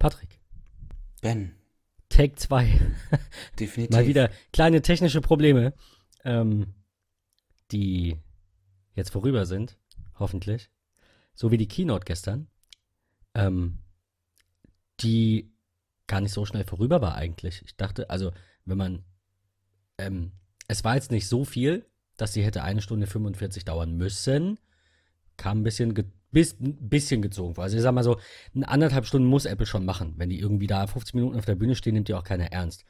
Patrick. Ben. Take 2. Definitiv. Mal wieder kleine technische Probleme, ähm, die jetzt vorüber sind, hoffentlich. So wie die Keynote gestern, ähm, die gar nicht so schnell vorüber war eigentlich. Ich dachte, also wenn man, ähm, es war jetzt nicht so viel, dass sie hätte eine Stunde 45 dauern müssen. Kam ein bisschen, ge bis, ein bisschen gezogen vor. Also ich sag mal so, eine anderthalb Stunden muss Apple schon machen. Wenn die irgendwie da 50 Minuten auf der Bühne stehen, nimmt die auch keiner ernst.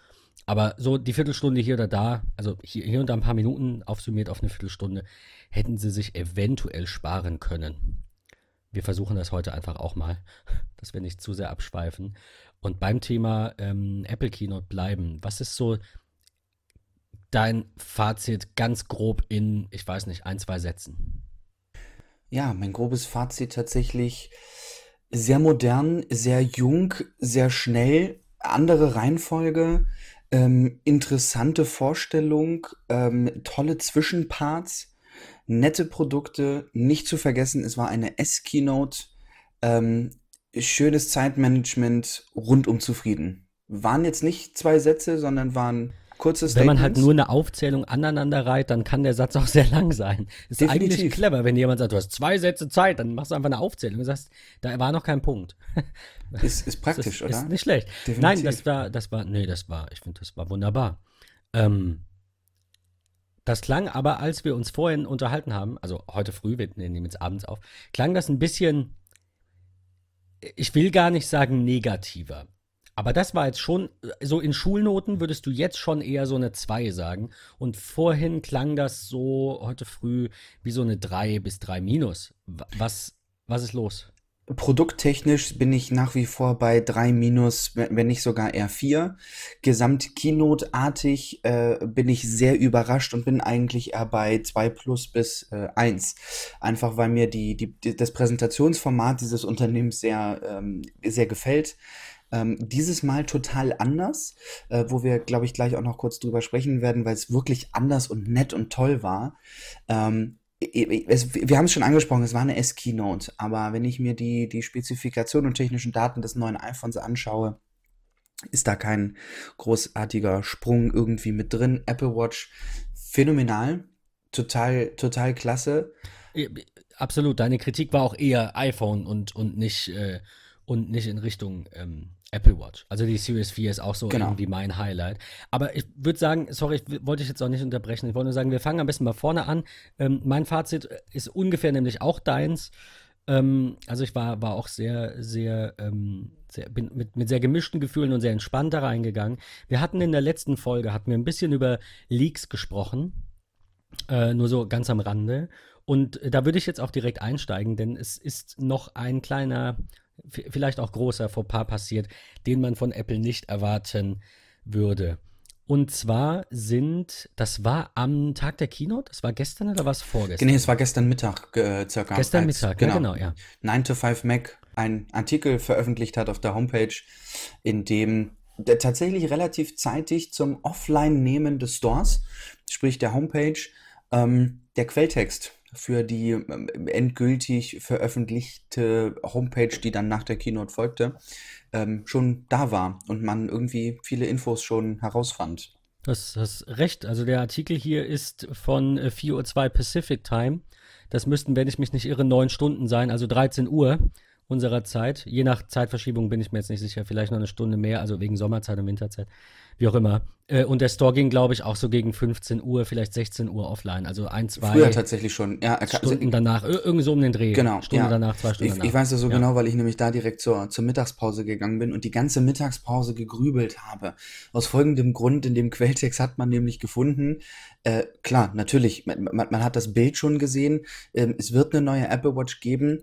Aber so die Viertelstunde hier oder da, also hier, hier und da ein paar Minuten aufsummiert auf eine Viertelstunde, hätten sie sich eventuell sparen können. Wir versuchen das heute einfach auch mal, dass wir nicht zu sehr abschweifen. Und beim Thema ähm, Apple Keynote bleiben. Was ist so dein Fazit ganz grob in, ich weiß nicht, ein, zwei Sätzen? Ja, mein grobes Fazit tatsächlich sehr modern, sehr jung, sehr schnell, andere Reihenfolge, ähm, interessante Vorstellung, ähm, tolle Zwischenparts, nette Produkte, nicht zu vergessen, es war eine S-Keynote, ähm, schönes Zeitmanagement, rundum zufrieden. Waren jetzt nicht zwei Sätze, sondern waren kurze Wenn Statements. man halt nur eine Aufzählung aneinander reiht, dann kann der Satz auch sehr lang sein. Ist Definitiv. eigentlich clever, wenn jemand sagt, du hast zwei Sätze Zeit, dann machst du einfach eine Aufzählung und sagst, da war noch kein Punkt. ist, ist praktisch, das oder? Ist nicht schlecht. Definitiv. Nein, das war, das war, nee, das war, ich finde, das war wunderbar. Ähm, das klang aber, als wir uns vorhin unterhalten haben, also heute früh, wir nehmen jetzt abends auf, klang das ein bisschen, ich will gar nicht sagen negativer. Aber das war jetzt schon, so in Schulnoten würdest du jetzt schon eher so eine 2 sagen. Und vorhin klang das so heute früh wie so eine 3 bis 3 minus. Wa- Was, was ist los? Produkttechnisch bin ich nach wie vor bei 3 minus, wenn nicht sogar eher 4. Gesamt Keynote-artig äh, bin ich sehr überrascht und bin eigentlich eher bei 2 plus bis äh, 1. Einfach weil mir die, die, das Präsentationsformat dieses Unternehmens sehr, ähm, sehr gefällt. Ähm, dieses Mal total anders, äh, wo wir, glaube ich, gleich auch noch kurz drüber sprechen werden, weil es wirklich anders und nett und toll war. Ähm, es, wir haben es schon angesprochen, es war eine S-Keynote, aber wenn ich mir die, die Spezifikation und technischen Daten des neuen iPhones anschaue, ist da kein großartiger Sprung irgendwie mit drin. Apple Watch, phänomenal, total, total klasse. Absolut, deine Kritik war auch eher iPhone und, und, nicht, äh, und nicht in Richtung ähm, Apple Watch. Also die Series 4 ist auch so Genau. irgendwie mein Highlight. Aber ich würde sagen, sorry, ich wollte ich jetzt auch nicht unterbrechen. Ich wollte nur sagen, wir fangen am besten mal vorne an. Ähm, mein Fazit ist ungefähr nämlich auch deins. Ähm, also ich war, war auch sehr, sehr, ähm, sehr bin mit, mit sehr gemischten Gefühlen und sehr entspannt da reingegangen. Wir hatten in der letzten Folge, hatten wir ein bisschen über Leaks gesprochen. Äh, nur so ganz am Rande. Und äh, da würde ich jetzt auch direkt einsteigen, denn es ist noch ein kleiner, vielleicht auch großer Fauxpas passiert, den man von Apple nicht erwarten würde. Und zwar sind, das war am Tag der Keynote, das war gestern oder war es vorgestern? Nee, es war gestern Mittag äh, circa. Gestern als- Mittag, ja genau, ja. 9 to 5 Mac einen Artikel veröffentlicht hat auf der Homepage, in dem der tatsächlich relativ zeitig zum Offline-Nehmen des Stores, sprich der Homepage, ähm, der Quelltext für die ähm, endgültig veröffentlichte Homepage, die dann nach der Keynote folgte, ähm, schon da war und man irgendwie viele Infos schon herausfand. Das hast recht. Also der Artikel hier ist von äh, 4.02 Uhr Pacific Time. Das müssten, wenn ich mich nicht irre, neun Stunden sein, also 13 Uhr unserer Zeit. Je nach Zeitverschiebung bin ich mir jetzt nicht sicher, vielleicht noch eine Stunde mehr, also wegen Sommerzeit und Winterzeit, wie auch immer. Äh, und der Store ging, glaube ich, auch so gegen 15 Uhr, vielleicht 16 Uhr offline. Also ein, zwei Früher tatsächlich schon. Ja, also Stunden danach, ir- irgendwie so um den Dreh. Genau, Stunde ja. danach, zwei Stunden Ich, danach. ich weiß das so Ja. genau, weil ich nämlich da direkt zur, zur Mittagspause gegangen bin und die ganze Mittagspause gegrübelt habe. Aus folgendem Grund, in dem Quelltext hat man nämlich gefunden, äh, klar, natürlich, man, man, man hat das Bild schon gesehen, ähm, es wird eine neue Apple Watch geben.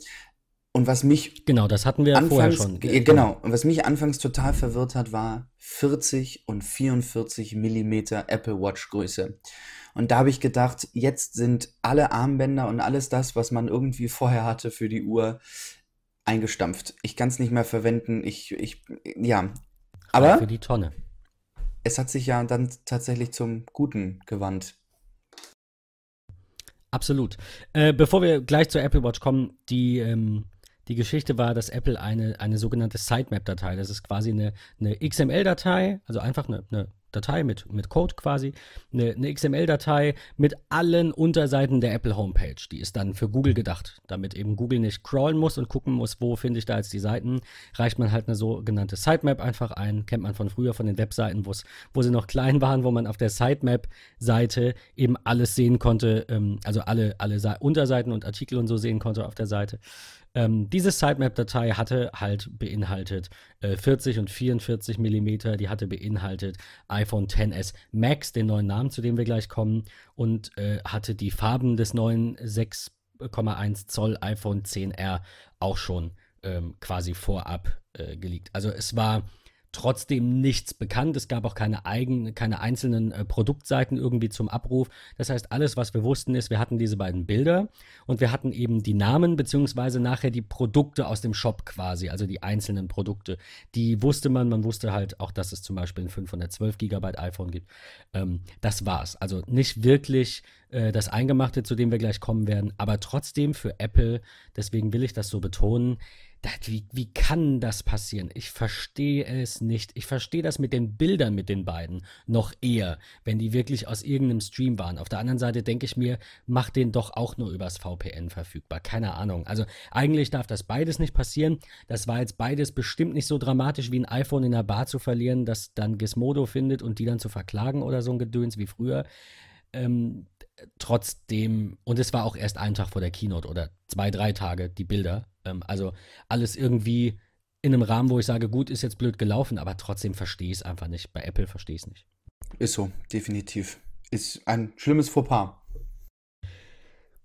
Und was mich Genau, das hatten wir ja vorher anfangs, schon. ge- genau, und was mich anfangs total verwirrt hat, war 40 und 44 Millimeter Apple Watch Größe. Und da habe ich gedacht, jetzt sind alle Armbänder und alles das, was man irgendwie vorher hatte für die Uhr, eingestampft. Ich kann es nicht mehr verwenden. Ich, ich, ja. Aber Für die Tonne. es hat sich ja dann tatsächlich zum Guten gewandt. Absolut. Äh, bevor wir gleich zur Apple Watch kommen, die, ähm, Die Geschichte war, dass Apple eine, eine sogenannte Sitemap-Datei, das ist quasi eine, eine XML-Datei, also einfach eine, eine Datei mit, mit Code quasi, eine, eine XML-Datei mit allen Unterseiten der Apple Homepage. Die ist dann für Google gedacht, damit eben Google nicht crawlen muss und gucken muss, wo finde ich da jetzt die Seiten. Reicht man halt eine sogenannte Sitemap einfach ein, kennt man von früher von den Webseiten, wo sie noch klein waren, wo man auf der Sitemap-Seite eben alles sehen konnte, ähm, also alle, alle Unterseiten und Artikel und so sehen konnte auf der Seite. Ähm, diese Sitemap-Datei hatte halt beinhaltet äh, 40 und 44 Millimeter, die hatte beinhaltet iPhone XS Max, den neuen Namen, zu dem wir gleich kommen, und äh, hatte die Farben des neuen 6,1 Zoll iPhone 10R auch schon ähm, quasi vorab äh, geleakt. Also es war trotzdem nichts bekannt. Es gab auch keine eigenen, keine einzelnen äh, Produktseiten irgendwie zum Abruf. Das heißt, alles, was wir wussten, ist, wir hatten diese beiden Bilder und wir hatten eben die Namen beziehungsweise nachher die Produkte aus dem Shop quasi, also die einzelnen Produkte. Die wusste man. Man wusste halt auch, dass es zum Beispiel ein 512 Gigabyte iPhone gibt. Ähm, das war's. Also nicht wirklich äh, das Eingemachte, zu dem wir gleich kommen werden, aber trotzdem für Apple. Deswegen will ich das so betonen wie, wie kann das passieren? Ich verstehe es nicht. Ich verstehe das mit den Bildern mit den beiden noch eher, wenn die wirklich aus irgendeinem Stream waren. Auf der anderen Seite denke ich mir, mach den doch auch nur übers VPN verfügbar. Keine Ahnung. Also eigentlich darf das beides nicht passieren. Das war jetzt beides bestimmt nicht so dramatisch wie ein iPhone in der Bar zu verlieren, das dann Gizmodo findet und die dann zu verklagen oder so ein Gedöns wie früher. Ähm, trotzdem, und es war auch erst ein Tag vor der Keynote oder zwei, drei Tage, die Bilder. Ähm, also alles irgendwie in einem Rahmen, wo ich sage, gut, ist jetzt blöd gelaufen, aber trotzdem verstehe ich es einfach nicht. Bei Apple verstehe ich es nicht. Ist so, definitiv. Ist ein schlimmes Fauxpas.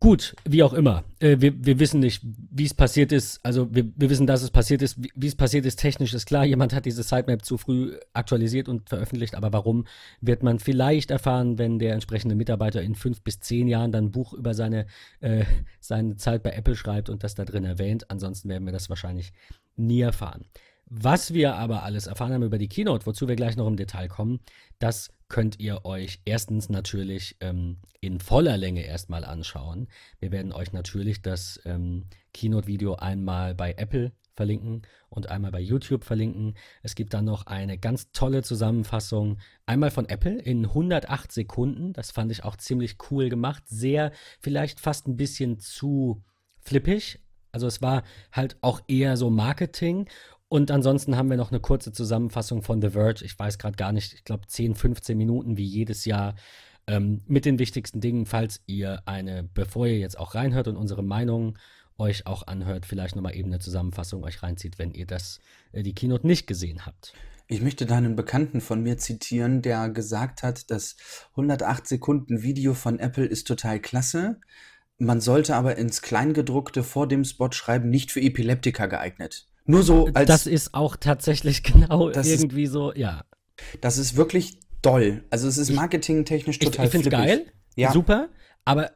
Gut, wie auch immer. Äh, wir, wir wissen nicht, wie es passiert ist. Also wir, wir wissen, dass es passiert ist. Wie, es passiert ist, technisch ist klar. Jemand hat diese Sitemap zu früh aktualisiert und veröffentlicht. Aber warum, wird man vielleicht erfahren, wenn der entsprechende Mitarbeiter in fünf bis zehn Jahren dann ein Buch über seine, äh, seine Zeit bei Apple schreibt und das da drin erwähnt. Ansonsten werden wir das wahrscheinlich nie erfahren. Was wir aber alles erfahren haben über die Keynote, wozu wir gleich noch im Detail kommen, das könnt ihr euch erstens natürlich ähm, in voller Länge erstmal anschauen. Wir werden euch natürlich das ähm, Keynote-Video einmal bei Apple verlinken und einmal bei YouTube verlinken. Es gibt dann noch eine ganz tolle Zusammenfassung, einmal von Apple in 108 Sekunden. Das fand ich auch ziemlich cool gemacht. Sehr, vielleicht fast ein bisschen zu flippig. Also es war halt auch eher so Marketing und ansonsten haben wir noch eine kurze Zusammenfassung von The Verge. Ich weiß gerade gar nicht, ich glaube 10, 15 Minuten wie jedes Jahr ähm, mit den wichtigsten Dingen, falls ihr eine, bevor ihr jetzt auch reinhört und unsere Meinungen euch auch anhört, vielleicht nochmal eben eine Zusammenfassung euch reinzieht, wenn ihr das, äh, die Keynote nicht gesehen habt. Ich möchte da einen Bekannten von mir zitieren, der gesagt hat, das 108 Sekunden Video von Apple ist total klasse. Man sollte aber ins Kleingedruckte vor dem Spot schreiben, nicht für Epileptiker geeignet. Nur so als. Das ist auch tatsächlich genau irgendwie ist, so, ja. Das ist wirklich doll. Also es ist marketingtechnisch total Ich, ich finde es geil, ja. super, aber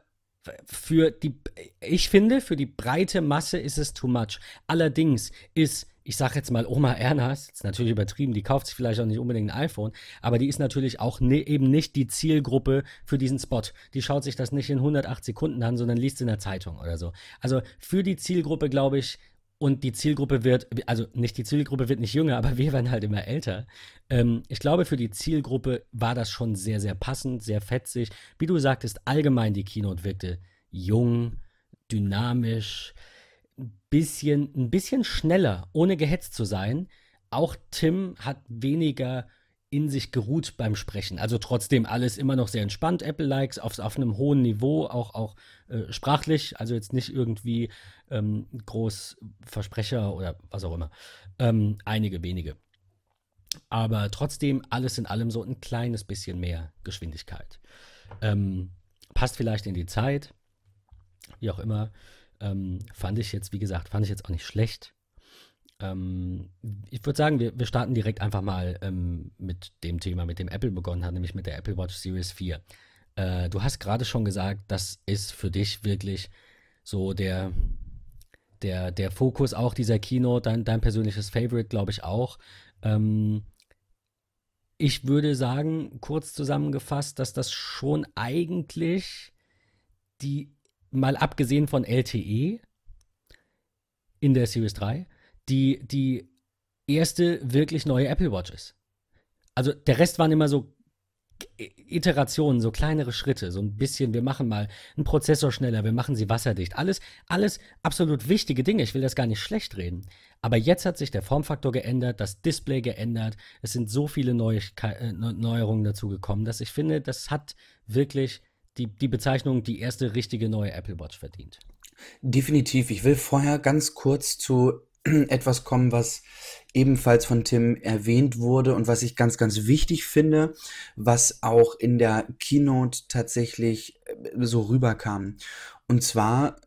für die, ich finde, für die breite Masse ist es too much. Allerdings ist, ich sage jetzt mal, Oma Erna, ist natürlich übertrieben, die kauft sich vielleicht auch nicht unbedingt ein iPhone, aber die ist natürlich auch ne, eben nicht die Zielgruppe für diesen Spot. Die schaut sich das nicht in 108 Sekunden an, sondern liest in der Zeitung oder so. Also für die Zielgruppe, glaube ich, und die Zielgruppe wird, also nicht die Zielgruppe wird nicht jünger, aber wir werden halt immer älter. Ähm, ich glaube, für die Zielgruppe war das schon sehr, sehr passend, sehr fetzig. Wie du sagtest, allgemein die Keynote wirkte jung, dynamisch, bisschen, ein bisschen schneller, ohne gehetzt zu sein. Auch Tim hat weniger in sich geruht beim Sprechen. Also trotzdem alles immer noch sehr entspannt, Apple-Likes auf, auf einem hohen Niveau, auch, auch äh, sprachlich, also jetzt nicht irgendwie ähm, groß Versprecher oder was auch immer. Ähm, einige wenige. Aber trotzdem alles in allem so ein kleines bisschen mehr Geschwindigkeit. Ähm, passt vielleicht in die Zeit, wie auch immer. Ähm, fand ich jetzt, wie gesagt, fand ich jetzt auch nicht schlecht. Ähm, ich würde sagen, wir, wir starten direkt einfach mal ähm, mit dem Thema, mit dem Apple begonnen hat, nämlich mit der Apple Watch Series 4. Äh, du hast gerade schon gesagt, das ist für dich wirklich so der, der, der Fokus auch dieser Keynote, dein, dein persönliches Favorite, glaube ich auch. Ähm, ich würde sagen, kurz zusammengefasst, dass das schon eigentlich die, mal abgesehen von LTE, in der Series 3, die die erste wirklich neue Apple Watch ist. Also der Rest waren immer so Iterationen, so kleinere Schritte, so ein bisschen, wir machen mal einen Prozessor schneller, wir machen sie wasserdicht. Alles, alles absolut wichtige Dinge. Ich will das gar nicht schlecht reden. Aber jetzt hat sich der Formfaktor geändert, das Display geändert. Es sind so viele äh, Neuerungen dazu gekommen, dass ich finde, das hat wirklich die, die Bezeichnung die erste richtige neue Apple Watch verdient. Definitiv. Ich will vorher ganz kurz zu etwas kommen, was ebenfalls von Tim erwähnt wurde und was ich ganz, ganz wichtig finde, was auch in der Keynote tatsächlich äh, so rüberkam. Und zwar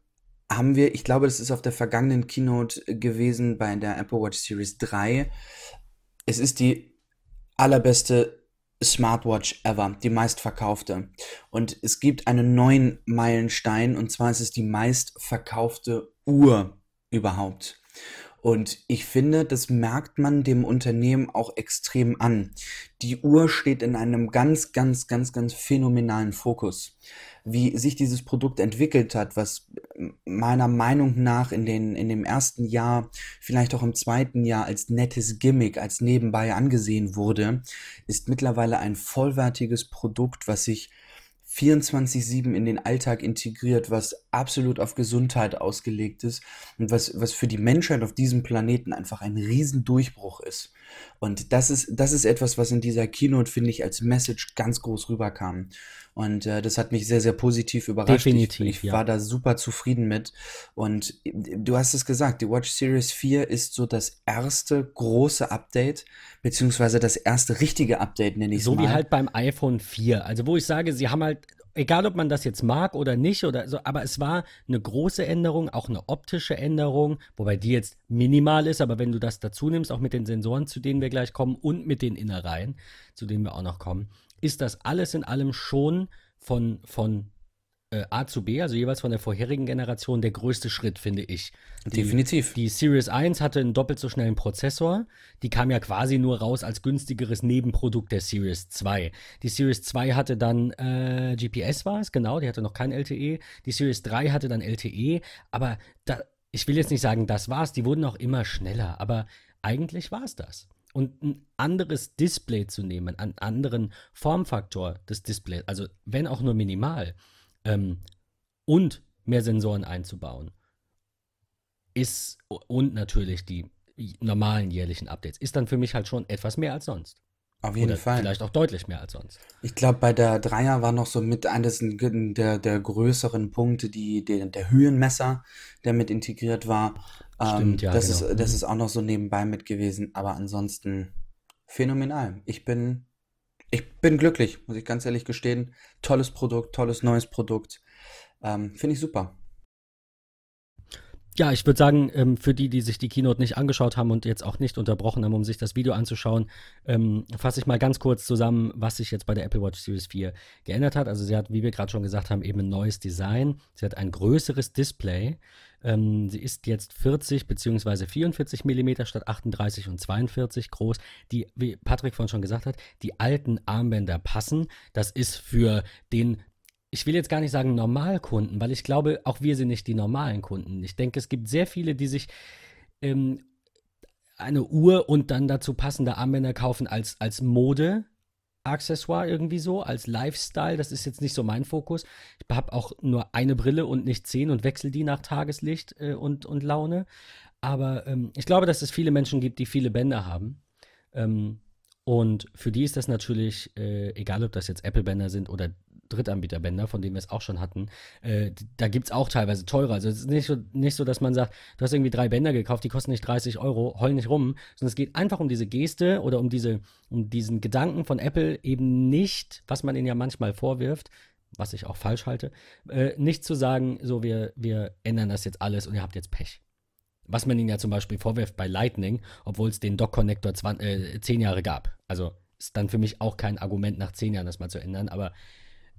haben wir, ich glaube, das ist auf der vergangenen Keynote gewesen bei der Apple Watch Series 3. Es ist die allerbeste Smartwatch ever, die meistverkaufte. Und es gibt einen neuen Meilenstein und zwar ist es die meistverkaufte Uhr überhaupt. Und ich finde, das merkt man dem Unternehmen auch extrem an. Die Uhr steht in einem ganz, ganz, ganz, ganz phänomenalen Fokus. Wie sich dieses Produkt entwickelt hat, was meiner Meinung nach in, den, in dem ersten Jahr, vielleicht auch im zweiten Jahr als nettes Gimmick, als nebenbei angesehen wurde, ist mittlerweile ein vollwertiges Produkt, was sich 24-7 in den Alltag integriert, was absolut auf Gesundheit ausgelegt ist und was, was für die Menschheit auf diesem Planeten einfach ein Riesendurchbruch ist. Und das ist, das ist etwas, was in dieser Keynote, finde ich, als Message ganz groß rüberkam. Und äh, das hat mich sehr, sehr positiv überrascht. Definitiv, ich, ich ja. war da super zufrieden mit. Und äh, du hast es gesagt, die Watch Series 4 ist so das erste große Update, beziehungsweise das erste richtige Update, nenne ich es So mal. wie halt beim iPhone 4. Also wo ich sage, sie haben halt egal ob man das jetzt mag oder nicht oder so, aber es war eine große Änderung, auch eine optische Änderung, wobei die jetzt minimal ist, aber wenn du das dazu nimmst, auch mit den Sensoren, zu denen wir gleich kommen und mit den Innereien, zu denen wir auch noch kommen, ist das alles in allem schon von, von A zu B, also jeweils von der vorherigen Generation, der größte Schritt, finde ich. Die, Definitiv. Die Series 1 hatte einen doppelt so schnellen Prozessor. Die kam ja quasi nur raus als günstigeres Nebenprodukt der Series 2. Die Series 2 hatte dann äh, GPS war es, genau, die hatte noch kein LTE. Die Series 3 hatte dann LTE, aber da, ich will jetzt nicht sagen, das war's, die wurden auch immer schneller, aber eigentlich war es das. Und ein anderes Display zu nehmen, einen anderen Formfaktor des Displays, also wenn auch nur minimal, ähm, und mehr Sensoren einzubauen, ist und natürlich die normalen jährlichen Updates, ist dann für mich halt schon etwas mehr als sonst. Auf jeden Oder Fall. vielleicht auch deutlich mehr als sonst. Ich glaube, bei der Dreier war noch so mit eines der, der größeren Punkte, die, der, der Höhenmesser, der mit integriert war. Stimmt, ja, das, genau. ist, das Mhm. ist auch noch so nebenbei mit gewesen, aber ansonsten phänomenal. Ich bin, ich bin glücklich, muss ich ganz ehrlich gestehen. Tolles Produkt, tolles neues Produkt. Ähm, Finde ich super. Ja, ich würde sagen, ähm, für die, die sich die Keynote nicht angeschaut haben und jetzt auch nicht unterbrochen haben, um sich das Video anzuschauen, ähm, fasse ich mal ganz kurz zusammen, was sich jetzt bei der Apple Watch Series 4 geändert hat. Also sie hat, wie wir gerade schon gesagt haben, eben ein neues Design. Sie hat ein größeres Display. Ähm, sie ist jetzt 40 bzw. 44 Millimeter statt 38 und 42 groß. Die, wie Patrick vorhin schon gesagt hat, die alten Armbänder passen. Das ist für den ich will jetzt gar nicht sagen Normalkunden, weil ich glaube, auch wir sind nicht die normalen Kunden. Ich denke, es gibt sehr viele, die sich ähm, eine Uhr und dann dazu passende Armbänder kaufen als, als Mode. Accessoire irgendwie so, als Lifestyle. Das ist jetzt nicht so mein Fokus. Ich habe auch nur eine Brille und nicht zehn und wechsle die nach Tageslicht äh, und, und Laune. Aber ähm, ich glaube, dass es viele Menschen gibt, die viele Bänder haben. Ähm, und für die ist das natürlich, äh, egal ob das jetzt Apple-Bänder sind oder Drittanbieterbänder, von denen wir es auch schon hatten, äh, da gibt es auch teilweise teurer. Also es ist nicht so, nicht so, dass man sagt, du hast irgendwie drei Bänder gekauft, die kosten nicht 30 Euro, heul nicht rum, sondern es geht einfach um diese Geste oder um, diese, um diesen Gedanken von Apple eben nicht, was man ihnen ja manchmal vorwirft, was ich auch falsch halte, äh, nicht zu sagen, so wir, wir ändern das jetzt alles und ihr habt jetzt Pech. Was man ihnen ja zum Beispiel vorwirft bei Lightning, obwohl es den Dock-Connector äh, zehn Jahre gab. Also ist dann für mich auch kein Argument, nach zehn Jahren das mal zu ändern. Aber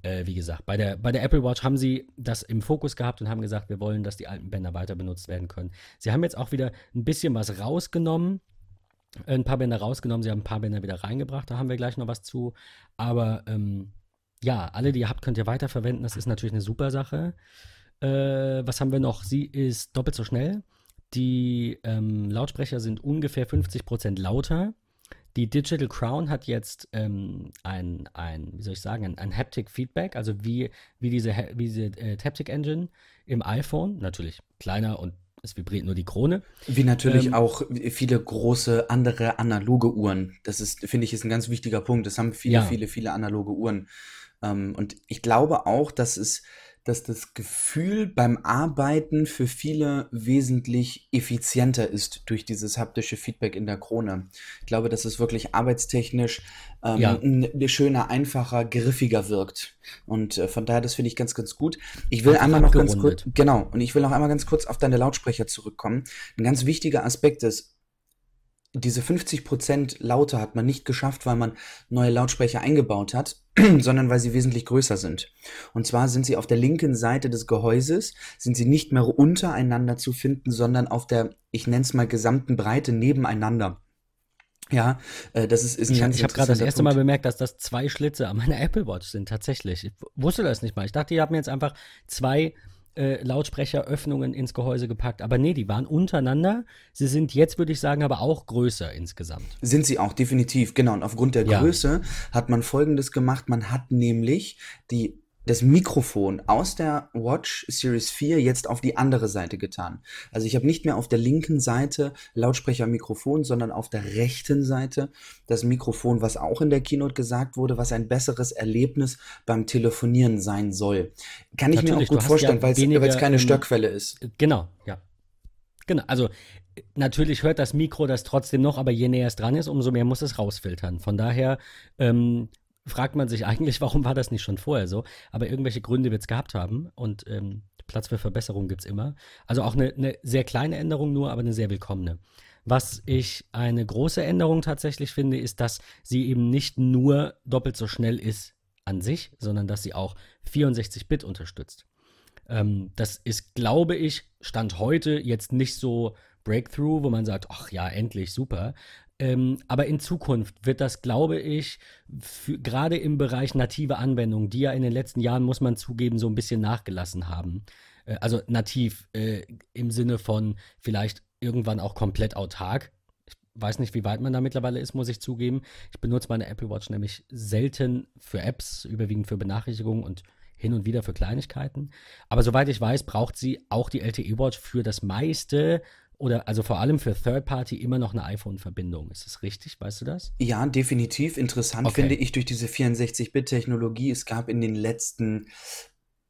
äh, wie gesagt, bei der, bei der Apple Watch haben sie das im Fokus gehabt und haben gesagt, wir wollen, dass die alten Bänder weiter benutzt werden können. Sie haben jetzt auch wieder ein bisschen was rausgenommen, ein paar Bänder rausgenommen, sie haben ein paar Bänder wieder reingebracht, da haben wir gleich noch was zu. Aber ähm, ja, alle, die ihr habt, könnt ihr weiterverwenden, das ist natürlich eine super Sache. Äh, was haben wir noch? Sie ist doppelt so schnell. Die ähm, Lautsprecher sind ungefähr 50% lauter. Die Digital Crown hat jetzt ähm, ein, ein, wie soll ich sagen, ein, ein Haptic Feedback, also wie, wie diese, wie diese äh, Haptic Engine im iPhone, natürlich kleiner und es vibriert nur die Krone. Wie natürlich ähm, auch viele große andere analoge Uhren. Das ist, finde ich, ist ein ganz wichtiger Punkt. Das haben viele, ja. viele, viele analoge Uhren. Ähm, und ich glaube auch, dass es dass das Gefühl beim Arbeiten für viele wesentlich effizienter ist durch dieses haptische Feedback in der Krone. Ich glaube, dass es wirklich arbeitstechnisch ähm, ja. schöner, einfacher, griffiger wirkt. Und äh, von daher, das finde ich ganz, ganz gut. Ich will einmal noch ganz kurz, genau, und ich will noch einmal ganz kurz auf deine Lautsprecher zurückkommen. Ein ganz wichtiger Aspekt ist, diese 50% Laute hat man nicht geschafft, weil man neue Lautsprecher eingebaut hat, sondern weil sie wesentlich größer sind. Und zwar sind sie auf der linken Seite des Gehäuses, sind sie nicht mehr untereinander zu finden, sondern auf der, ich nenne es mal, gesamten Breite nebeneinander. Ja, äh, das ist, ist ein ich, ganz Ich habe gerade das erste Punkt. Mal bemerkt, dass das zwei Schlitze an meiner Apple Watch sind, tatsächlich. Ich wusste das nicht mal. Ich dachte, ihr habt mir jetzt einfach zwei äh, Lautsprecheröffnungen ins Gehäuse gepackt. Aber nee, die waren untereinander. Sie sind jetzt, würde ich sagen, aber auch größer insgesamt. Sind sie auch, definitiv, genau. Und aufgrund der ja. Größe hat man folgendes gemacht. Man hat nämlich die das Mikrofon aus der Watch Series 4 jetzt auf die andere Seite getan. Also ich habe nicht mehr auf der linken Seite Lautsprecher Mikrofon, sondern auf der rechten Seite das Mikrofon, was auch in der Keynote gesagt wurde, was ein besseres Erlebnis beim Telefonieren sein soll. Kann ich Natürlich, mir auch gut vorstellen, ja weil es keine Störquelle ist. Genau, ja. Genau, also natürlich hört das Mikro das trotzdem noch, aber je näher es dran ist, umso mehr muss es rausfiltern. Von daher ähm, fragt man sich eigentlich, warum war das nicht schon vorher so? Aber irgendwelche Gründe wird es gehabt haben und ähm, Platz für Verbesserung gibt es immer. Also auch eine, eine sehr kleine Änderung nur, aber eine sehr willkommene. Was ich eine große Änderung tatsächlich finde, ist, dass sie eben nicht nur doppelt so schnell ist an sich, sondern dass sie auch 64-Bit unterstützt. Ähm, das ist, glaube ich, Stand heute jetzt nicht so Breakthrough, wo man sagt, ach ja, endlich, super. Ähm, aber in Zukunft wird das, glaube ich, gerade im Bereich native Anwendungen, die ja in den letzten Jahren, muss man zugeben, so ein bisschen nachgelassen haben. Äh, also nativ äh, im Sinne von vielleicht irgendwann auch komplett autark. Ich weiß nicht, wie weit man da mittlerweile ist, muss ich zugeben. Ich benutze meine Apple Watch nämlich selten für Apps, überwiegend für Benachrichtigungen und hin und wieder für Kleinigkeiten. Aber soweit ich weiß, braucht sie auch die LTE Watch für das meiste oder also vor allem für Third Party immer noch eine iPhone-Verbindung. Ist das richtig? Weißt du das? Ja, definitiv. Interessant okay. finde ich durch diese 64-Bit-Technologie. Es gab in den letzten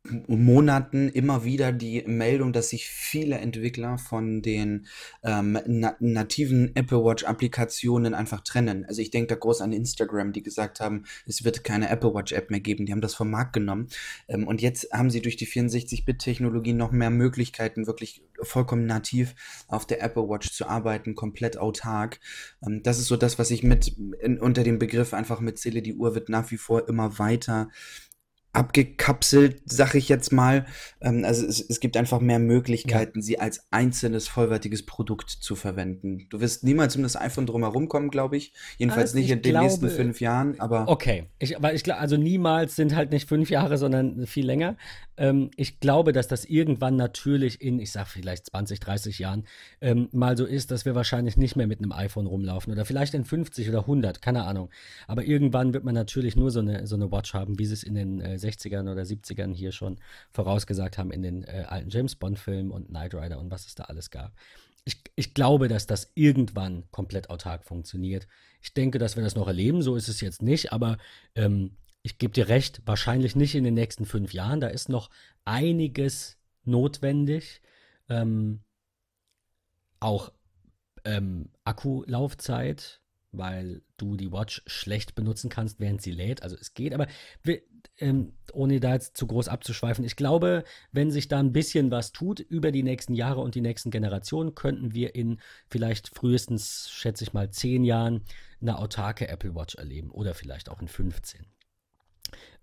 Monaten immer wieder die Meldung, dass sich viele Entwickler von den ähm, na nativen Apple Watch Applikationen einfach trennen. Also ich denke da groß an Instagram, die gesagt haben, es wird keine Apple Watch App mehr geben. Die haben das vom Markt genommen. Ähm, und jetzt haben sie durch die 64-Bit-Technologie noch mehr Möglichkeiten, wirklich vollkommen nativ auf der Apple Watch zu arbeiten, komplett autark. Ähm, das ist so das, was ich mit in, unter dem Begriff einfach mitzähle. Die Uhr wird nach wie vor immer weiter abgekapselt, sag ich jetzt mal. Ähm, also es, es, gibt einfach mehr Möglichkeiten, ja. sie als einzelnes vollwertiges Produkt zu verwenden. Du wirst niemals um das iPhone drumherum kommen, glaube ich. Jedenfalls also nicht in den glaube, nächsten fünf Jahren, aber. Okay, ich, weil ich also niemals sind halt nicht fünf Jahre, sondern viel länger. Ähm, ich glaube, dass das irgendwann natürlich in, ich sag vielleicht 20, 30 Jahren ähm, mal so ist, dass wir wahrscheinlich nicht mehr mit einem iPhone rumlaufen oder vielleicht in 50 oder 100, keine Ahnung. Aber irgendwann wird man natürlich nur so eine, so eine Watch haben, wie sie es in den äh, 60ern oder 70ern hier schon vorausgesagt haben in den äh, alten James Bond-Filmen und Knight Rider und was es da alles gab. Ich, ich, glaube, dass das irgendwann komplett autark funktioniert. Ich denke, dass wir das noch erleben, so ist es jetzt nicht, aber ähm, ich gebe dir recht, wahrscheinlich nicht in den nächsten fünf Jahren. Da ist noch einiges notwendig. Ähm, auch ähm, Akkulaufzeit, weil du die Watch schlecht benutzen kannst, während sie lädt. Also es geht, aber wir, ähm, ohne da jetzt zu groß abzuschweifen, ich glaube, wenn sich da ein bisschen was tut über die nächsten Jahre und die nächsten Generationen, könnten wir in vielleicht frühestens, schätze ich mal, zehn Jahren eine autarke Apple Watch erleben oder vielleicht auch in 15.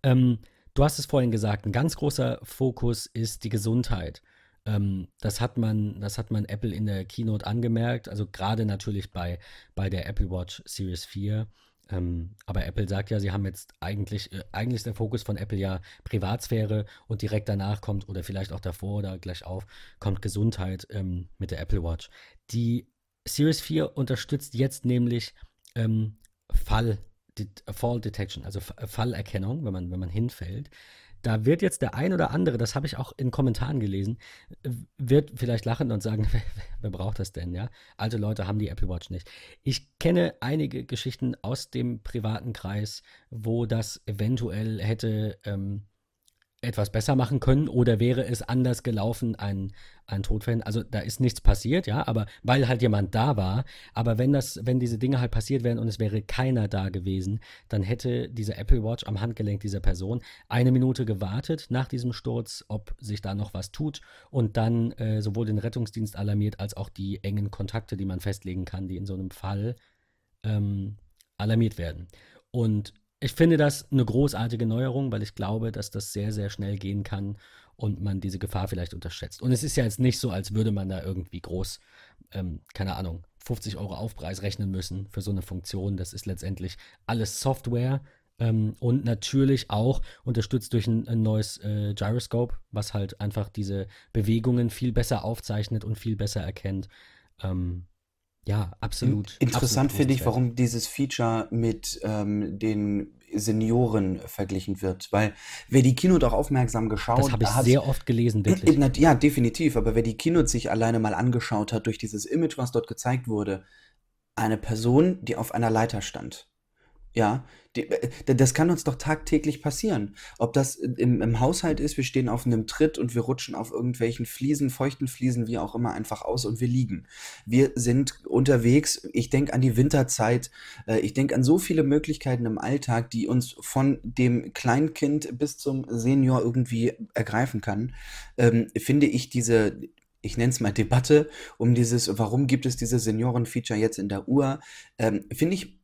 Ähm, du hast es vorhin gesagt, ein ganz großer Fokus ist die Gesundheit. Ähm, das, hat man, das hat man Apple in der Keynote angemerkt, also gerade natürlich bei, bei der Apple Watch Series 4. Ähm, aber Apple sagt ja, sie haben jetzt eigentlich, äh, eigentlich ist der Fokus von Apple ja Privatsphäre und direkt danach kommt, oder vielleicht auch davor oder gleich auf, kommt Gesundheit ähm, mit der Apple Watch. Die Series 4 unterstützt jetzt nämlich ähm, Fall, Fall Detection, also Fallerkennung, wenn man, wenn man hinfällt. Da wird jetzt der ein oder andere, das habe ich auch in Kommentaren gelesen, wird vielleicht lachen und sagen, wer, wer, braucht das denn, ja? Alte Leute haben die Apple Watch nicht. Ich kenne einige Geschichten aus dem privaten Kreis, wo das eventuell hätte ähm, etwas besser machen können oder wäre es anders gelaufen, ein, ein Todfall. Also da ist nichts passiert, ja, aber weil halt jemand da war. Aber wenn das, wenn diese Dinge halt passiert wären und es wäre keiner da gewesen, dann hätte diese Apple Watch am Handgelenk dieser Person eine Minute gewartet nach diesem Sturz, ob sich da noch was tut und dann äh, sowohl den Rettungsdienst alarmiert als auch die engen Kontakte, die man festlegen kann, die in so einem Fall ähm, alarmiert werden. Und ich finde das eine großartige Neuerung, weil ich glaube, dass das sehr, sehr schnell gehen kann und man diese Gefahr vielleicht unterschätzt. Und es ist ja jetzt nicht so, als würde man da irgendwie groß, ähm, keine Ahnung, 50 Euro Aufpreis rechnen müssen für so eine Funktion. Das ist letztendlich alles Software ähm, und natürlich auch unterstützt durch ein, ein neues äh, Gyroscope, was halt einfach diese Bewegungen viel besser aufzeichnet und viel besser erkennt. Ähm, ja, absolut. Interessant finde ich, warum dieses Feature mit ähm, den Senioren verglichen wird, weil wer die Keynote auch aufmerksam geschaut hat. Das habe ich hat, sehr oft gelesen, wirklich. Ja, definitiv, aber wer die Keynote sich alleine mal angeschaut hat durch dieses Image, was dort gezeigt wurde, eine Person, die auf einer Leiter stand. Ja, die, äh, das kann uns doch tagtäglich passieren. Ob das im, im Haushalt ist, wir stehen auf einem Tritt und wir rutschen auf irgendwelchen Fliesen, feuchten Fliesen, wie auch immer, einfach aus und wir liegen. Wir sind unterwegs. Ich denke an die Winterzeit. Äh, ich denke an so viele Möglichkeiten im Alltag, die uns von dem Kleinkind bis zum Senior irgendwie ergreifen kann. Ähm, finde ich diese ich nenne es mal Debatte um dieses, warum gibt es diese Senioren-Feature jetzt in der Uhr, ähm, finde ich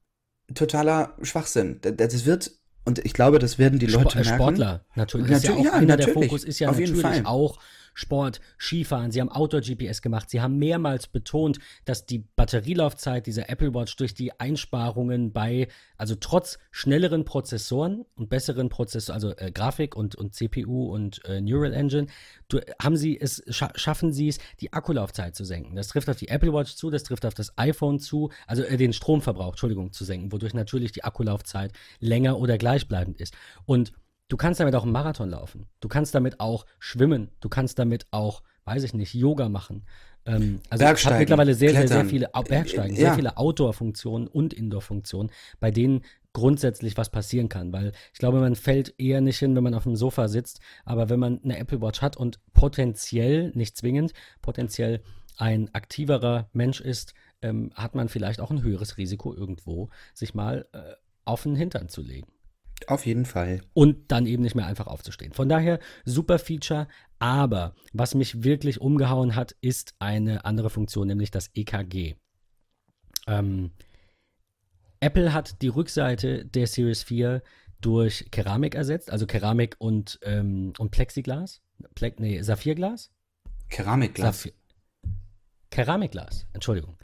totaler Schwachsinn. Das wird, und ich glaube, das werden die Leute Sport, merken. Sportler, natürlich. natürlich ja, ja, einer natürlich. der Fokus ist ja Auf natürlich auch Sport, Skifahren, sie haben Outdoor-GPS gemacht, sie haben mehrmals betont, dass die Batterielaufzeit dieser Apple Watch durch die Einsparungen bei, also trotz schnelleren Prozessoren und besseren Prozessoren, also äh, Grafik und, und CPU und äh, Neural Engine, du, haben sie es, scha schaffen sie es, die Akkulaufzeit zu senken. Das trifft auf die Apple Watch zu, das trifft auf das iPhone zu, also äh, den Stromverbrauch, Entschuldigung, zu senken, wodurch natürlich die Akkulaufzeit länger oder gleichbleibend ist. Und Du kannst damit auch einen Marathon laufen. Du kannst damit auch schwimmen. Du kannst damit auch, weiß ich nicht, Yoga machen. Ähm, also es hat mittlerweile sehr, sehr, sehr viele Bergsteigen, ja. sehr viele Outdoor-Funktionen und Indoor-Funktionen, bei denen grundsätzlich was passieren kann. Weil ich glaube, man fällt eher nicht hin, wenn man auf dem Sofa sitzt. Aber wenn man eine Apple Watch hat und potenziell, nicht zwingend, potenziell ein aktiverer Mensch ist, ähm, hat man vielleicht auch ein höheres Risiko irgendwo, sich mal äh, auf den Hintern zu legen. Auf jeden Fall. Und dann eben nicht mehr einfach aufzustehen. Von daher super Feature, aber was mich wirklich umgehauen hat, ist eine andere Funktion, nämlich das EKG. Ähm, Apple hat die Rückseite der Series 4 durch Keramik ersetzt, also Keramik und, ähm, und Plexiglas. Ple nee, Saphirglas? Keramikglas. Saphir Keramikglas, Entschuldigung.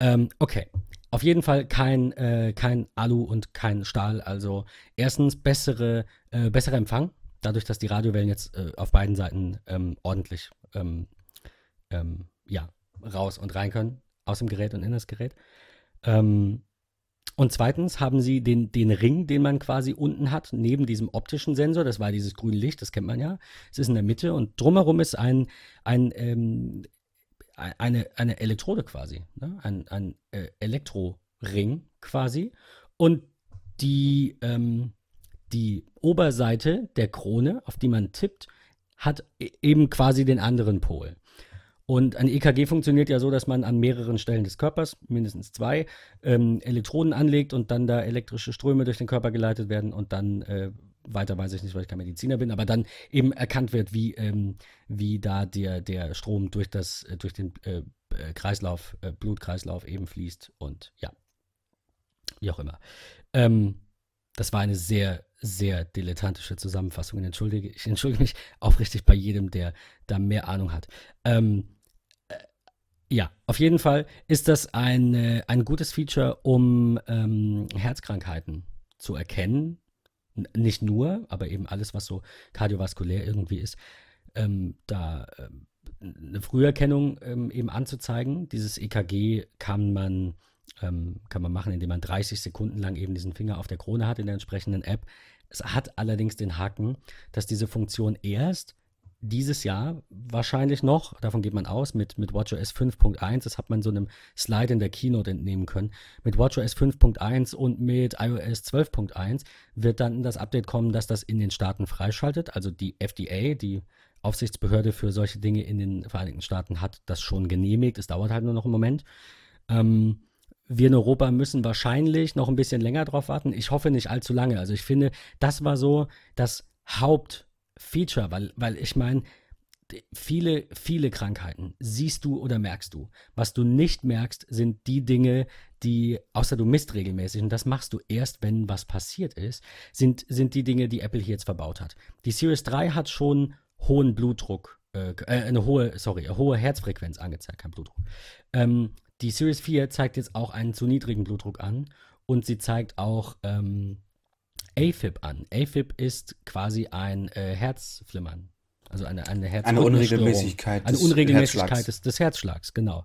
Ähm, okay, auf jeden Fall kein, äh, kein Alu und kein Stahl. Also erstens bessere, äh, besserer Empfang, dadurch, dass die Radiowellen jetzt äh, auf beiden Seiten ähm, ordentlich ähm, ähm, ja, raus und rein können, aus dem Gerät und in das Gerät. Ähm, und zweitens haben sie den, den Ring, den man quasi unten hat, neben diesem optischen Sensor, das war dieses grüne Licht, das kennt man ja. Es ist in der Mitte und drumherum ist ein, ein ähm, eine, eine Elektrode quasi, ne? ein, ein äh, Elektroring quasi. Und die, ähm, die Oberseite der Krone, auf die man tippt, hat e-, eben quasi den anderen Pol. Und ein EKG funktioniert ja so, dass man an mehreren Stellen des Körpers, mindestens zwei, ähm, Elektroden anlegt und dann da elektrische Ströme durch den Körper geleitet werden und dann äh, weiter weiß ich nicht, weil ich kein Mediziner bin, aber dann eben erkannt wird, wie, ähm, wie da der, der Strom durch, das, äh, durch den äh, äh, Kreislauf, äh, Blutkreislauf eben fließt und ja, wie auch immer. Ähm, das war eine sehr, sehr dilettantische Zusammenfassung. Entschuldige, ich entschuldige mich aufrichtig bei jedem, der da mehr Ahnung hat. Ähm, Ja, auf jeden Fall ist das ein, äh, ein gutes Feature, um ähm, Herzkrankheiten zu erkennen. Nicht nur, aber eben alles, was so kardiovaskulär irgendwie ist, ähm, da ähm, eine Früherkennung ähm, eben anzuzeigen. Dieses EKG kann man, ähm, kann man machen, indem man 30 Sekunden lang eben diesen Finger auf der Krone hat in der entsprechenden App. Es hat allerdings den Haken, dass diese Funktion erst dieses Jahr wahrscheinlich noch, davon geht man aus, mit, mit WatchOS 5.1, das hat man so einem Slide in der Keynote entnehmen können, mit WatchOS 5.1 und mit iOS 12.1 wird dann das Update kommen, dass das in den Staaten freischaltet. Also die FDA, die Aufsichtsbehörde für solche Dinge in den Vereinigten Staaten, hat das schon genehmigt. Es dauert halt nur noch einen Moment. Ähm, wir in Europa müssen wahrscheinlich noch ein bisschen länger drauf warten. Ich hoffe nicht allzu lange. Also ich finde, das war so das Haupt- Feature, weil, weil ich meine, viele, viele Krankheiten siehst du oder merkst du. Was du nicht merkst, sind die Dinge, die, außer du misst regelmäßig, und das machst du erst, wenn was passiert ist, sind, sind die Dinge, die Apple hier jetzt verbaut hat. Die Series 3 hat schon hohen Blutdruck, äh, äh, eine hohe, sorry, eine hohe Herzfrequenz angezeigt, kein Blutdruck. Ähm, die Series 4 zeigt jetzt auch einen zu niedrigen Blutdruck an und sie zeigt auch ähm, AFib an. AFib ist quasi ein äh, Herzflimmern. Also eine, eine Herz Eine Unregelmäßigkeit, eine Unregelmäßigkeit des, des, Herzschlags, genau.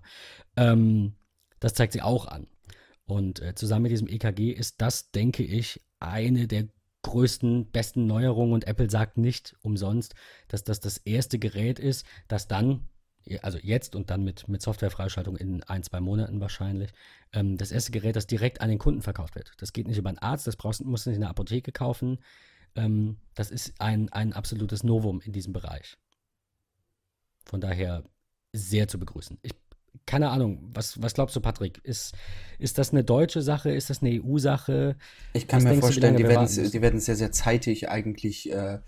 Ähm, das zeigt sie auch an. Und äh, zusammen mit diesem EKG ist das, denke ich, eine der größten, besten Neuerungen. Und Apple sagt nicht umsonst, dass das das erste Gerät ist, das dann also jetzt und dann mit, mit Softwarefreischaltung in ein, zwei Monaten wahrscheinlich, ähm, das erste Gerät, das direkt an den Kunden verkauft wird. Das geht nicht über einen Arzt, das brauchst, musst du nicht in der Apotheke kaufen. Ähm, das ist ein, ein absolutes Novum in diesem Bereich. Von daher sehr zu begrüßen. Ich keine Ahnung, was, was glaubst du, Patrick? Ist, ist das eine deutsche Sache? Ist das eine EU-Sache? Ich kann was mir vorstellen, du, die, werden, die werden sehr, sehr zeitig eigentlich äh,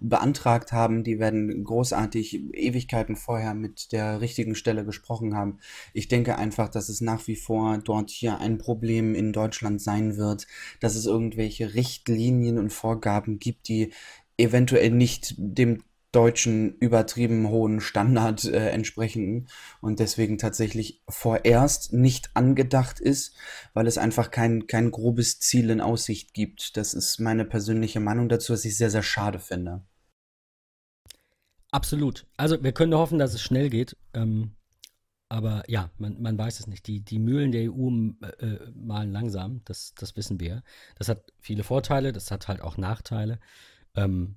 beantragt haben. Die werden großartig Ewigkeiten vorher mit der richtigen Stelle gesprochen haben. Ich denke einfach, dass es nach wie vor dort hier ein Problem in Deutschland sein wird, dass es irgendwelche Richtlinien und Vorgaben gibt, die eventuell nicht dem deutschen übertrieben hohen Standard äh, entsprechen und deswegen tatsächlich vorerst nicht angedacht ist, weil es einfach kein, kein grobes Ziel in Aussicht gibt. Das ist meine persönliche Meinung dazu, was ich sehr, sehr schade finde. Absolut. Also wir können hoffen, dass es schnell geht. Ähm, aber ja, man, man weiß es nicht. Die, die Mühlen der EU äh, malen langsam, das, das wissen wir. Das hat viele Vorteile, das hat halt auch Nachteile. Ähm,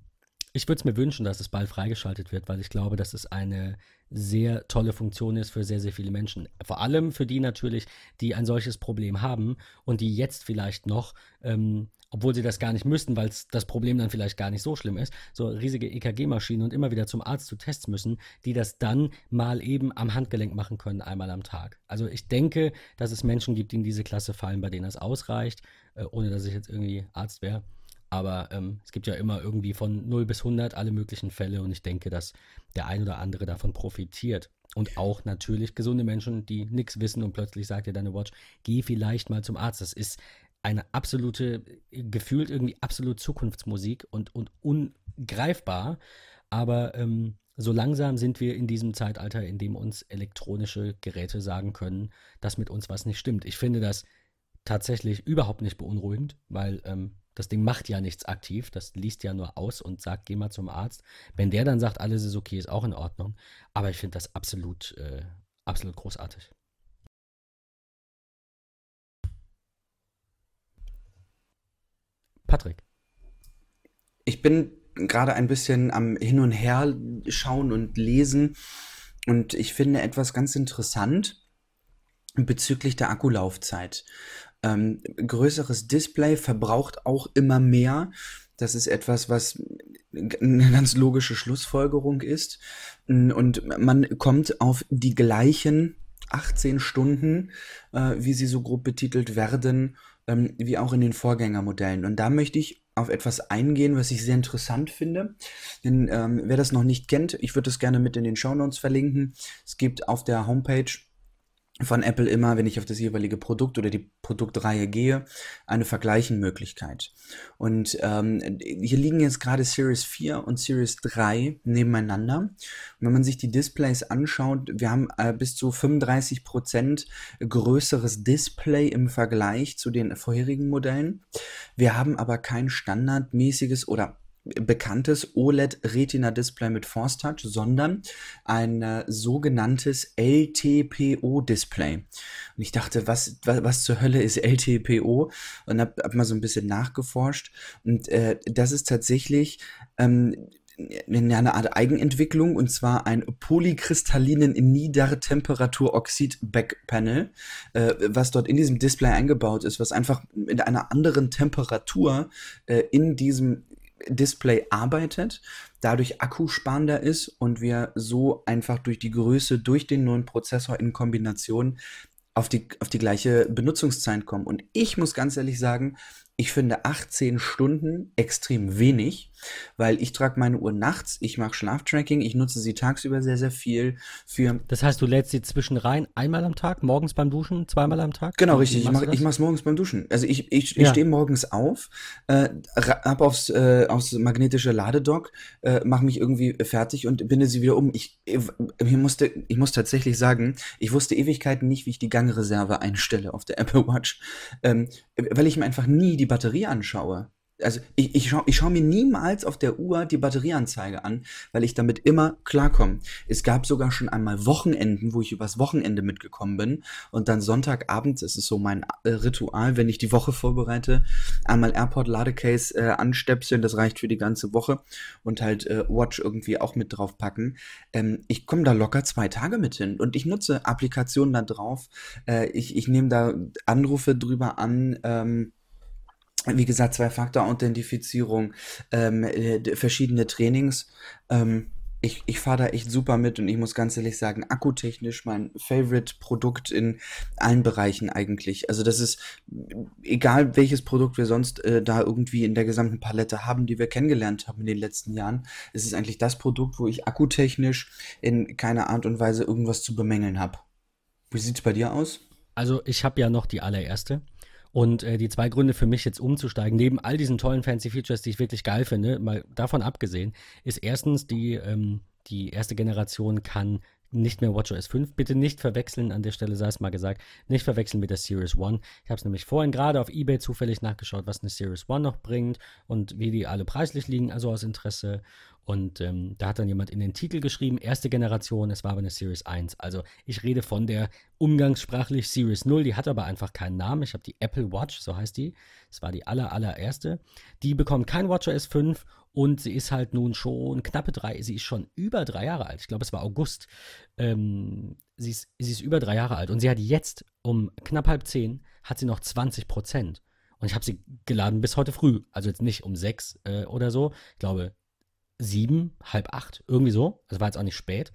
ich würde es mir wünschen, dass es bald freigeschaltet wird, weil ich glaube, dass es eine sehr tolle Funktion ist für sehr, sehr viele Menschen. Vor allem für die natürlich, die ein solches Problem haben und die jetzt vielleicht noch, ähm, obwohl sie das gar nicht müssten, weil das Problem dann vielleicht gar nicht so schlimm ist, so riesige EKG-Maschinen und immer wieder zum Arzt zu Tests müssen, die das dann mal eben am Handgelenk machen können, einmal am Tag. Also ich denke, dass es Menschen gibt, die in diese Klasse fallen, bei denen das ausreicht, äh, ohne dass ich jetzt irgendwie Arzt wäre. Aber ähm, es gibt ja immer irgendwie von 0 bis 100 alle möglichen Fälle und ich denke, dass der ein oder andere davon profitiert. Und auch natürlich gesunde Menschen, die nichts wissen und plötzlich sagt dir deine Watch, geh vielleicht mal zum Arzt. Das ist eine absolute, gefühlt irgendwie absolut Zukunftsmusik und, und ungreifbar. Aber ähm, so langsam sind wir in diesem Zeitalter, in dem uns elektronische Geräte sagen können, dass mit uns was nicht stimmt. Ich finde das tatsächlich überhaupt nicht beunruhigend, weil ähm, das Ding macht ja nichts aktiv, das liest ja nur aus und sagt, geh mal zum Arzt. Wenn der dann sagt, alles ist okay, ist auch in Ordnung. Aber ich finde das absolut, äh, absolut großartig. Patrick. Ich bin gerade ein bisschen am Hin und Her schauen und lesen und ich finde etwas ganz interessant bezüglich der Akkulaufzeit. Ähm, größeres Display verbraucht auch immer mehr. Das ist etwas, was eine ganz logische Schlussfolgerung ist. Und man kommt auf die gleichen 18 Stunden, äh, wie sie so grob betitelt werden, ähm, wie auch in den Vorgängermodellen. Und da möchte ich auf etwas eingehen, was ich sehr interessant finde. Denn ähm, wer das noch nicht kennt, ich würde das gerne mit in den Show Notes verlinken. Es gibt auf der Homepage von Apple immer, wenn ich auf das jeweilige Produkt oder die Produktreihe gehe, eine Vergleichenmöglichkeit. Und ähm, hier liegen jetzt gerade Series 4 und Series 3 nebeneinander. Und wenn man sich die Displays anschaut, wir haben äh, bis zu 35% größeres Display im Vergleich zu den vorherigen Modellen. Wir haben aber kein standardmäßiges oder bekanntes OLED-Retina-Display mit Force Touch, sondern ein äh, sogenanntes LTPO-Display. Und ich dachte, was, was, was, zur Hölle ist LTPO? Und habe hab mal so ein bisschen nachgeforscht. Und äh, das ist tatsächlich ähm, eine Art Eigenentwicklung und zwar ein polykristallinen Niedertemperatur-Oxid-Backpanel, äh, was dort in diesem Display eingebaut ist, was einfach mit einer anderen Temperatur äh, in diesem Display arbeitet, dadurch akkusparender ist und wir so einfach durch die Größe, durch den neuen Prozessor in Kombination auf die, auf die gleiche Benutzungszeit kommen. Und ich muss ganz ehrlich sagen, ich finde 18 Stunden extrem wenig, weil ich trage meine Uhr nachts, ich mache Schlaftracking, ich nutze sie tagsüber sehr, sehr viel für. Das heißt, du lädst sie zwischen rein einmal am Tag, morgens beim Duschen, zweimal am Tag? Genau, richtig. Ich mache es morgens beim Duschen. Also ich, ich, ich ja. stehe morgens auf, äh, ab aufs, äh, aufs magnetische Ladedock, äh, mache mich irgendwie fertig und binde sie wieder um. Ich, ich, musste, ich muss tatsächlich sagen, ich wusste Ewigkeiten nicht, wie ich die Gangreserve einstelle auf der Apple Watch, ähm, weil ich mir einfach nie die die Batterie anschaue, also ich, ich schaue ich schau mir niemals auf der Uhr die Batterieanzeige an, weil ich damit immer klarkomme. Es gab sogar schon einmal Wochenenden, wo ich übers Wochenende mitgekommen bin und dann Sonntagabends, das ist so mein äh, Ritual, wenn ich die Woche vorbereite, einmal Airport Ladecase äh, anstöpseln, das reicht für die ganze Woche und halt äh, Watch irgendwie auch mit draufpacken. Ähm, ich komme da locker zwei Tage mit hin und ich nutze Applikationen da drauf. Äh, ich ich nehme da Anrufe drüber an. Ähm, wie gesagt, Zwei-Faktor-Authentifizierung, ähm, äh, verschiedene Trainings. Ähm, ich, ich fahre da echt super mit und ich muss ganz ehrlich sagen, akkutechnisch mein Favorite-Produkt in allen Bereichen eigentlich. Also das ist, egal welches Produkt wir sonst äh, da irgendwie in der gesamten Palette haben, die wir kennengelernt haben in den letzten Jahren, es ist eigentlich das Produkt, wo ich akkutechnisch in keiner Art und Weise irgendwas zu bemängeln habe. Wie sieht es bei dir aus? Also ich habe ja noch die allererste. Und äh, die zwei Gründe für mich jetzt umzusteigen, neben all diesen tollen fancy Features, die ich wirklich geil finde, mal davon abgesehen, ist erstens die, ähm, die erste Generation kann nicht mehr WatchOS 5. Bitte nicht verwechseln, an der Stelle sei es mal gesagt, nicht verwechseln mit der Series One. Ich habe es nämlich vorhin gerade auf Ebay zufällig nachgeschaut, was eine Series One noch bringt und wie die alle preislich liegen, also aus Interesse. Und ähm, da hat dann jemand in den Titel geschrieben, erste Generation, es war aber eine Series 1. Also ich rede von der umgangssprachlich Series 0, die hat aber einfach keinen Namen. Ich habe die Apple Watch, so heißt die. Es war die aller, allererste. Die bekommt kein WatchOS 5 und sie ist halt nun schon knappe drei, sie ist schon über drei Jahre alt. Ich glaube, es war August. Ähm, sie, ist, sie ist über drei Jahre alt und sie hat jetzt um knapp halb zehn, hat sie noch 20 Prozent. Und ich habe sie geladen bis heute früh. Also jetzt nicht um sechs äh, oder so. Ich glaube, sieben, halb acht, irgendwie so. Das war jetzt auch nicht spät.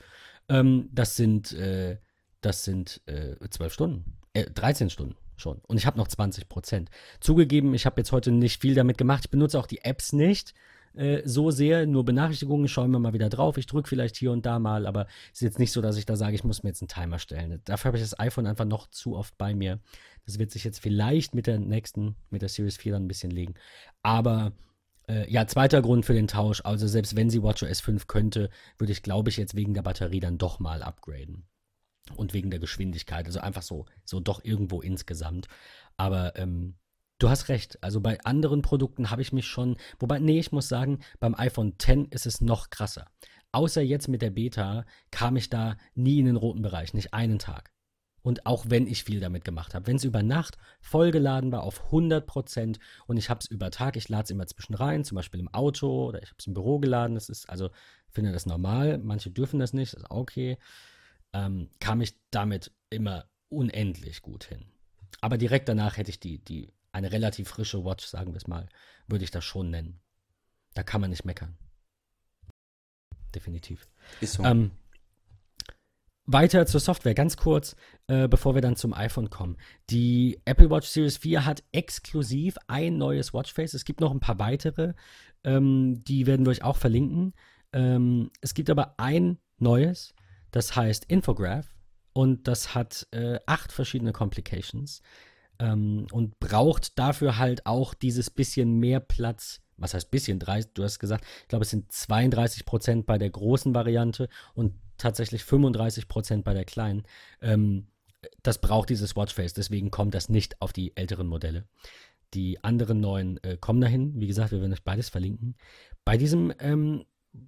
Ähm, das sind, äh, das sind äh, zwölf Stunden, äh, 13 Stunden schon. Und ich habe noch 20 Prozent. Zugegeben, ich habe jetzt heute nicht viel damit gemacht. Ich benutze auch die Apps nicht äh, so sehr, nur Benachrichtigungen, schauen wir mal wieder drauf. Ich drücke vielleicht hier und da mal, aber es ist jetzt nicht so, dass ich da sage, ich muss mir jetzt einen Timer stellen. Dafür habe ich das iPhone einfach noch zu oft bei mir. Das wird sich jetzt vielleicht mit der nächsten, mit der Series 4 dann ein bisschen legen. Aber äh, ja, zweiter Grund für den Tausch. Also selbst wenn sie WatchOS 5 könnte, würde ich, glaube ich, jetzt wegen der Batterie dann doch mal upgraden. Und wegen der Geschwindigkeit. Also einfach so, so doch irgendwo insgesamt. Aber ähm, du hast recht. Also bei anderen Produkten habe ich mich schon. Wobei, nee, ich muss sagen, beim iPhone X ist es noch krasser. Außer jetzt mit der Beta kam ich da nie in den roten Bereich, nicht einen Tag. Und auch wenn ich viel damit gemacht habe, wenn es über Nacht vollgeladen war auf 100% und ich habe es über Tag, ich lade es immer zwischen rein, zum Beispiel im Auto oder ich habe es im Büro geladen, das ist also, finde das normal, manche dürfen das nicht, das ist okay, ähm, kam ich damit immer unendlich gut hin. Aber direkt danach hätte ich die, die, eine relativ frische Watch, sagen wir es mal, würde ich das schon nennen. Da kann man nicht meckern. Definitiv. Ist so. Ähm, weiter zur Software, ganz kurz, äh, bevor wir dann zum iPhone kommen. Die Apple Watch Series 4 hat exklusiv ein neues Watchface. Es gibt noch ein paar weitere, ähm, die werden wir euch auch verlinken. Ähm, es gibt aber ein neues, das heißt Infograph. und das hat äh, acht verschiedene Complications ähm, und braucht dafür halt auch dieses bisschen mehr Platz. Was heißt bisschen? du hast gesagt, ich glaube, es sind 32 Prozent bei der großen Variante und tatsächlich 35 Prozent bei der kleinen. Ähm, das braucht dieses Watchface, deswegen kommt das nicht auf die älteren Modelle. Die anderen neuen äh, kommen dahin. Wie gesagt, wir werden euch beides verlinken. Bei diesem ähm,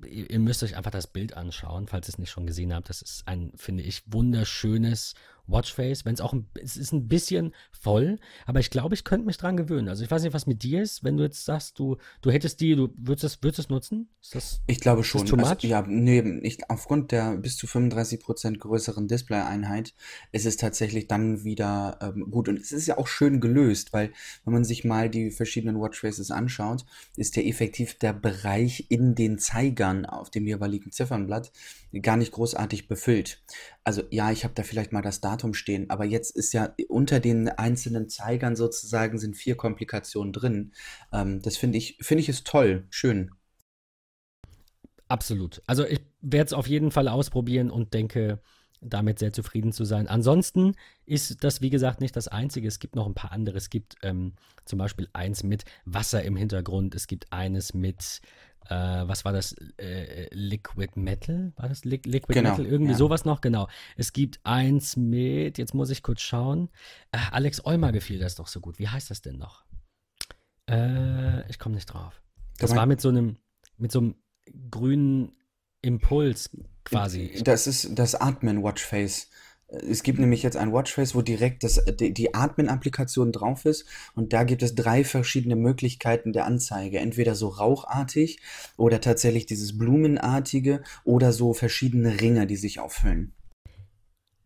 ihr müsst euch einfach das Bild anschauen, falls ihr es nicht schon gesehen habt. Das ist ein, finde ich, wunderschönes Watchface. Wenn es auch ein, es ist ein bisschen voll, aber ich glaube, ich könnte mich dran gewöhnen. Also ich weiß nicht, was mit dir ist, wenn du jetzt sagst, du, du hättest die, du würdest es, würdest es nutzen? Ist das, ich glaube schon. Also, ja, nee, ich, aufgrund der bis zu 35% größeren Display-Einheit ist es tatsächlich dann wieder ähm, gut. Und es ist ja auch schön gelöst, weil wenn man sich mal die verschiedenen Watchfaces anschaut, ist ja effektiv der Bereich in den Zeigern auf dem jeweiligen Ziffernblatt gar nicht großartig befüllt. Also ja, ich habe da vielleicht mal das Datum stehen, aber jetzt ist ja unter den einzelnen Zeigern sozusagen sind vier Komplikationen drin. Ähm, das finde ich, finde ich ist toll, schön. Absolut. Also ich werde es auf jeden Fall ausprobieren und denke, damit sehr zufrieden zu sein. Ansonsten ist das, wie gesagt, nicht das Einzige. Es gibt noch ein paar andere. Es gibt ähm, zum Beispiel eins mit Wasser im Hintergrund. Es gibt eines mit äh, was war das? Äh, Liquid Metal? War das Li Liquid genau, Metal? Irgendwie ja. sowas noch? Genau. Es gibt eins mit, jetzt muss ich kurz schauen. Äh, Alex Olmer gefiel das doch so gut. Wie heißt das denn noch? Äh, ich komme nicht drauf. Das war mit so einem, mit so einem grünen Impuls quasi. Das ist das Atmen Watchface. Es gibt nämlich jetzt ein Watchface, wo direkt das, die, die Atmen-Applikation drauf ist und da gibt es drei verschiedene Möglichkeiten der Anzeige. Entweder so rauchartig oder tatsächlich dieses Blumenartige oder so verschiedene Ringe, die sich auffüllen.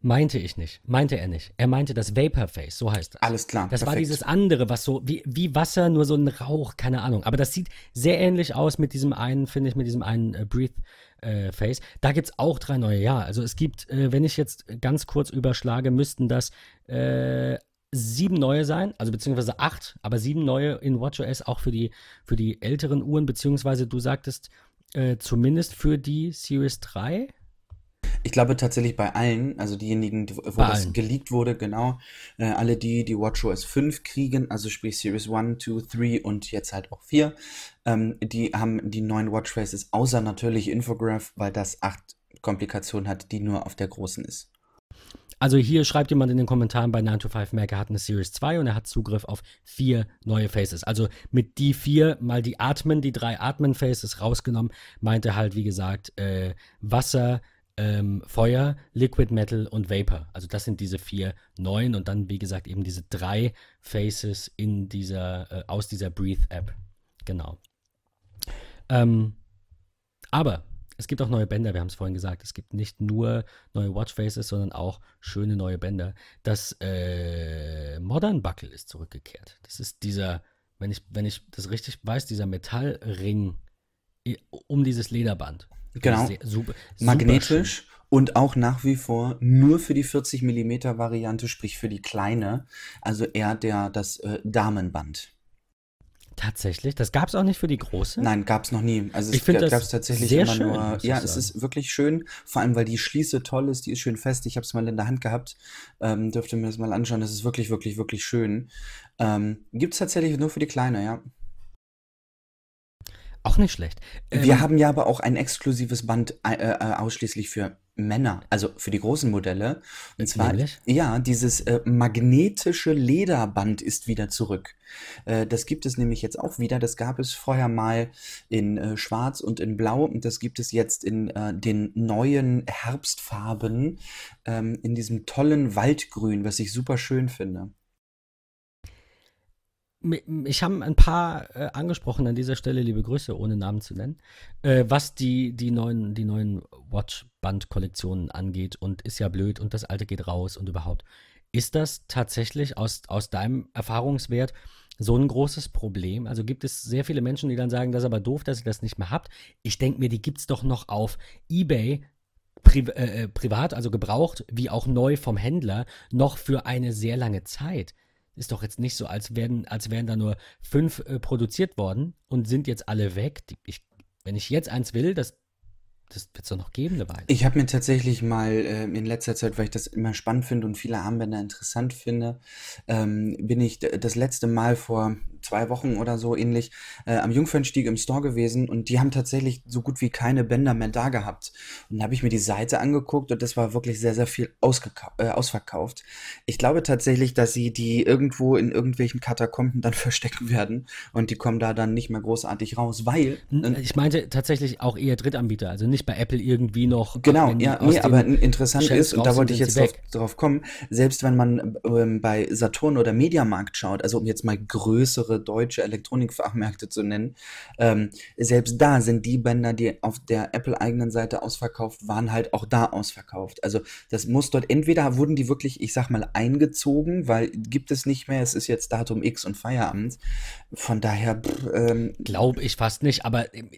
Meinte ich nicht. Meinte er nicht. Er meinte das Vaporface, so heißt das. Alles klar. Das perfekt. war dieses andere, was so wie, wie Wasser, nur so ein Rauch, keine Ahnung. Aber das sieht sehr ähnlich aus mit diesem einen, finde ich, mit diesem einen äh, Breathe äh, Face. Da gibt es auch drei neue, ja. Also es gibt, äh, wenn ich jetzt ganz kurz überschlage, müssten das äh, sieben neue sein, also beziehungsweise acht, aber sieben neue in WatchOS auch für die, für die älteren Uhren, beziehungsweise du sagtest äh, zumindest für die Series 3. Ich glaube tatsächlich bei allen, also diejenigen, wo bei das allen. geleakt wurde, genau, äh, alle die, die WatchOS 5 kriegen, also sprich Series 1, 2, 3 und jetzt halt auch 4, ähm, die haben die neuen Watchfaces, außer natürlich Infograph, weil das acht Komplikationen hat, die nur auf der großen ist. Also hier schreibt jemand in den Kommentaren bei 9 to 5 Mac, er hat eine Series 2 und er hat Zugriff auf vier neue Faces. Also mit die vier mal die Atmen, die drei Atmen-Faces rausgenommen, meinte halt, wie gesagt, äh, Wasser, ähm, Feuer, Liquid Metal und Vapor. Also das sind diese vier neuen und dann, wie gesagt, eben diese drei Faces in dieser, äh, aus dieser Breathe-App. Genau. Ähm, aber es gibt auch neue Bänder, wir haben es vorhin gesagt. Es gibt nicht nur neue Watchfaces, sondern auch schöne neue Bänder. Das äh, Modern Buckle ist zurückgekehrt. Das ist dieser, wenn ich, wenn ich das richtig weiß, dieser Metallring um dieses Lederband. Genau. Sehr, super, Magnetisch super und auch nach wie vor nur für die 40 mm Variante, sprich für die kleine, also eher der das äh, Damenband. Tatsächlich? Das gab es auch nicht für die große? Nein, gab es noch nie. Also ich es gab es tatsächlich sehr immer schön, nur. Ja, es ist wirklich schön, vor allem weil die Schließe toll ist, die ist schön fest. Ich habe es mal in der Hand gehabt, ähm, dürfte mir das mal anschauen. Das ist wirklich, wirklich, wirklich schön. Ähm, Gibt es tatsächlich nur für die kleine, ja. Auch nicht schlecht. Wir ähm, haben ja aber auch ein exklusives Band äh, äh, ausschließlich für Männer, also für die großen Modelle. Und zwar, nämlich? ja, dieses äh, magnetische Lederband ist wieder zurück. Äh, das gibt es nämlich jetzt auch wieder. Das gab es vorher mal in äh, Schwarz und in Blau und das gibt es jetzt in äh, den neuen Herbstfarben, ähm, in diesem tollen Waldgrün, was ich super schön finde ich habe ein paar äh, angesprochen an dieser Stelle, liebe Grüße, ohne Namen zu nennen, äh, was die, die neuen, die neuen Watch-Band-Kollektionen angeht und ist ja blöd und das alte geht raus und überhaupt. Ist das tatsächlich aus, aus deinem Erfahrungswert so ein großes Problem? Also gibt es sehr viele Menschen, die dann sagen, das ist aber doof, dass ihr das nicht mehr habt. Ich denke mir, die gibt es doch noch auf Ebay Pri äh, äh, privat, also gebraucht, wie auch neu vom Händler, noch für eine sehr lange Zeit ist doch jetzt nicht so, als wären, als wären da nur fünf äh, produziert worden und sind jetzt alle weg. Ich, wenn ich jetzt eins will, das das wird es doch noch geben eine Weile. Ich habe mir tatsächlich mal äh, in letzter Zeit, weil ich das immer spannend finde und viele Armbänder interessant finde, ähm, bin ich das letzte Mal vor zwei Wochen oder so ähnlich äh, am Jungfernstieg im Store gewesen und die haben tatsächlich so gut wie keine Bänder mehr da gehabt. Und da habe ich mir die Seite angeguckt und das war wirklich sehr, sehr viel äh, ausverkauft. Ich glaube tatsächlich, dass sie die irgendwo in irgendwelchen Katakomben dann verstecken werden und die kommen da dann nicht mehr großartig raus, weil. Ich meinte tatsächlich auch eher Drittanbieter, also nicht bei Apple irgendwie noch. Genau, ja, nee, aber interessant Shells ist, und da wollte ich jetzt drauf, drauf, kommen, selbst wenn man ähm, bei Saturn oder Mediamarkt schaut, also um jetzt mal größere deutsche Elektronikfachmärkte zu nennen, ähm, selbst da sind die Bänder, die auf der Apple-eigenen Seite ausverkauft waren, halt auch da ausverkauft. Also das muss dort, entweder wurden die wirklich, ich sag mal, eingezogen, weil gibt es nicht mehr, es ist jetzt Datum X und Feierabend. Von daher. Ähm, Glaube ich fast nicht, aber ähm,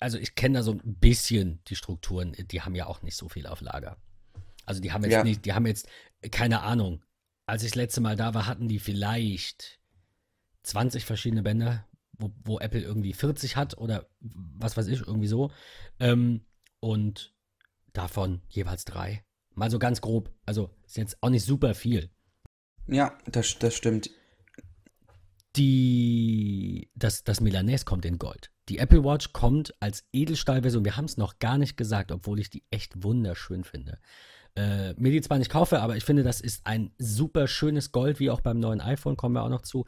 also ich kenne da so ein bisschen die Strukturen, die haben ja auch nicht so viel auf Lager. Also die haben jetzt ja. nicht, die haben jetzt, keine Ahnung, als ich das letzte Mal da war, hatten die vielleicht 20 verschiedene Bänder, wo, wo Apple irgendwie 40 hat oder was weiß ich, irgendwie so. Ähm, und davon jeweils drei. Mal so ganz grob. Also ist jetzt auch nicht super viel. Ja, das, das stimmt. Die, das, das Milanese kommt in Gold. Die Apple Watch kommt als Edelstahlversion. Wir haben es noch gar nicht gesagt, obwohl ich die echt wunderschön finde. Äh, mir die zwar nicht kaufe, aber ich finde, das ist ein super schönes Gold, wie auch beim neuen iPhone, kommen wir auch noch zu.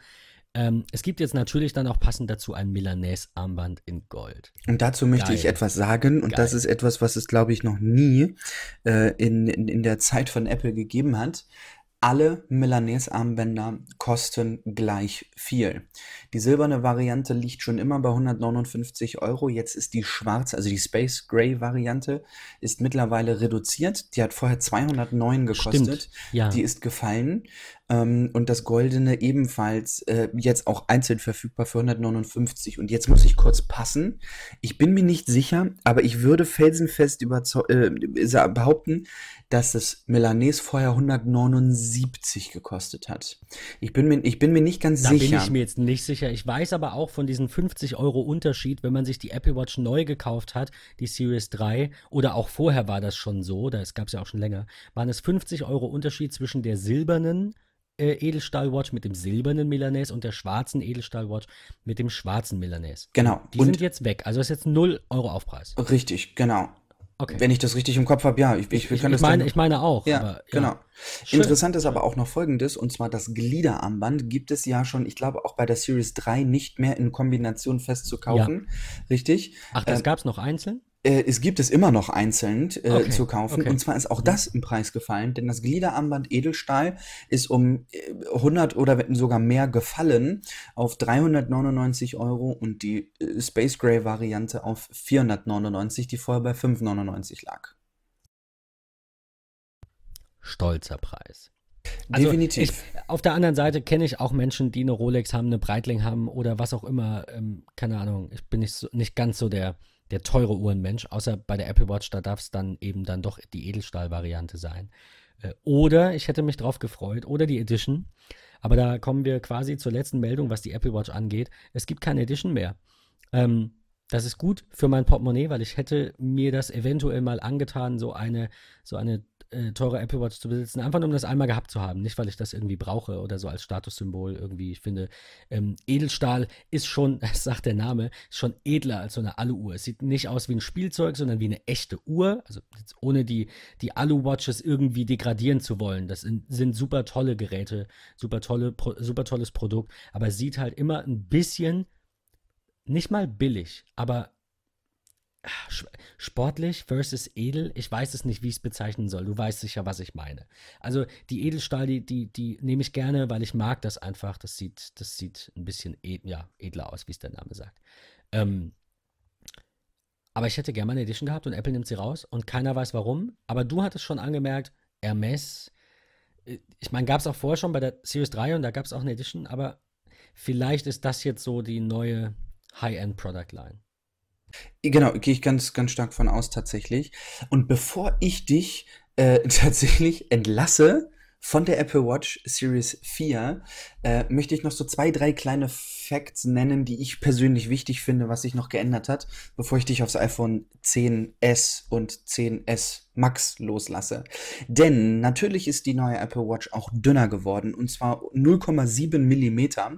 Ähm, es gibt jetzt natürlich dann auch passend dazu ein Milanese-Armband in Gold. Und dazu möchte Geil. ich etwas sagen, und Geil. das ist etwas, was es, glaube ich, noch nie äh, in, in, in der Zeit von Apple gegeben hat. Alle Milanese-Armbänder kosten gleich viel. Die silberne Variante liegt schon immer bei 159 Euro. Jetzt ist die schwarze, also die Space Gray Variante, ist mittlerweile reduziert. Die hat vorher 209 gekostet. Ja. Die ist gefallen. Ähm, und das Goldene ebenfalls äh, jetzt auch einzeln verfügbar für 159. Und jetzt muss ich kurz passen. Ich bin mir nicht sicher, aber ich würde felsenfest äh, behaupten, dass das Milanese vorher 179 gekostet hat. Ich bin mir, ich bin mir nicht ganz da sicher. Da bin ich mir jetzt nicht sicher. Ich weiß aber auch von diesen 50 Euro Unterschied, wenn man sich die Apple Watch neu gekauft hat, die Series 3, oder auch vorher war das schon so, das gab es ja auch schon länger, waren es 50 Euro Unterschied zwischen der silbernen äh, Edelstahlwatch mit dem silbernen Milanese und der schwarzen Edelstahlwatch mit dem schwarzen Milanese. Genau. Die und sind jetzt weg. Also ist jetzt 0 Euro Aufpreis. Richtig, genau. Okay. Wenn ich das richtig im Kopf habe, ja. Ich, ich, ich, ich meine, ich meine auch. Ja, aber, ja. genau. Schön. Interessant ist aber auch noch Folgendes, und zwar das Gliederarmband gibt es ja schon, ich glaube auch bei der Series 3 nicht mehr in Kombination festzukaufen. Ja. Richtig? Ach, das ähm, gab es noch einzeln? Äh, es gibt es immer noch einzeln äh, okay, zu kaufen. Okay. Und zwar ist auch das im Preis gefallen, denn das Gliederarmband Edelstahl ist um 100 äh, oder sogar mehr gefallen auf 399 Euro und die äh, Space Gray Variante auf 499, die vorher bei 599 lag. Stolzer Preis. Also Definitiv. Ich, auf der anderen Seite kenne ich auch Menschen, die eine Rolex haben, eine Breitling haben oder was auch immer. Ähm, keine Ahnung. Ich bin nicht, so, nicht ganz so der der teure Uhrenmensch, außer bei der Apple Watch, da darf es dann eben dann doch die Edelstahl-Variante sein. Äh, oder ich hätte mich drauf gefreut, oder die Edition. Aber da kommen wir quasi zur letzten Meldung, was die Apple Watch angeht. Es gibt keine Edition mehr. Ähm, das ist gut für mein Portemonnaie, weil ich hätte mir das eventuell mal angetan, so eine, so eine äh, teure Apple Watch zu besitzen, einfach nur um das einmal gehabt zu haben. Nicht, weil ich das irgendwie brauche oder so als Statussymbol irgendwie. Ich finde, ähm, Edelstahl ist schon, das sagt der Name, schon edler als so eine Alu-Uhr. Es sieht nicht aus wie ein Spielzeug, sondern wie eine echte Uhr. Also ohne die, die Alu-Watches irgendwie degradieren zu wollen. Das sind, sind super tolle Geräte, super, tolle, super tolles Produkt, aber sieht halt immer ein bisschen, nicht mal billig, aber Sportlich versus edel, ich weiß es nicht, wie ich es bezeichnen soll. Du weißt sicher, was ich meine. Also die Edelstahl, die, die, die nehme ich gerne, weil ich mag das einfach. Das sieht, das sieht ein bisschen ed, ja, edler aus, wie es der Name sagt. Ähm, aber ich hätte gerne mal eine Edition gehabt und Apple nimmt sie raus und keiner weiß warum. Aber du hattest schon angemerkt, Hermes, äh, ich meine, gab es auch vorher schon bei der Series 3 und da gab es auch eine Edition, aber vielleicht ist das jetzt so die neue High-End Product Line. Genau, gehe ich ganz, ganz stark von aus tatsächlich. Und bevor ich dich äh, tatsächlich entlasse, von der Apple Watch Series 4 äh, möchte ich noch so zwei, drei kleine Facts nennen, die ich persönlich wichtig finde, was sich noch geändert hat, bevor ich dich aufs iPhone 10s und 10s Max loslasse. Denn natürlich ist die neue Apple Watch auch dünner geworden und zwar 0,7 Millimeter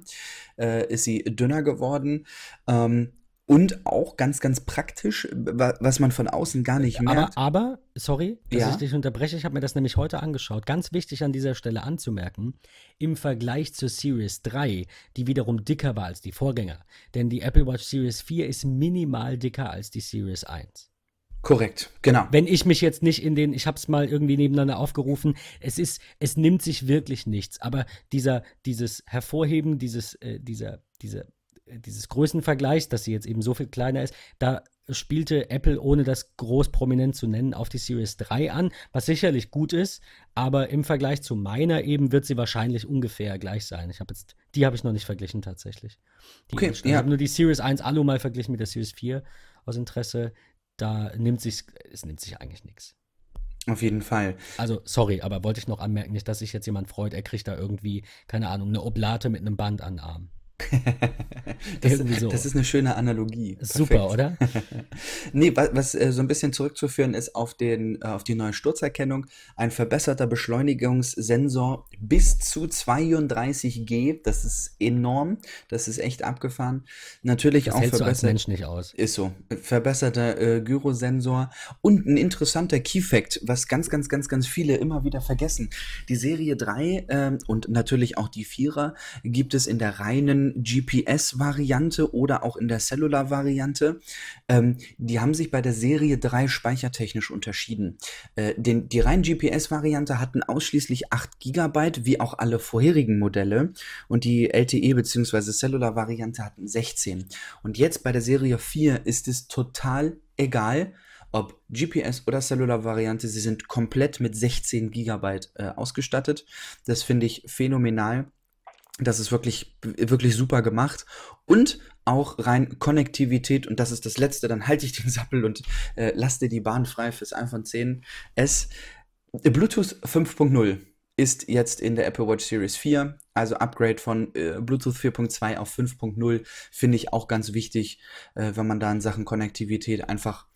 äh, ist sie dünner geworden. Ähm, und auch ganz, ganz praktisch, was man von außen gar nicht merkt. Aber, aber sorry, dass ja? ich dich unterbreche, ich habe mir das nämlich heute angeschaut. Ganz wichtig an dieser Stelle anzumerken, im Vergleich zur Series 3, die wiederum dicker war als die Vorgänger. Denn die Apple Watch Series 4 ist minimal dicker als die Series 1. Korrekt, genau. Wenn ich mich jetzt nicht in den, ich habe es mal irgendwie nebeneinander aufgerufen, es ist, es nimmt sich wirklich nichts, aber dieser, dieses Hervorheben, dieses, äh, dieser, dieser dieses Größenvergleichs, dass sie jetzt eben so viel kleiner ist, da spielte Apple, ohne das groß prominent zu nennen, auf die Series 3 an, was sicherlich gut ist, aber im Vergleich zu meiner eben wird sie wahrscheinlich ungefähr gleich sein. Ich habe jetzt, die habe ich noch nicht verglichen tatsächlich. Die okay, ja. Ich habe nur die Series 1 Alu mal verglichen mit der Series 4 aus Interesse. Da nimmt sich, es nimmt sich eigentlich nichts. Auf jeden Fall. Also, sorry, aber wollte ich noch anmerken, nicht, dass sich jetzt jemand freut, er kriegt da irgendwie, keine Ahnung, eine Oblate mit einem Band an den Arm. das, so. das, ist eine schöne Analogie. Super, oder? nee, was, was äh, so ein bisschen zurückzuführen ist auf, den, äh, auf die neue Sturzerkennung. Ein verbesserter Beschleunigungssensor bis zu 32G. Das ist enorm. Das ist echt abgefahren. Natürlich das auch verbessert. als Mensch nicht aus. Ist so. Verbesserter äh, Gyrosensor und ein interessanter Keyfact, was ganz, ganz, ganz, ganz viele immer wieder vergessen. Die Serie 3 ähm, und natürlich auch die 4er gibt es in der reinen GPS-Variante oder auch in der Cellular-Variante. Ähm, die haben sich bei der Serie 3 speichertechnisch unterschieden. Äh, den, die rein GPS-Variante hatten ausschließlich 8 GB, wie auch alle vorherigen Modelle. Und die LTE bzw. Cellular-Variante hatten 16. Und jetzt bei der Serie 4 ist es total egal, ob GPS oder Cellular-Variante, sie sind komplett mit 16 GB äh, ausgestattet. Das finde ich phänomenal. Das ist wirklich, wirklich super gemacht. Und auch rein Konnektivität, und das ist das Letzte, dann halte ich den Sappel und äh, lasse dir die Bahn frei fürs iPhone 10s. Bluetooth 5.0 ist jetzt in der Apple Watch Series 4, also Upgrade von äh, Bluetooth 4.2 auf 5.0, finde ich auch ganz wichtig, äh, wenn man da in Sachen Konnektivität einfach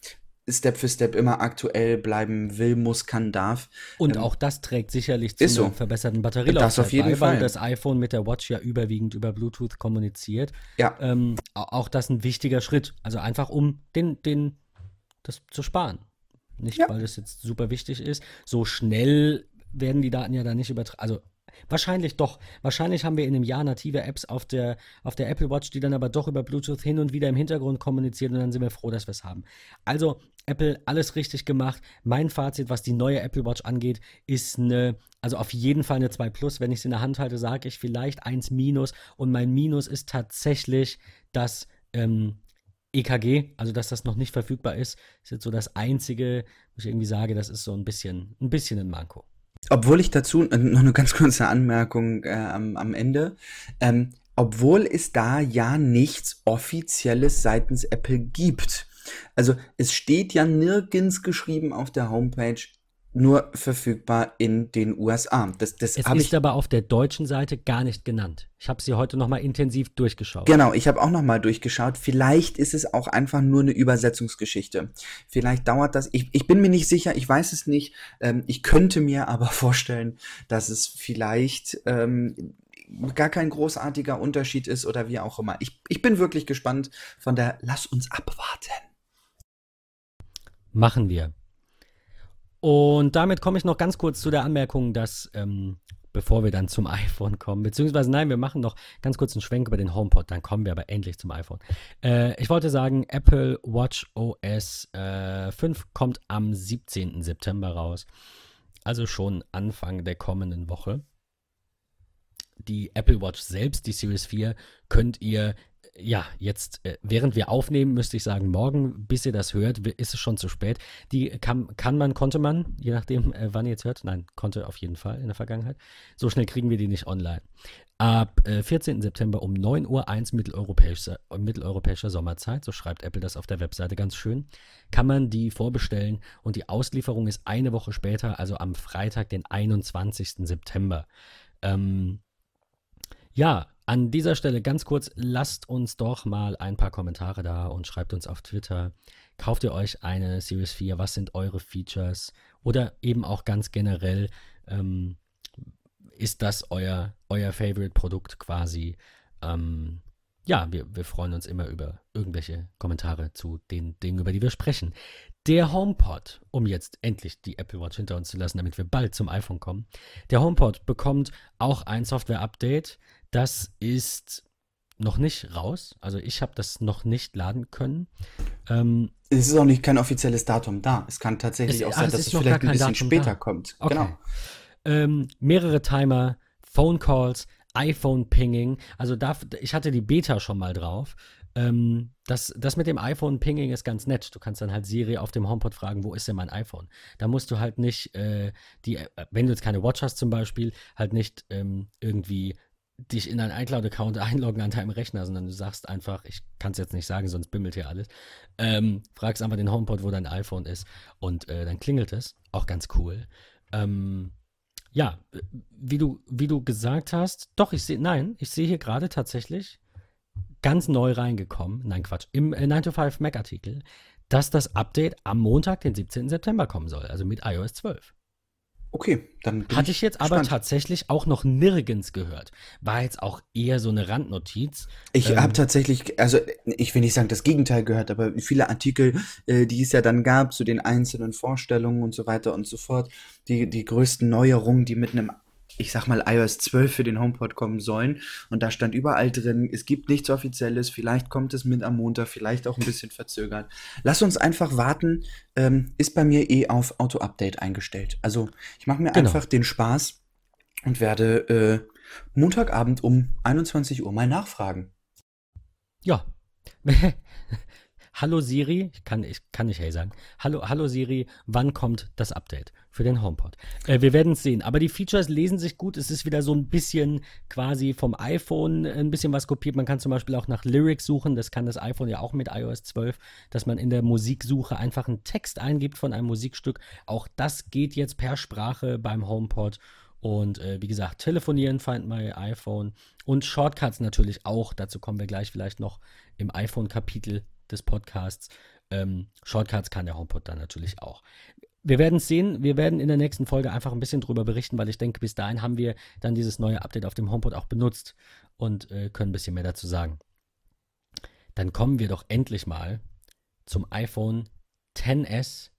Step für Step immer aktuell bleiben will, muss, kann, darf. Und ähm, auch das trägt sicherlich zu so. verbesserten Batterielaufzeit das auf jeden bei, Fall. weil das iPhone mit der Watch ja überwiegend über Bluetooth kommuniziert. Ja. Ähm, auch das ein wichtiger Schritt. Also einfach um den, den, das zu sparen. Nicht, ja. weil das jetzt super wichtig ist. So schnell werden die Daten ja da nicht übertragen. Also Wahrscheinlich doch. Wahrscheinlich haben wir in einem Jahr native Apps auf der, auf der Apple Watch, die dann aber doch über Bluetooth hin und wieder im Hintergrund kommunizieren und dann sind wir froh, dass wir es haben. Also, Apple, alles richtig gemacht. Mein Fazit, was die neue Apple Watch angeht, ist eine, also auf jeden Fall eine 2 Plus. Wenn ich sie in der Hand halte, sage ich vielleicht 1 Minus. Und mein Minus ist tatsächlich das ähm, EKG, also dass das noch nicht verfügbar ist. Ist jetzt so das Einzige, wo ich irgendwie sage, das ist so ein bisschen, ein bisschen ein Manko. Obwohl ich dazu äh, noch eine ganz kurze Anmerkung äh, am, am Ende. Ähm, obwohl es da ja nichts Offizielles seitens Apple gibt. Also es steht ja nirgends geschrieben auf der Homepage, nur verfügbar in den USA. Das, das es ist ich, aber auf der deutschen Seite gar nicht genannt. Ich habe sie heute nochmal intensiv durchgeschaut. Genau, ich habe auch nochmal durchgeschaut. Vielleicht ist es auch einfach nur eine Übersetzungsgeschichte. Vielleicht dauert das. Ich, ich bin mir nicht sicher, ich weiß es nicht. Ähm, ich könnte mir aber vorstellen, dass es vielleicht ähm, gar kein großartiger Unterschied ist oder wie auch immer. Ich, ich bin wirklich gespannt. Von der Lass uns abwarten. Machen wir. Und damit komme ich noch ganz kurz zu der Anmerkung, dass, ähm, bevor wir dann zum iPhone kommen, beziehungsweise nein, wir machen noch ganz kurz einen Schwenk über den HomePod, dann kommen wir aber endlich zum iPhone. Äh, ich wollte sagen, Apple Watch OS äh, 5 kommt am 17. September raus, also schon Anfang der kommenden Woche. Die Apple Watch selbst, die Series 4, könnt ihr ja, jetzt, äh, während wir aufnehmen, müsste ich sagen, morgen, bis ihr das hört, ist es schon zu spät. Die kann, kann man, konnte man, je nachdem, äh, wann ihr jetzt hört. Nein, konnte auf jeden Fall in der Vergangenheit. So schnell kriegen wir die nicht online. ab äh, 14. September um 9.01 Uhr mitteleuropäischer, mitteleuropäischer Sommerzeit, so schreibt Apple das auf der Webseite ganz schön, kann man die vorbestellen und die Auslieferung ist eine Woche später, also am Freitag, den 21. September. Ähm, ja, an dieser Stelle ganz kurz, lasst uns doch mal ein paar Kommentare da und schreibt uns auf Twitter. Kauft ihr euch eine Series 4? Was sind eure Features? Oder eben auch ganz generell, ähm, ist das euer, euer Favorite-Produkt quasi? Ähm, ja, wir, wir freuen uns immer über irgendwelche Kommentare zu den Dingen, über die wir sprechen. Der HomePod, um jetzt endlich die Apple Watch hinter uns zu lassen, damit wir bald zum iPhone kommen. Der HomePod bekommt auch ein Software-Update. Das ist noch nicht raus. Also ich habe das noch nicht laden können. Ähm, es ist auch nicht kein offizielles Datum da. Es kann tatsächlich es, auch sein, dass es vielleicht ein bisschen Datum später da. kommt. Okay. Genau. Ähm, mehrere Timer, Phone Calls, iPhone-Pinging. Also da, ich hatte die Beta schon mal drauf. Ähm, das, das mit dem iPhone-Pinging ist ganz nett. Du kannst dann halt Siri auf dem HomePod fragen, wo ist denn mein iPhone? Da musst du halt nicht äh, die, äh, wenn du jetzt keine Watch hast zum Beispiel, halt nicht ähm, irgendwie dich in deinen iCloud-Account einloggen an deinem Rechner, sondern du sagst einfach, ich kann es jetzt nicht sagen, sonst bimmelt hier alles. Ähm, fragst einfach den HomePod, wo dein iPhone ist und äh, dann klingelt es. Auch ganz cool. Ähm, ja, wie du, wie du gesagt hast, doch, ich sehe, nein, ich sehe hier gerade tatsächlich ganz neu reingekommen, nein, Quatsch, im äh, 9 to 5 Mac-Artikel, dass das Update am Montag, den 17. September kommen soll, also mit iOS 12. Okay, dann. Hatte ich jetzt aber tatsächlich auch noch nirgends gehört. War jetzt auch eher so eine Randnotiz. Ich ähm, habe tatsächlich, also ich will nicht sagen das Gegenteil gehört, aber viele Artikel, äh, die es ja dann gab zu den einzelnen Vorstellungen und so weiter und so fort, die, die größten Neuerungen, die mit einem ich sag mal, iOS 12 für den HomePod kommen sollen. Und da stand überall drin, es gibt nichts Offizielles, vielleicht kommt es mit am Montag, vielleicht auch ein bisschen verzögert. Lass uns einfach warten, ähm, ist bei mir eh auf Auto-Update eingestellt. Also ich mache mir genau. einfach den Spaß und werde äh, Montagabend um 21 Uhr mal nachfragen. Ja. Hallo Siri, ich kann, ich kann nicht hey sagen. Hallo, hallo Siri, wann kommt das Update für den HomePod? Äh, wir werden es sehen. Aber die Features lesen sich gut. Es ist wieder so ein bisschen quasi vom iPhone ein bisschen was kopiert. Man kann zum Beispiel auch nach Lyrics suchen. Das kann das iPhone ja auch mit iOS 12, dass man in der Musiksuche einfach einen Text eingibt von einem Musikstück. Auch das geht jetzt per Sprache beim HomePod. Und äh, wie gesagt, telefonieren, Find My iPhone und Shortcuts natürlich auch. Dazu kommen wir gleich vielleicht noch im iPhone-Kapitel des Podcasts. Ähm, Shortcuts kann der HomePod dann natürlich auch. Wir werden es sehen. Wir werden in der nächsten Folge einfach ein bisschen drüber berichten, weil ich denke, bis dahin haben wir dann dieses neue Update auf dem HomePod auch benutzt und äh, können ein bisschen mehr dazu sagen. Dann kommen wir doch endlich mal zum iPhone 10s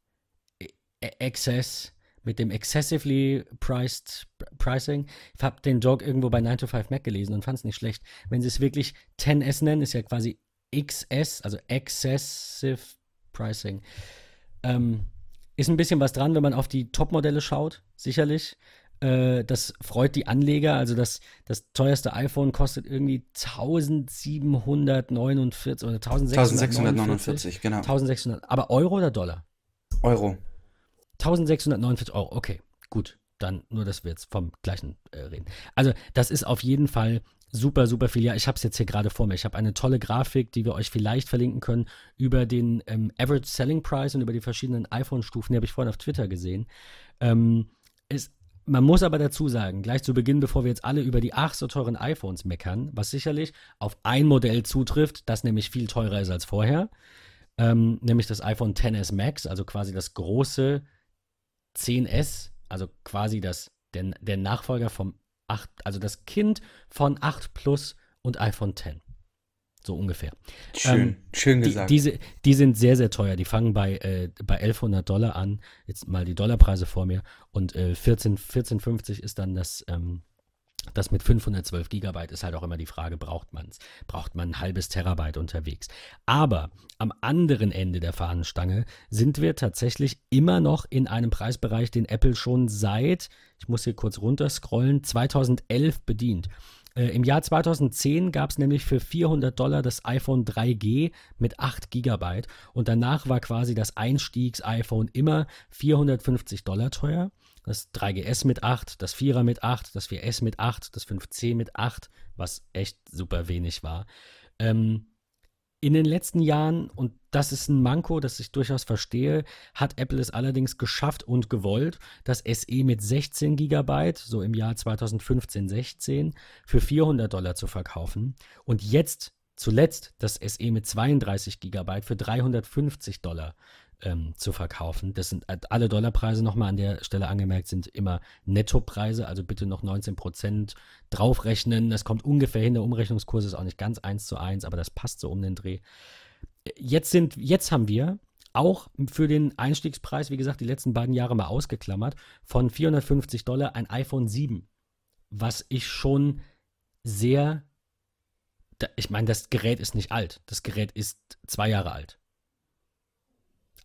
XS mit dem excessively priced pricing. Ich habe den Joke irgendwo bei 9 to 5 Mac gelesen und fand es nicht schlecht. Wenn sie es wirklich 10s nennen, ist ja quasi XS, also Excessive Pricing. Ähm, ist ein bisschen was dran, wenn man auf die Top-Modelle schaut, sicherlich. Äh, das freut die Anleger. Also das, das teuerste iPhone kostet irgendwie 1749 oder 1649, genau. 1600, aber Euro oder Dollar? Euro. 1649 Euro, okay, gut. Dann nur, dass wir jetzt vom gleichen äh, reden. Also, das ist auf jeden Fall super, super viel. Ja, ich habe es jetzt hier gerade vor mir. Ich habe eine tolle Grafik, die wir euch vielleicht verlinken können, über den ähm, Average Selling Price und über die verschiedenen iPhone-Stufen. Die habe ich vorhin auf Twitter gesehen. Ähm, ist, man muss aber dazu sagen, gleich zu Beginn, bevor wir jetzt alle über die ach so teuren iPhones meckern, was sicherlich auf ein Modell zutrifft, das nämlich viel teurer ist als vorher, ähm, nämlich das iPhone XS Max, also quasi das große 10S, also quasi das, der, der Nachfolger vom 8, also das Kind von 8 Plus und iPhone 10. So ungefähr. Schön, ähm, schön gesagt. Die, diese, die sind sehr, sehr teuer. Die fangen bei, äh, bei 1100 Dollar an. Jetzt mal die Dollarpreise vor mir. Und äh, 14, 1450 ist dann das, ähm, das mit 512 Gigabyte ist halt auch immer die Frage, braucht man es? Braucht man ein halbes Terabyte unterwegs? Aber am anderen Ende der Fahnenstange sind wir tatsächlich immer noch in einem Preisbereich, den Apple schon seit, ich muss hier kurz runterscrollen, 2011 bedient. Äh, Im Jahr 2010 gab es nämlich für 400 Dollar das iPhone 3G mit 8 Gigabyte und danach war quasi das Einstiegs-iPhone immer 450 Dollar teuer. Das 3GS mit 8, das 4er mit 8, das 4S mit 8, das 5C mit 8, was echt super wenig war. Ähm, in den letzten Jahren, und das ist ein Manko, das ich durchaus verstehe, hat Apple es allerdings geschafft und gewollt, das SE mit 16 GB, so im Jahr 2015, 16, für 400 Dollar zu verkaufen. Und jetzt, zuletzt, das SE mit 32 GB für 350 Dollar ähm, zu verkaufen. Das sind alle Dollarpreise nochmal an der Stelle angemerkt, sind immer Nettopreise, also bitte noch 19 Prozent draufrechnen. Das kommt ungefähr hin, der Umrechnungskurs ist auch nicht ganz eins zu eins, aber das passt so um den Dreh. Jetzt sind, jetzt haben wir auch für den Einstiegspreis, wie gesagt, die letzten beiden Jahre mal ausgeklammert, von 450 Dollar ein iPhone 7, was ich schon sehr, ich meine, das Gerät ist nicht alt, das Gerät ist zwei Jahre alt.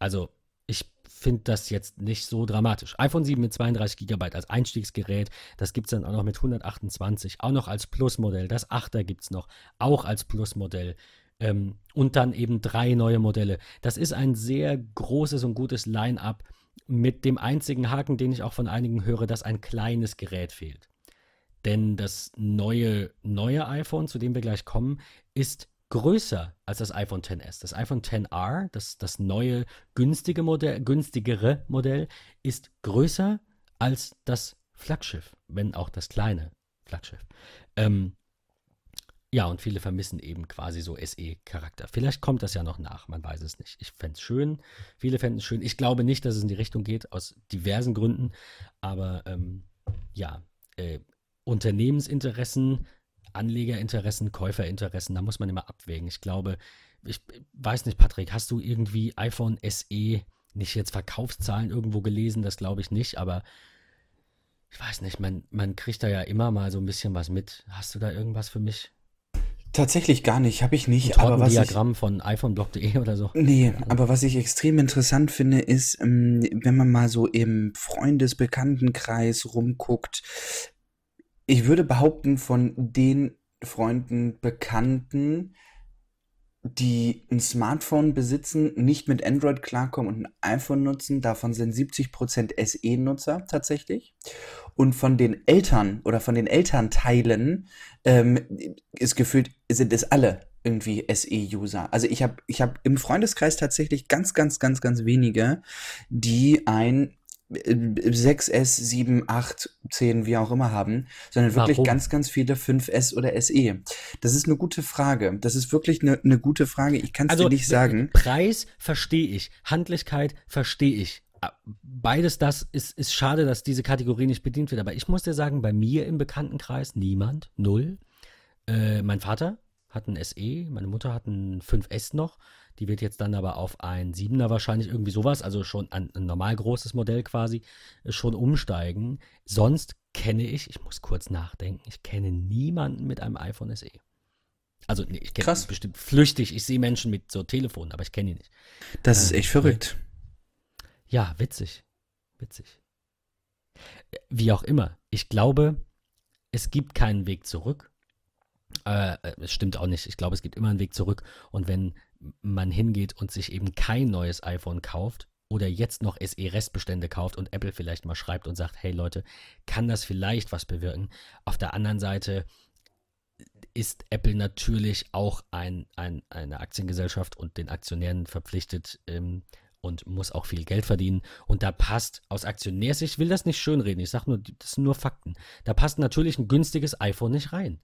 Also ich finde das jetzt nicht so dramatisch. iPhone 7 mit 32 GB als Einstiegsgerät, das gibt es dann auch noch mit 128, auch noch als Plusmodell. Das 8er gibt es noch, auch als Plusmodell. Ähm, und dann eben drei neue Modelle. Das ist ein sehr großes und gutes Line-up mit dem einzigen Haken, den ich auch von einigen höre, dass ein kleines Gerät fehlt. Denn das neue, neue iPhone, zu dem wir gleich kommen, ist größer als das iPhone XS. Das iPhone XR, das, das neue günstige Modell, günstigere Modell, ist größer als das Flaggschiff, wenn auch das kleine Flaggschiff. Ähm, ja, und viele vermissen eben quasi so SE-Charakter. Vielleicht kommt das ja noch nach, man weiß es nicht. Ich fände es schön, viele fänden es schön. Ich glaube nicht, dass es in die Richtung geht, aus diversen Gründen. Aber ähm, ja, äh, Unternehmensinteressen Anlegerinteressen, Käuferinteressen, da muss man immer abwägen. Ich glaube, ich weiß nicht, Patrick, hast du irgendwie iPhone SE nicht jetzt Verkaufszahlen irgendwo gelesen? Das glaube ich nicht, aber ich weiß nicht, man, man kriegt da ja immer mal so ein bisschen was mit. Hast du da irgendwas für mich? Tatsächlich gar nicht, habe ich nicht. Ein aber was Diagramm ich, von iPhoneblog.de oder so. Nee, aber was ich extrem interessant finde, ist, ähm, wenn man mal so im Freundesbekanntenkreis rumguckt, ich würde behaupten, von den Freunden, Bekannten, die ein Smartphone besitzen, nicht mit Android klarkommen und ein iPhone nutzen, davon sind 70% SE-Nutzer tatsächlich. Und von den Eltern oder von den Elternteilen ähm, ist gefühlt, sind es alle irgendwie SE-User. Also ich habe ich hab im Freundeskreis tatsächlich ganz, ganz, ganz, ganz wenige, die ein 6S, 7, 8, 10, wie auch immer haben, sondern wirklich Warum? ganz, ganz viele 5S oder SE. Das ist eine gute Frage. Das ist wirklich eine, eine gute Frage. Ich kann es also, dir nicht sagen. Preis verstehe ich. Handlichkeit verstehe ich. Beides das ist, ist schade, dass diese Kategorie nicht bedient wird. Aber ich muss dir sagen, bei mir im Bekanntenkreis niemand, null. Äh, mein Vater hat ein SE, meine Mutter hat ein 5S noch. Die wird jetzt dann aber auf ein 7er wahrscheinlich irgendwie sowas, also schon ein, ein normal großes Modell quasi, äh, schon umsteigen. Sonst kenne ich, ich muss kurz nachdenken, ich kenne niemanden mit einem iPhone SE. Also nee, ich kenne bestimmt flüchtig, ich sehe Menschen mit so Telefonen, aber ich kenne ihn nicht. Das ist ähm, echt verrückt. Ja, witzig. Witzig. Wie auch immer, ich glaube, es gibt keinen Weg zurück. Äh, äh es stimmt auch nicht. Ich glaube, es gibt immer einen Weg zurück. Und wenn man hingeht und sich eben kein neues iPhone kauft oder jetzt noch SE-Restbestände kauft und Apple vielleicht mal schreibt und sagt, hey Leute, kann das vielleicht was bewirken? Auf der anderen Seite ist Apple natürlich auch ein, ein, eine Aktiengesellschaft und den Aktionären verpflichtet ähm, und muss auch viel Geld verdienen. Und da passt aus Aktionärsicht, ich will das nicht schönreden, ich sage nur, das sind nur Fakten, da passt natürlich ein günstiges iPhone nicht rein.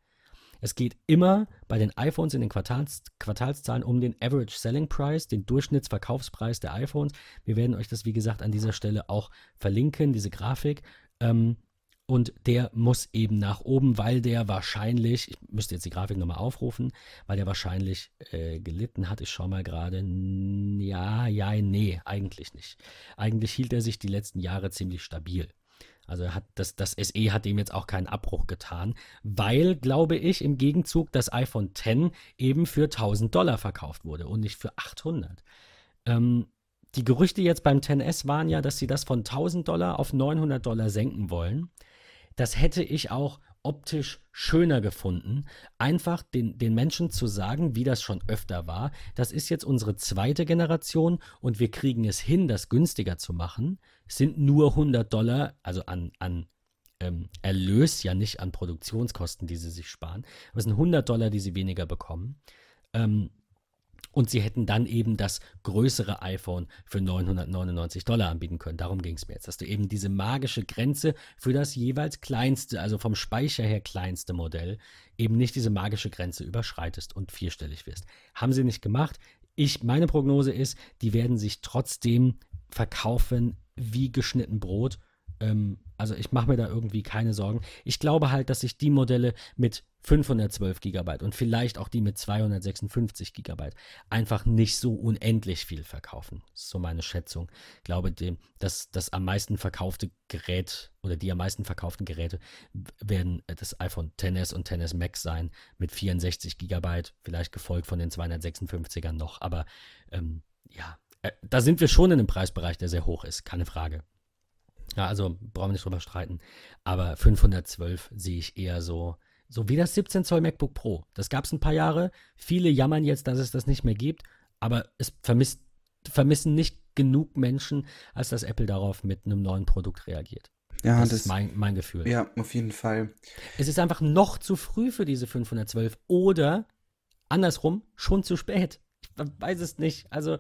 Es geht immer bei den iPhones in den Quartals, Quartalszahlen um den Average Selling Price, den Durchschnittsverkaufspreis der iPhones. Wir werden euch das, wie gesagt, an dieser Stelle auch verlinken, diese Grafik. Ähm, und der muss eben nach oben, weil der wahrscheinlich, ich müsste jetzt die Grafik nochmal aufrufen, weil der wahrscheinlich äh, gelitten hat. Ich schaue mal gerade. Ja, ja, nee, eigentlich nicht. Eigentlich hielt er sich die letzten Jahre ziemlich stabil. Also hat das, das SE hat dem jetzt auch keinen Abbruch getan, weil, glaube ich, im Gegenzug das iPhone X eben für 1000 Dollar verkauft wurde und nicht für 800. Ähm, die Gerüchte jetzt beim XS waren ja, dass sie das von 1000 Dollar auf 900 Dollar senken wollen. Das hätte ich auch optisch schöner gefunden, einfach den, den Menschen zu sagen, wie das schon öfter war, das ist jetzt unsere zweite Generation und wir kriegen es hin, das günstiger zu machen. Es sind nur 100 Dollar, also an, an ähm, Erlös, ja nicht an Produktionskosten, die sie sich sparen, aber es sind 100 Dollar, die sie weniger bekommen. Ähm, und sie hätten dann eben das größere iPhone für 999 Dollar anbieten können. Darum ging es mir jetzt, dass du eben diese magische Grenze für das jeweils kleinste, also vom Speicher her kleinste Modell, eben nicht diese magische Grenze überschreitest und vierstellig wirst. Haben sie nicht gemacht. Ich, meine Prognose ist, die werden sich trotzdem verkaufen wie geschnitten Brot ähm, also ich mache mir da irgendwie keine Sorgen. Ich glaube halt, dass sich die Modelle mit 512 GB und vielleicht auch die mit 256 GB einfach nicht so unendlich viel verkaufen. Das ist so meine Schätzung. Ich glaube, dass das am meisten verkaufte Gerät oder die am meisten verkauften Geräte werden das iPhone XS und XS Max sein mit 64 GB, vielleicht gefolgt von den 256ern noch. Aber ähm, ja, äh, da sind wir schon in einem Preisbereich, der sehr hoch ist, keine Frage. Ja, also brauchen wir nicht drüber streiten. Aber 512 sehe ich eher so, so wie das 17 Zoll MacBook Pro. Das gab es ein paar Jahre. Viele jammern jetzt, dass es das nicht mehr gibt, aber es vermisst, vermissen nicht genug Menschen, als dass Apple darauf mit einem neuen Produkt reagiert. Ja, das, das ist mein, mein Gefühl. Ja, auf jeden Fall. Es ist einfach noch zu früh für diese 512 oder andersrum schon zu spät. Ich weiß es nicht. Also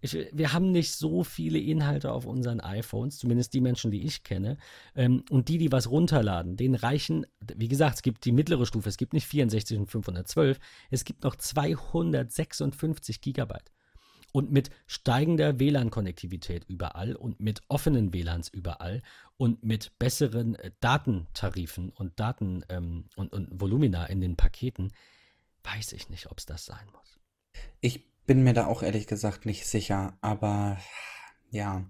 ich, wir haben nicht so viele Inhalte auf unseren iPhones, zumindest die Menschen, die ich kenne. Ähm, und die, die was runterladen, denen reichen, wie gesagt, es gibt die mittlere Stufe, es gibt nicht 64 und 512, es gibt noch 256 Gigabyte. Und mit steigender WLAN-Konnektivität überall und mit offenen WLANs überall und mit besseren äh, Datentarifen und Daten ähm, und, und Volumina in den Paketen, weiß ich nicht, ob es das sein muss. Ich bin mir da auch ehrlich gesagt nicht sicher, aber ja.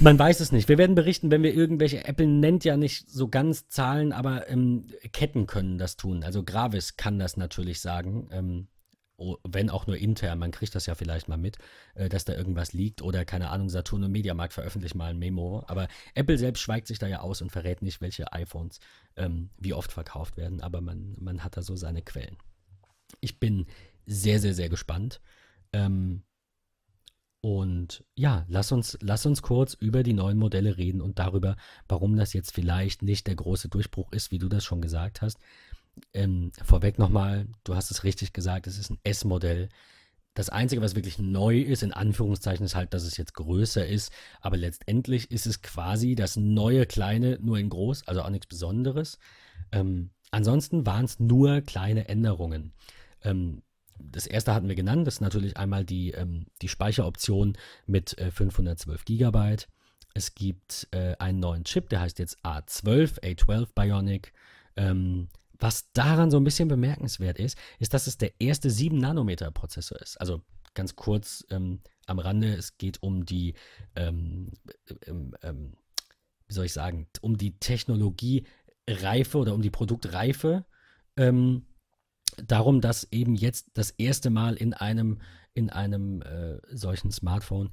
Man weiß es nicht. Wir werden berichten, wenn wir irgendwelche, Apple nennt ja nicht so ganz Zahlen, aber ähm, Ketten können das tun. Also Gravis kann das natürlich sagen, ähm, wenn auch nur intern, man kriegt das ja vielleicht mal mit, äh, dass da irgendwas liegt oder keine Ahnung, Saturn und Mediamarkt veröffentlichen mal ein Memo. Aber Apple selbst schweigt sich da ja aus und verrät nicht, welche iPhones ähm, wie oft verkauft werden, aber man, man hat da so seine Quellen. Ich bin sehr, sehr, sehr gespannt. Ähm, und ja, lass uns, lass uns kurz über die neuen Modelle reden und darüber, warum das jetzt vielleicht nicht der große Durchbruch ist, wie du das schon gesagt hast. Ähm, vorweg nochmal, du hast es richtig gesagt, es ist ein S-Modell. Das Einzige, was wirklich neu ist, in Anführungszeichen, ist halt, dass es jetzt größer ist. Aber letztendlich ist es quasi das neue Kleine, nur in groß, also auch nichts Besonderes. Ähm, ansonsten waren es nur kleine Änderungen. Ähm, das erste hatten wir genannt, das ist natürlich einmal die, ähm, die Speicheroption mit äh, 512 GB. Es gibt äh, einen neuen Chip, der heißt jetzt A12, A12 Bionic. Ähm, was daran so ein bisschen bemerkenswert ist, ist, dass es der erste 7-Nanometer-Prozessor ist. Also ganz kurz ähm, am Rande, es geht um die, ähm, ähm, ähm wie soll ich sagen, um die Technologiereife oder um die Produktreife ähm, darum, dass eben jetzt das erste Mal in einem, in einem äh, solchen Smartphone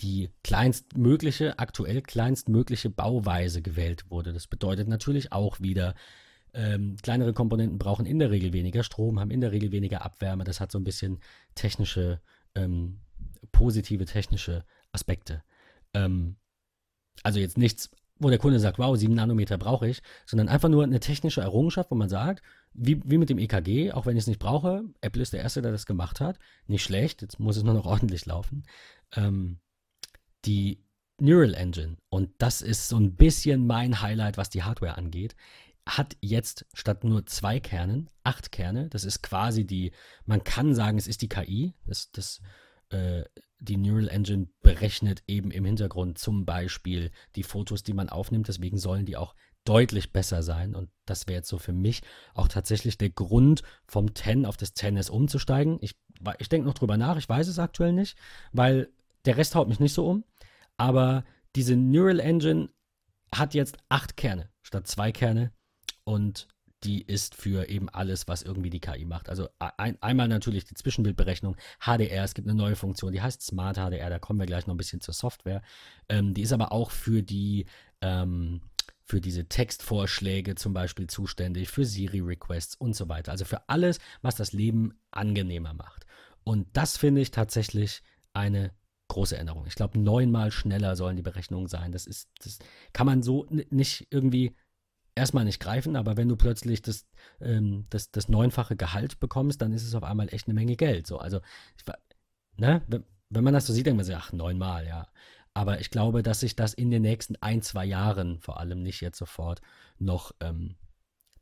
die kleinstmögliche, aktuell kleinstmögliche Bauweise gewählt wurde. Das bedeutet natürlich auch wieder, ähm, kleinere Komponenten brauchen in der Regel weniger Strom, haben in der Regel weniger Abwärme. Das hat so ein bisschen technische, ähm, positive technische Aspekte. Ähm, also jetzt nichts, wo der Kunde sagt, wow, 7 Nanometer brauche ich, sondern einfach nur eine technische Errungenschaft, wo man sagt, wie, wie mit dem EKG, auch wenn ich es nicht brauche, Apple ist der Erste, der das gemacht hat. Nicht schlecht, jetzt muss es nur noch ordentlich laufen. Ähm, die Neural Engine, und das ist so ein bisschen mein Highlight, was die Hardware angeht, hat jetzt statt nur zwei Kernen acht Kerne. Das ist quasi die, man kann sagen, es ist die KI. Das, das, äh, die Neural Engine berechnet eben im Hintergrund zum Beispiel die Fotos, die man aufnimmt. Deswegen sollen die auch deutlich besser sein. Und das wäre jetzt so für mich auch tatsächlich der Grund, vom 10 auf das 10S umzusteigen. Ich, ich denke noch drüber nach, ich weiß es aktuell nicht, weil der Rest haut mich nicht so um. Aber diese Neural Engine hat jetzt acht Kerne statt zwei Kerne und die ist für eben alles, was irgendwie die KI macht. Also ein, einmal natürlich die Zwischenbildberechnung, HDR, es gibt eine neue Funktion, die heißt Smart HDR, da kommen wir gleich noch ein bisschen zur Software. Ähm, die ist aber auch für die ähm, für diese Textvorschläge zum Beispiel zuständig, für Siri-Requests und so weiter. Also für alles, was das Leben angenehmer macht. Und das finde ich tatsächlich eine große Änderung. Ich glaube, neunmal schneller sollen die Berechnungen sein. Das ist, das kann man so nicht irgendwie erstmal nicht greifen, aber wenn du plötzlich das, ähm, das, das neunfache Gehalt bekommst, dann ist es auf einmal echt eine Menge Geld. So, also, ich, ne, wenn, man das so sieht, denkt man sich, ach, neunmal, ja. Aber ich glaube, dass sich das in den nächsten ein, zwei Jahren, vor allem nicht jetzt sofort, noch ähm,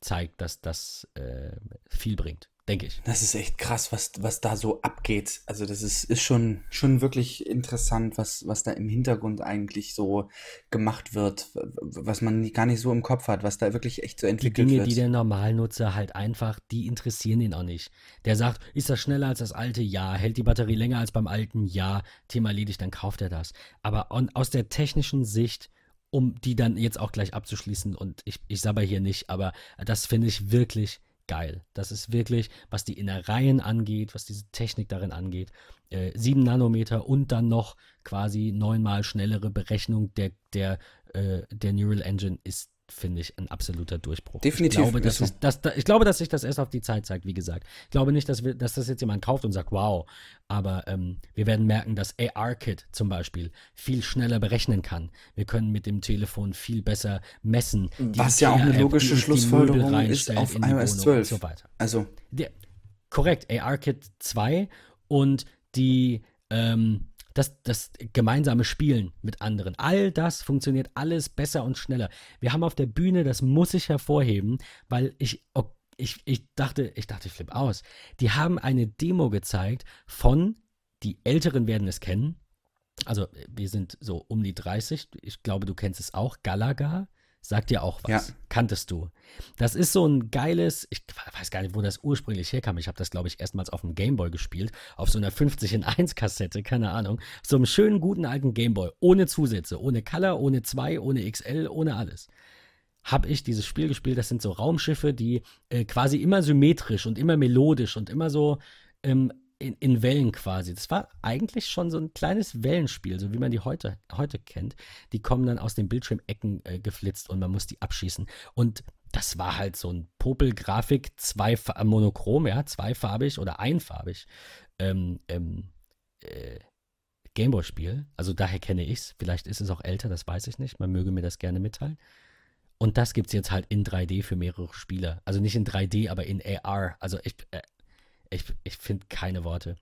zeigt, dass das äh, viel bringt denke ich. Das ist echt krass, was, was da so abgeht. Also das ist, ist schon, schon wirklich interessant, was, was da im Hintergrund eigentlich so gemacht wird, was man gar nicht so im Kopf hat, was da wirklich echt so entwickelt die Dinge, wird. Die der Normalnutzer halt einfach, die interessieren ihn auch nicht. Der sagt, ist das schneller als das alte? Ja. Hält die Batterie länger als beim alten? Ja. Thema erledigt, dann kauft er das. Aber aus der technischen Sicht um die dann jetzt auch gleich abzuschließen und ich, ich sabber hier nicht, aber das finde ich wirklich geil. Das ist wirklich, was die Innereien angeht, was diese Technik darin angeht, äh, 7 Nanometer und dann noch quasi neunmal schnellere Berechnung der, der, äh, der Neural Engine ist finde ich, ein absoluter Durchbruch. Definitiv. Ich glaube, dass es, dass, ich glaube, dass sich das erst auf die Zeit zeigt, wie gesagt. Ich glaube nicht, dass, wir, dass das jetzt jemand kauft und sagt, wow. Aber ähm, wir werden merken, dass AR-Kit zum Beispiel viel schneller berechnen kann. Wir können mit dem Telefon viel besser messen. Was ja auch eine logische Schlussfolgerung ist auf iOS 12. Und so weiter. Also. Der, korrekt, AR-Kit 2 und die ähm, das, das gemeinsame Spielen mit anderen, all das funktioniert alles besser und schneller. Wir haben auf der Bühne, das muss ich hervorheben, weil ich, ich, ich dachte, ich dachte, ich flippe aus. Die haben eine Demo gezeigt von, die Älteren werden es kennen, also wir sind so um die 30, ich glaube, du kennst es auch, Galaga. Sagt dir auch was. Ja. Kanntest du. Das ist so ein geiles, ich weiß gar nicht, wo das ursprünglich herkam. Ich habe das, glaube ich, erstmals auf dem Gameboy gespielt. Auf so einer 50 in 1 Kassette, keine Ahnung. So einem schönen, guten alten Gameboy. Ohne Zusätze, ohne Color, ohne 2, ohne XL, ohne alles. Habe ich dieses Spiel gespielt. Das sind so Raumschiffe, die äh, quasi immer symmetrisch und immer melodisch und immer so ähm, in, in, Wellen quasi. Das war eigentlich schon so ein kleines Wellenspiel, so wie man die heute, heute kennt. Die kommen dann aus den Bildschirmecken äh, geflitzt und man muss die abschießen. Und das war halt so ein Popel-Grafik, zwei äh, monochrom, ja, zweifarbig oder einfarbig. Ähm, ähm, äh, Gameboy-Spiel. Also daher kenne ich es. Vielleicht ist es auch älter, das weiß ich nicht. Man möge mir das gerne mitteilen. Und das gibt es jetzt halt in 3D für mehrere Spieler. Also nicht in 3D, aber in AR. Also ich, äh, ich, ich finde keine Worte.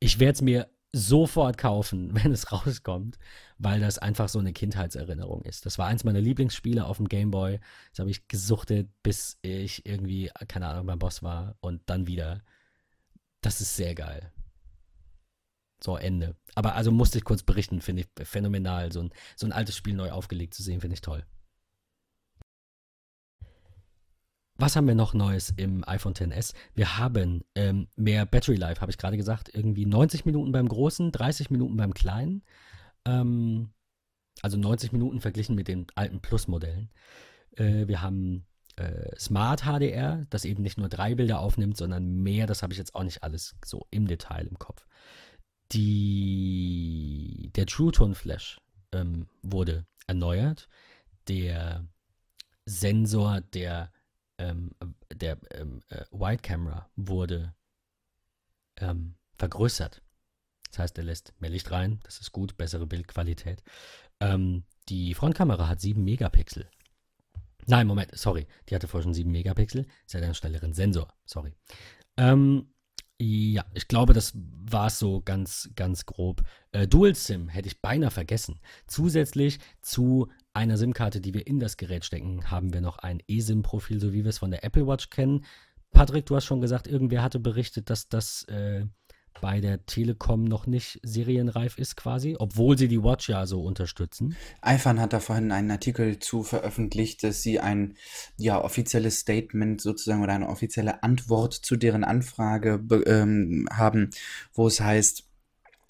Ich werde es mir sofort kaufen, wenn es rauskommt, weil das einfach so eine Kindheitserinnerung ist. Das war eins meiner Lieblingsspiele auf dem Gameboy. Das habe ich gesuchtet, bis ich irgendwie, keine Ahnung, beim Boss war und dann wieder. Das ist sehr geil. So, Ende. Aber also musste ich kurz berichten, finde ich phänomenal. So ein, so ein altes Spiel neu aufgelegt zu sehen, finde ich toll. Was haben wir noch Neues im iPhone XS? Wir haben ähm, mehr Battery Life, habe ich gerade gesagt. Irgendwie 90 Minuten beim Großen, 30 Minuten beim Kleinen. Ähm, also 90 Minuten verglichen mit den alten Plus-Modellen. Äh, wir haben äh, Smart HDR, das eben nicht nur drei Bilder aufnimmt, sondern mehr. Das habe ich jetzt auch nicht alles so im Detail im Kopf. Die, der True Tone Flash ähm, wurde erneuert. Der Sensor der ähm, der ähm, äh, Wide Camera wurde ähm, vergrößert. Das heißt, er lässt mehr Licht rein, das ist gut, bessere Bildqualität. Ähm, die Frontkamera hat 7 Megapixel. Nein, Moment, sorry, die hatte vorher schon 7 Megapixel. Sie hat einen schnelleren Sensor, sorry. Ähm, ja, ich glaube, das war es so ganz, ganz grob. Äh, Dual SIM hätte ich beinahe vergessen. Zusätzlich zu einer SIM-Karte, die wir in das Gerät stecken, haben wir noch ein eSIM-Profil, so wie wir es von der Apple Watch kennen. Patrick, du hast schon gesagt, irgendwer hatte berichtet, dass das äh, bei der Telekom noch nicht serienreif ist quasi, obwohl sie die Watch ja so unterstützen. iPhone hat da vorhin einen Artikel zu veröffentlicht, dass sie ein ja, offizielles Statement sozusagen oder eine offizielle Antwort zu deren Anfrage ähm, haben, wo es heißt,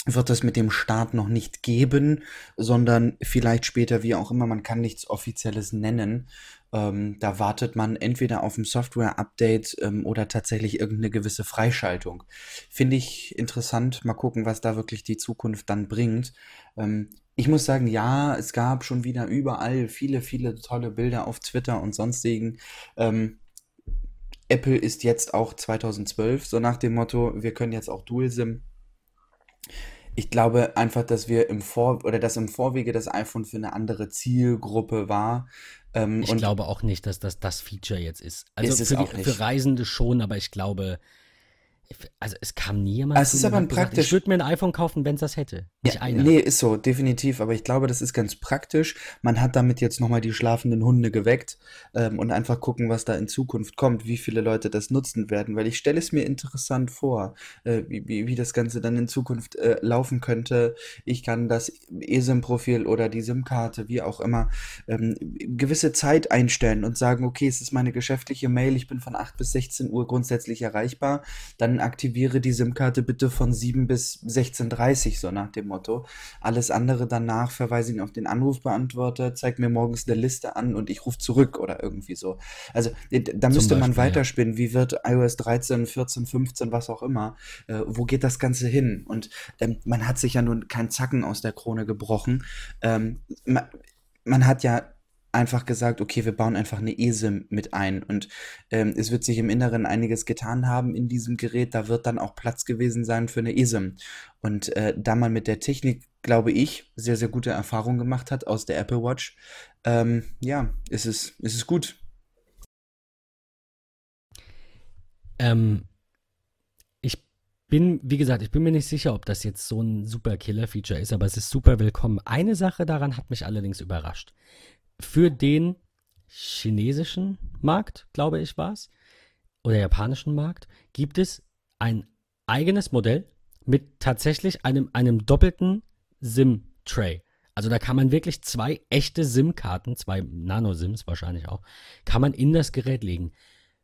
wird es mit dem Start noch nicht geben, sondern vielleicht später, wie auch immer, man kann nichts Offizielles nennen. Ähm, da wartet man entweder auf ein Software-Update ähm, oder tatsächlich irgendeine gewisse Freischaltung. Finde ich interessant. Mal gucken, was da wirklich die Zukunft dann bringt. Ähm, ich muss sagen, ja, es gab schon wieder überall viele, viele tolle Bilder auf Twitter und sonstigen. Ähm, Apple ist jetzt auch 2012, so nach dem Motto, wir können jetzt auch Dual SIM. Ich glaube einfach, dass wir im Vor oder dass im Vorwege das iPhone für eine andere Zielgruppe war. Ähm, ich glaube auch nicht, dass das das Feature jetzt ist. Also ist für, die, für, Reisende schon, aber ich glaube, also es kam niemand. Es ist aber ein praktisch. ich würde mir ein iPhone kaufen, wenn es das hätte. Nicht ja, einer. Nee, ist so, definitiv. Aber ich glaube, das ist ganz praktisch. Man hat damit jetzt nochmal die schlafenden Hunde geweckt ähm, und einfach gucken, was da in Zukunft kommt, wie viele Leute das nutzen werden. Weil ich stelle es mir interessant vor, äh, wie, wie, wie, das Ganze dann in Zukunft äh, laufen könnte. Ich kann das eSIM-Profil oder die SIM-Karte, wie auch immer, ähm, gewisse Zeit einstellen und sagen, okay, es ist meine geschäftliche Mail, ich bin von 8 bis 16 Uhr grundsätzlich erreichbar. Dann aktiviere die SIM-Karte bitte von 7 bis 16.30 so nach dem Motto. Alles andere danach verweise ich auf den Anrufbeantworter, zeigt mir morgens eine Liste an und ich rufe zurück oder irgendwie so. Also da müsste Beispiel, man weiterspinnen. Ja. Wie wird iOS 13, 14, 15, was auch immer? Äh, wo geht das Ganze hin? Und ähm, man hat sich ja nun kein Zacken aus der Krone gebrochen. Ähm, man, man hat ja einfach gesagt, okay, wir bauen einfach eine ESIM mit ein. Und ähm, es wird sich im Inneren einiges getan haben in diesem Gerät. Da wird dann auch Platz gewesen sein für eine ESIM. Und äh, da man mit der Technik, glaube ich, sehr, sehr gute Erfahrungen gemacht hat aus der Apple Watch, ähm, ja, ist es, ist es gut. Ähm, ich bin, wie gesagt, ich bin mir nicht sicher, ob das jetzt so ein super Killer-Feature ist, aber es ist super willkommen. Eine Sache daran hat mich allerdings überrascht für den chinesischen Markt, glaube ich, war es, oder japanischen Markt, gibt es ein eigenes Modell mit tatsächlich einem, einem doppelten SIM-Tray. Also da kann man wirklich zwei echte SIM-Karten, zwei Nano-SIMs wahrscheinlich auch, kann man in das Gerät legen.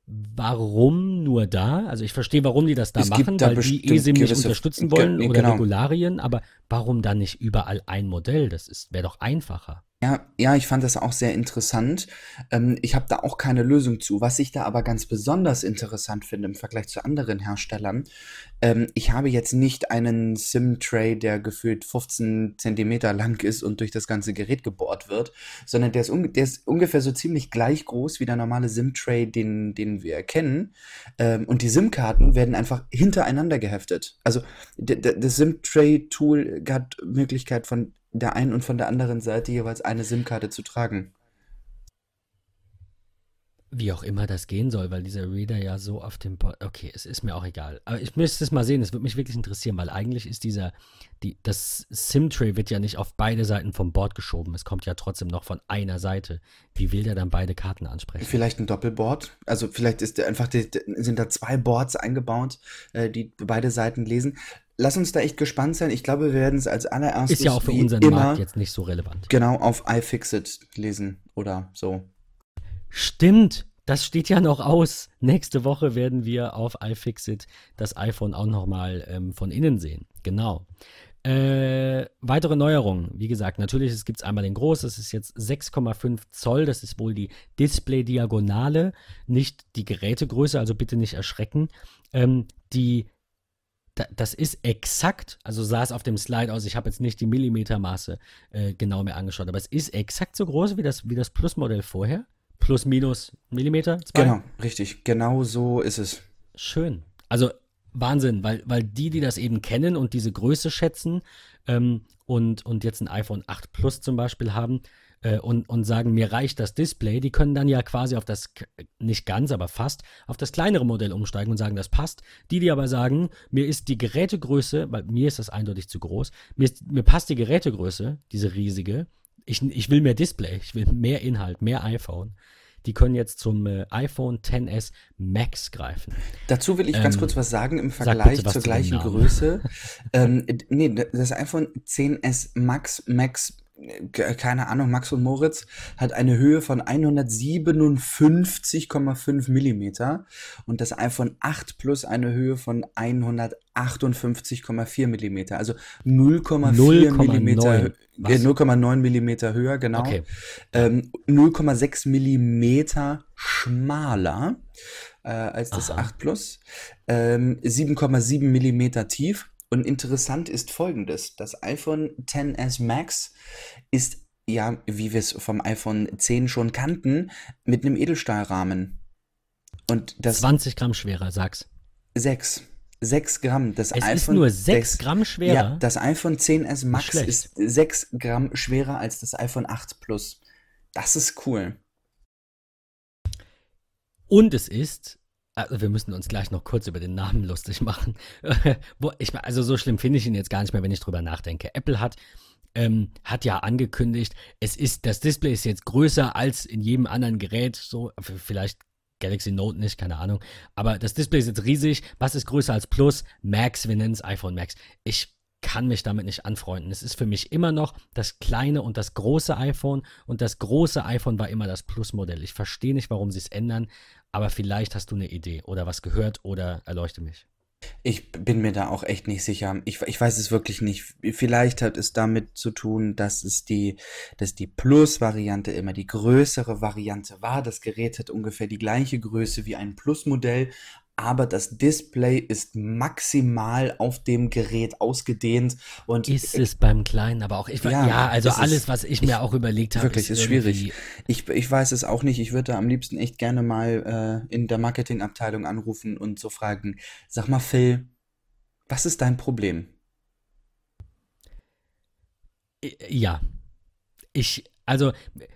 Warum nur da? Also ich verstehe, warum die das da es machen, da weil die eSIM nicht unterstützen wollen oder genau. Regularien, aber warum dann nicht überall ein Modell? Das wäre doch einfacher. Ja, ja, ich fand das auch sehr interessant. Ähm, ich habe da auch keine Lösung zu. Was ich da aber ganz besonders interessant finde im Vergleich zu anderen Herstellern, ähm, ich habe jetzt nicht einen SIM-Tray, der gefühlt 15 Zentimeter lang ist und durch das ganze Gerät gebohrt wird, sondern der ist, der ist ungefähr so ziemlich gleich groß wie der normale SIM-Tray, den, den wir kennen. Ähm, und die SIM-Karten werden einfach hintereinander geheftet. Also das SIM-Tray-Tool hat Möglichkeit von der einen und von der anderen Seite jeweils eine SIM-Karte zu tragen. Wie auch immer das gehen soll, weil dieser Reader ja so auf dem Board. Okay, es ist mir auch egal. Aber ich müsste es mal sehen, es würde mich wirklich interessieren, weil eigentlich ist dieser, die, das SIM-Tray wird ja nicht auf beide Seiten vom Board geschoben. Es kommt ja trotzdem noch von einer Seite. Wie will der dann beide Karten ansprechen? Vielleicht ein Doppelboard. Also vielleicht ist der einfach die, sind da zwei Boards eingebaut, äh, die beide Seiten lesen lass uns da echt gespannt sein. Ich glaube, wir werden es als allererstes. Ist ja auch für unseren immer, Markt jetzt nicht so relevant. Genau, auf iFixit lesen oder so. Stimmt. Das steht ja noch aus. Nächste Woche werden wir auf iFixit das iPhone auch nochmal ähm, von innen sehen. Genau. Äh, weitere Neuerungen. Wie gesagt, natürlich es gibt es einmal den Groß, das ist jetzt 6,5 Zoll, das ist wohl die Display-Diagonale, nicht die Gerätegröße, also bitte nicht erschrecken. Ähm, die das ist exakt, also sah es auf dem Slide aus, ich habe jetzt nicht die Millimetermaße äh, genau mir angeschaut, aber es ist exakt so groß wie das, wie das Plus-Modell vorher. Plus, minus Millimeter? Zwei. Genau, richtig. Genau so ist es. Schön. Also Wahnsinn, weil, weil die, die das eben kennen und diese Größe schätzen ähm, und, und jetzt ein iPhone 8 Plus zum Beispiel haben, äh, und, und sagen, mir reicht das Display, die können dann ja quasi auf das, nicht ganz, aber fast, auf das kleinere Modell umsteigen und sagen, das passt. Die, die aber sagen, mir ist die Gerätegröße, weil mir ist das eindeutig zu groß, mir, ist, mir passt die Gerätegröße, diese riesige, ich, ich will mehr Display, ich will mehr Inhalt, mehr iPhone die können jetzt zum äh, iPhone XS Max greifen. Dazu will ich ähm, ganz kurz was sagen im Vergleich zur gleichen Größe. ähm, nee, das iPhone XS Max Max keine Ahnung, Max und Moritz hat eine Höhe von 157,5 Millimeter und das iPhone 8 Plus eine Höhe von 158,4 Millimeter, also 0,4 Millimeter, 0,9 Millimeter höher, genau. Okay. Ähm, 0,6 Millimeter schmaler äh, als das Aha. 8 Plus, ähm, 7,7 Millimeter tief Und interessant ist folgendes: Das iPhone XS Max ist ja, wie wir es vom iPhone 10 schon kannten, mit einem Edelstahlrahmen. Und das 20 Gramm schwerer, sag's. 6. 6 Gramm. Das es iPhone, ist nur 6 Gramm schwerer. Ja, das iPhone 10s Max ist 6 Gramm schwerer als das iPhone 8 Plus. Das ist cool. Und es ist, also wir müssen uns gleich noch kurz über den Namen lustig machen. also so schlimm finde ich ihn jetzt gar nicht mehr, wenn ich drüber nachdenke. Apple hat ähm, hat ja angekündigt, es ist, das Display ist jetzt größer als in jedem anderen Gerät, so vielleicht Galaxy Note nicht, keine Ahnung. Aber das Display ist jetzt riesig. Was ist größer als Plus? Max, wir nennen es iPhone Max. Ich kann mich damit nicht anfreunden. Es ist für mich immer noch das kleine und das große iPhone und das große iPhone war immer das Plus-Modell. Ich verstehe nicht, warum sie es ändern, aber vielleicht hast du eine Idee oder was gehört oder erleuchte mich. Ich bin mir da auch echt nicht sicher. Ich, ich weiß es wirklich nicht. Vielleicht hat es damit zu tun, dass es die, dass die Plus-Variante immer die größere Variante war. Das Gerät hat ungefähr die gleiche Größe wie ein Plus-Modell, aber das Display ist maximal auf dem Gerät ausgedehnt und ist es beim kleinen, aber auch ich ja, ja also alles, was ich mir auch überlegt habe, wirklich ist, ist schwierig. Ich, ich weiß es auch nicht. Ich würde da am liebsten echt gerne mal äh, in der Marketingabteilung anrufen und so fragen: Sag mal, Phil, was ist dein Problem? Ja, ich also,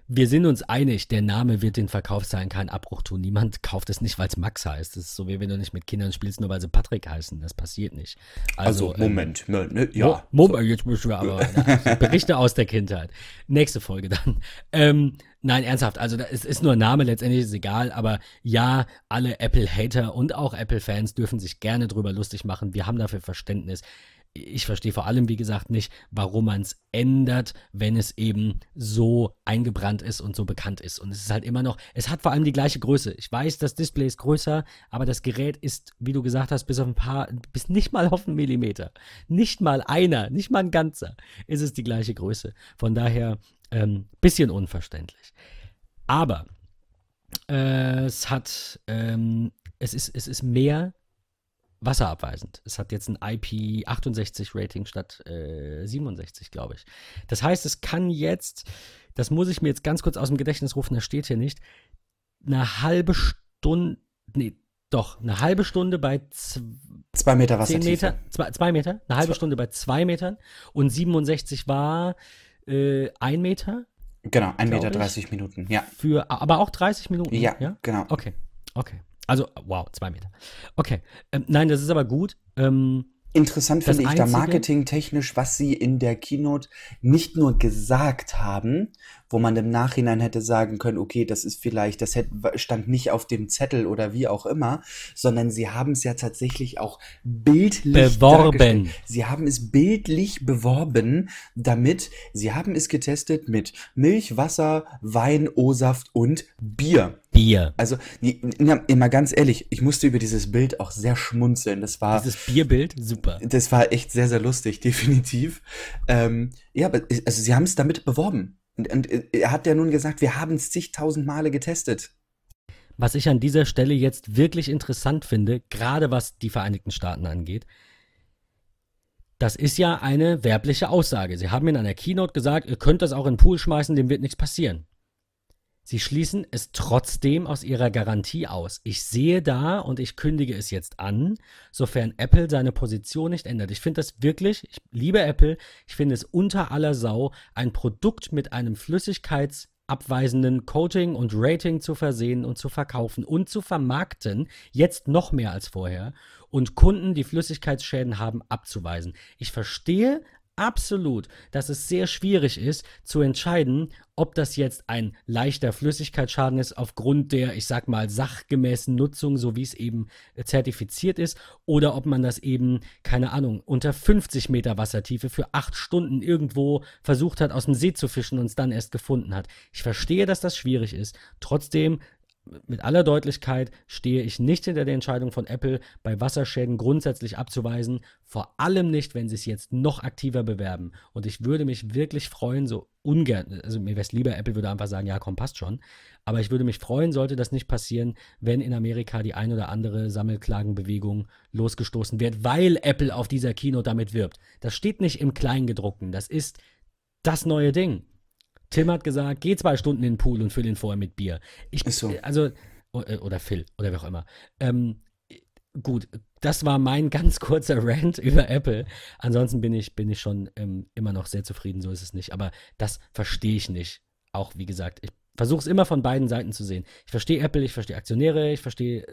wir sind uns einig, der Name wird den Verkaufszahlen keinen Abbruch tun. Niemand kauft es nicht, weil es Max heißt. Das ist so, wie wenn du nicht mit Kindern spielst, nur weil sie Patrick heißen. Das passiert nicht. Also, also Moment, ähm, ne, ja. Moment, jetzt müssen wir aber na, Berichte aus der Kindheit. Nächste Folge dann. Ähm, nein, ernsthaft, also es ist nur ein Name, letztendlich ist es egal, aber ja, alle Apple-Hater und auch Apple-Fans dürfen sich gerne drüber lustig machen. Wir haben dafür Verständnis ich verstehe vor allem, wie gesagt, nicht, warum man es ändert, wenn es eben so eingebrannt ist und so bekannt ist. Und es ist halt immer noch, es hat vor allem die gleiche Größe. Ich weiß, das Display ist größer, aber das Gerät ist, wie du gesagt hast, bis auf ein paar, bis nicht mal auf einen Millimeter. Nicht mal einer, nicht mal ein ganzer, ist es die gleiche Größe. Von daher, ähm, bisschen unverständlich. Aber äh, es hat, ähm, es ist, es ist mehr wasserabweisend. Es hat jetzt ein IP68-Rating statt äh, 67, glaube ich. Das heißt, es kann jetzt, das muss ich mir jetzt ganz kurz aus dem Gedächtnis rufen, das steht hier nicht, eine halbe Stunde, nee, doch, eine halbe Stunde bei zwei Meter Wassertiefe. Meter, zwei, zwei, Meter, eine halbe zwei. Stunde bei zwei Metern und 67 war äh, ein Meter. Genau, ein Meter 30 Minuten, ja. Für, aber auch 30 Minuten? Ja, ja? genau. Okay, okay. Also, wow, zwei Meter. Okay. Ähm, nein, das ist aber gut. Ähm, Interessant finde ich da marketingtechnisch, was sie in der Keynote nicht nur gesagt haben, wo man im Nachhinein hätte sagen können, okay, das ist vielleicht, das hätte, stand nicht auf dem Zettel oder wie auch immer, sondern sie haben es ja tatsächlich auch bildlich beworben. Sie haben es bildlich beworben, damit sie haben es getestet mit Milch, Wasser, Wein, O-Saft und Bier. Bier. Also, immer ganz ehrlich, ich musste über dieses Bild auch sehr schmunzeln. Das war. Dieses Bierbild, super. Das war echt sehr, sehr lustig, definitiv. Ähm, ja, aber also sie haben es damit beworben. Und, und er hat ja nun gesagt, wir haben es zigtausend Male getestet. Was ich an dieser Stelle jetzt wirklich interessant finde, gerade was die Vereinigten Staaten angeht, das ist ja eine werbliche Aussage. Sie haben in einer Keynote gesagt, ihr könnt das auch in den Pool schmeißen, dem wird nichts passieren. Sie schließen es trotzdem aus ihrer Garantie aus. Ich sehe da und ich kündige es jetzt an, sofern Apple seine Position nicht ändert. Ich finde das wirklich, ich liebe Apple, ich finde es unter aller Sau, ein Produkt mit einem flüssigkeitsabweisenden Coating und Rating zu versehen und zu verkaufen und zu vermarkten, jetzt noch mehr als vorher, und Kunden, die Flüssigkeitsschäden haben, abzuweisen. Ich verstehe absolut, dass es sehr schwierig ist zu entscheiden, ob das jetzt ein leichter Flüssigkeitsschaden ist aufgrund der, ich sag mal, sachgemäßen Nutzung, so wie es eben zertifiziert ist, oder ob man das eben, keine Ahnung, unter 50 Meter Wassertiefe für acht Stunden irgendwo versucht hat, aus dem See zu fischen und es dann erst gefunden hat. Ich verstehe, dass das schwierig ist. Trotzdem mit aller Deutlichkeit stehe ich nicht hinter der Entscheidung von Apple, bei Wasserschäden grundsätzlich abzuweisen. Vor allem nicht, wenn sie es jetzt noch aktiver bewerben. Und ich würde mich wirklich freuen, so ungern, also mir wäre es lieber, Apple würde einfach sagen, ja, komm, passt schon. Aber ich würde mich freuen, sollte das nicht passieren, wenn in Amerika die ein oder andere Sammelklagenbewegung losgestoßen wird, weil Apple auf dieser Keynote damit wirbt. Das steht nicht im Kleingedruckten. Das ist das neue Ding. Tim hat gesagt, geh zwei Stunden in den Pool und füll ihn vorher mit Bier. Ich, Ist so. Also, äh, oder Phil, oder wer auch immer. Ähm, gut, das war mein ganz kurzer Rant über Apple. Ansonsten bin ich, bin ich schon ähm, immer noch sehr zufrieden, so ist es nicht. Aber das verstehe ich nicht. Auch wie gesagt, ich versuche es immer von beiden Seiten zu sehen. Ich verstehe Apple, ich verstehe Aktionäre, ich verstehe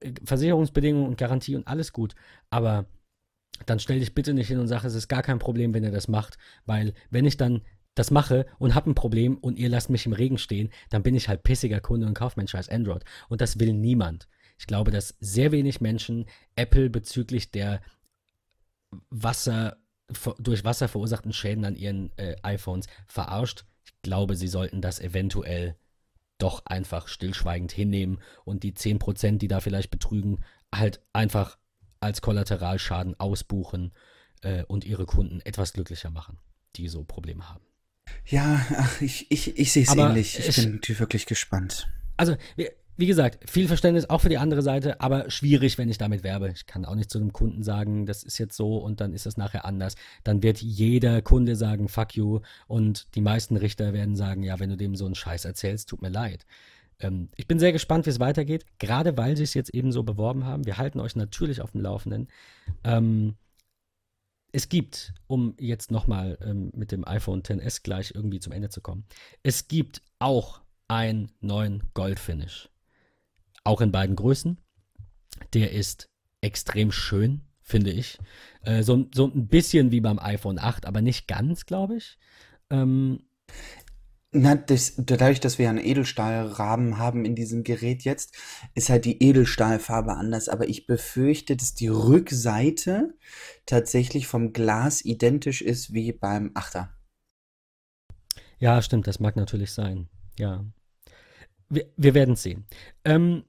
äh, Versicherungsbedingungen und Garantie und alles gut. Aber dann stell dich bitte nicht hin und sag, es ist gar kein Problem, wenn er das macht. Weil wenn ich dann das mache und habe ein Problem und ihr lasst mich im Regen stehen, dann bin ich halt pissiger Kunde und kaufe mein scheiß Android. Und das will niemand. Ich glaube, dass sehr wenig Menschen Apple bezüglich der Wasser, durch Wasser verursachten Schäden an ihren äh, iPhones verarscht. Ich glaube, sie sollten das eventuell doch einfach stillschweigend hinnehmen und die 10%, die da vielleicht betrügen, halt einfach als Kollateralschaden ausbuchen äh, und ihre Kunden etwas glücklicher machen, die so Probleme haben. Ja, ach, ich, ich, ich sehe es ähnlich. Ich es- bin wirklich gespannt. Also, wie, wie gesagt, viel Verständnis auch für die andere Seite, aber schwierig, wenn ich damit werbe. Ich kann auch nicht zu einem Kunden sagen, das ist jetzt so und dann ist das nachher anders. Dann wird jeder Kunde sagen, fuck you. Und die meisten Richter werden sagen, ja, wenn du dem so einen Scheiß erzählst, tut mir leid. Ähm, ich bin sehr gespannt, wie es weitergeht, gerade weil sie es jetzt eben so beworben haben. Wir halten euch natürlich auf dem Laufenden. Ähm, es gibt, um jetzt nochmal ähm, mit dem iPhone XS gleich irgendwie zum Ende zu kommen, es gibt auch einen neuen Goldfinish. Auch in beiden Größen. Der ist extrem schön, finde ich. Äh, so, so ein bisschen wie beim iPhone 8, aber nicht ganz, glaube ich. Ähm, Na, das, dadurch, dass wir einen Edelstahlrahmen haben in diesem Gerät jetzt, ist halt die Edelstahlfarbe anders. Aber ich befürchte, dass die Rückseite tatsächlich vom Glas identisch ist wie beim Achter. Ja, stimmt, das mag natürlich sein. Ja. Wir, wir werden es sehen. Ähm,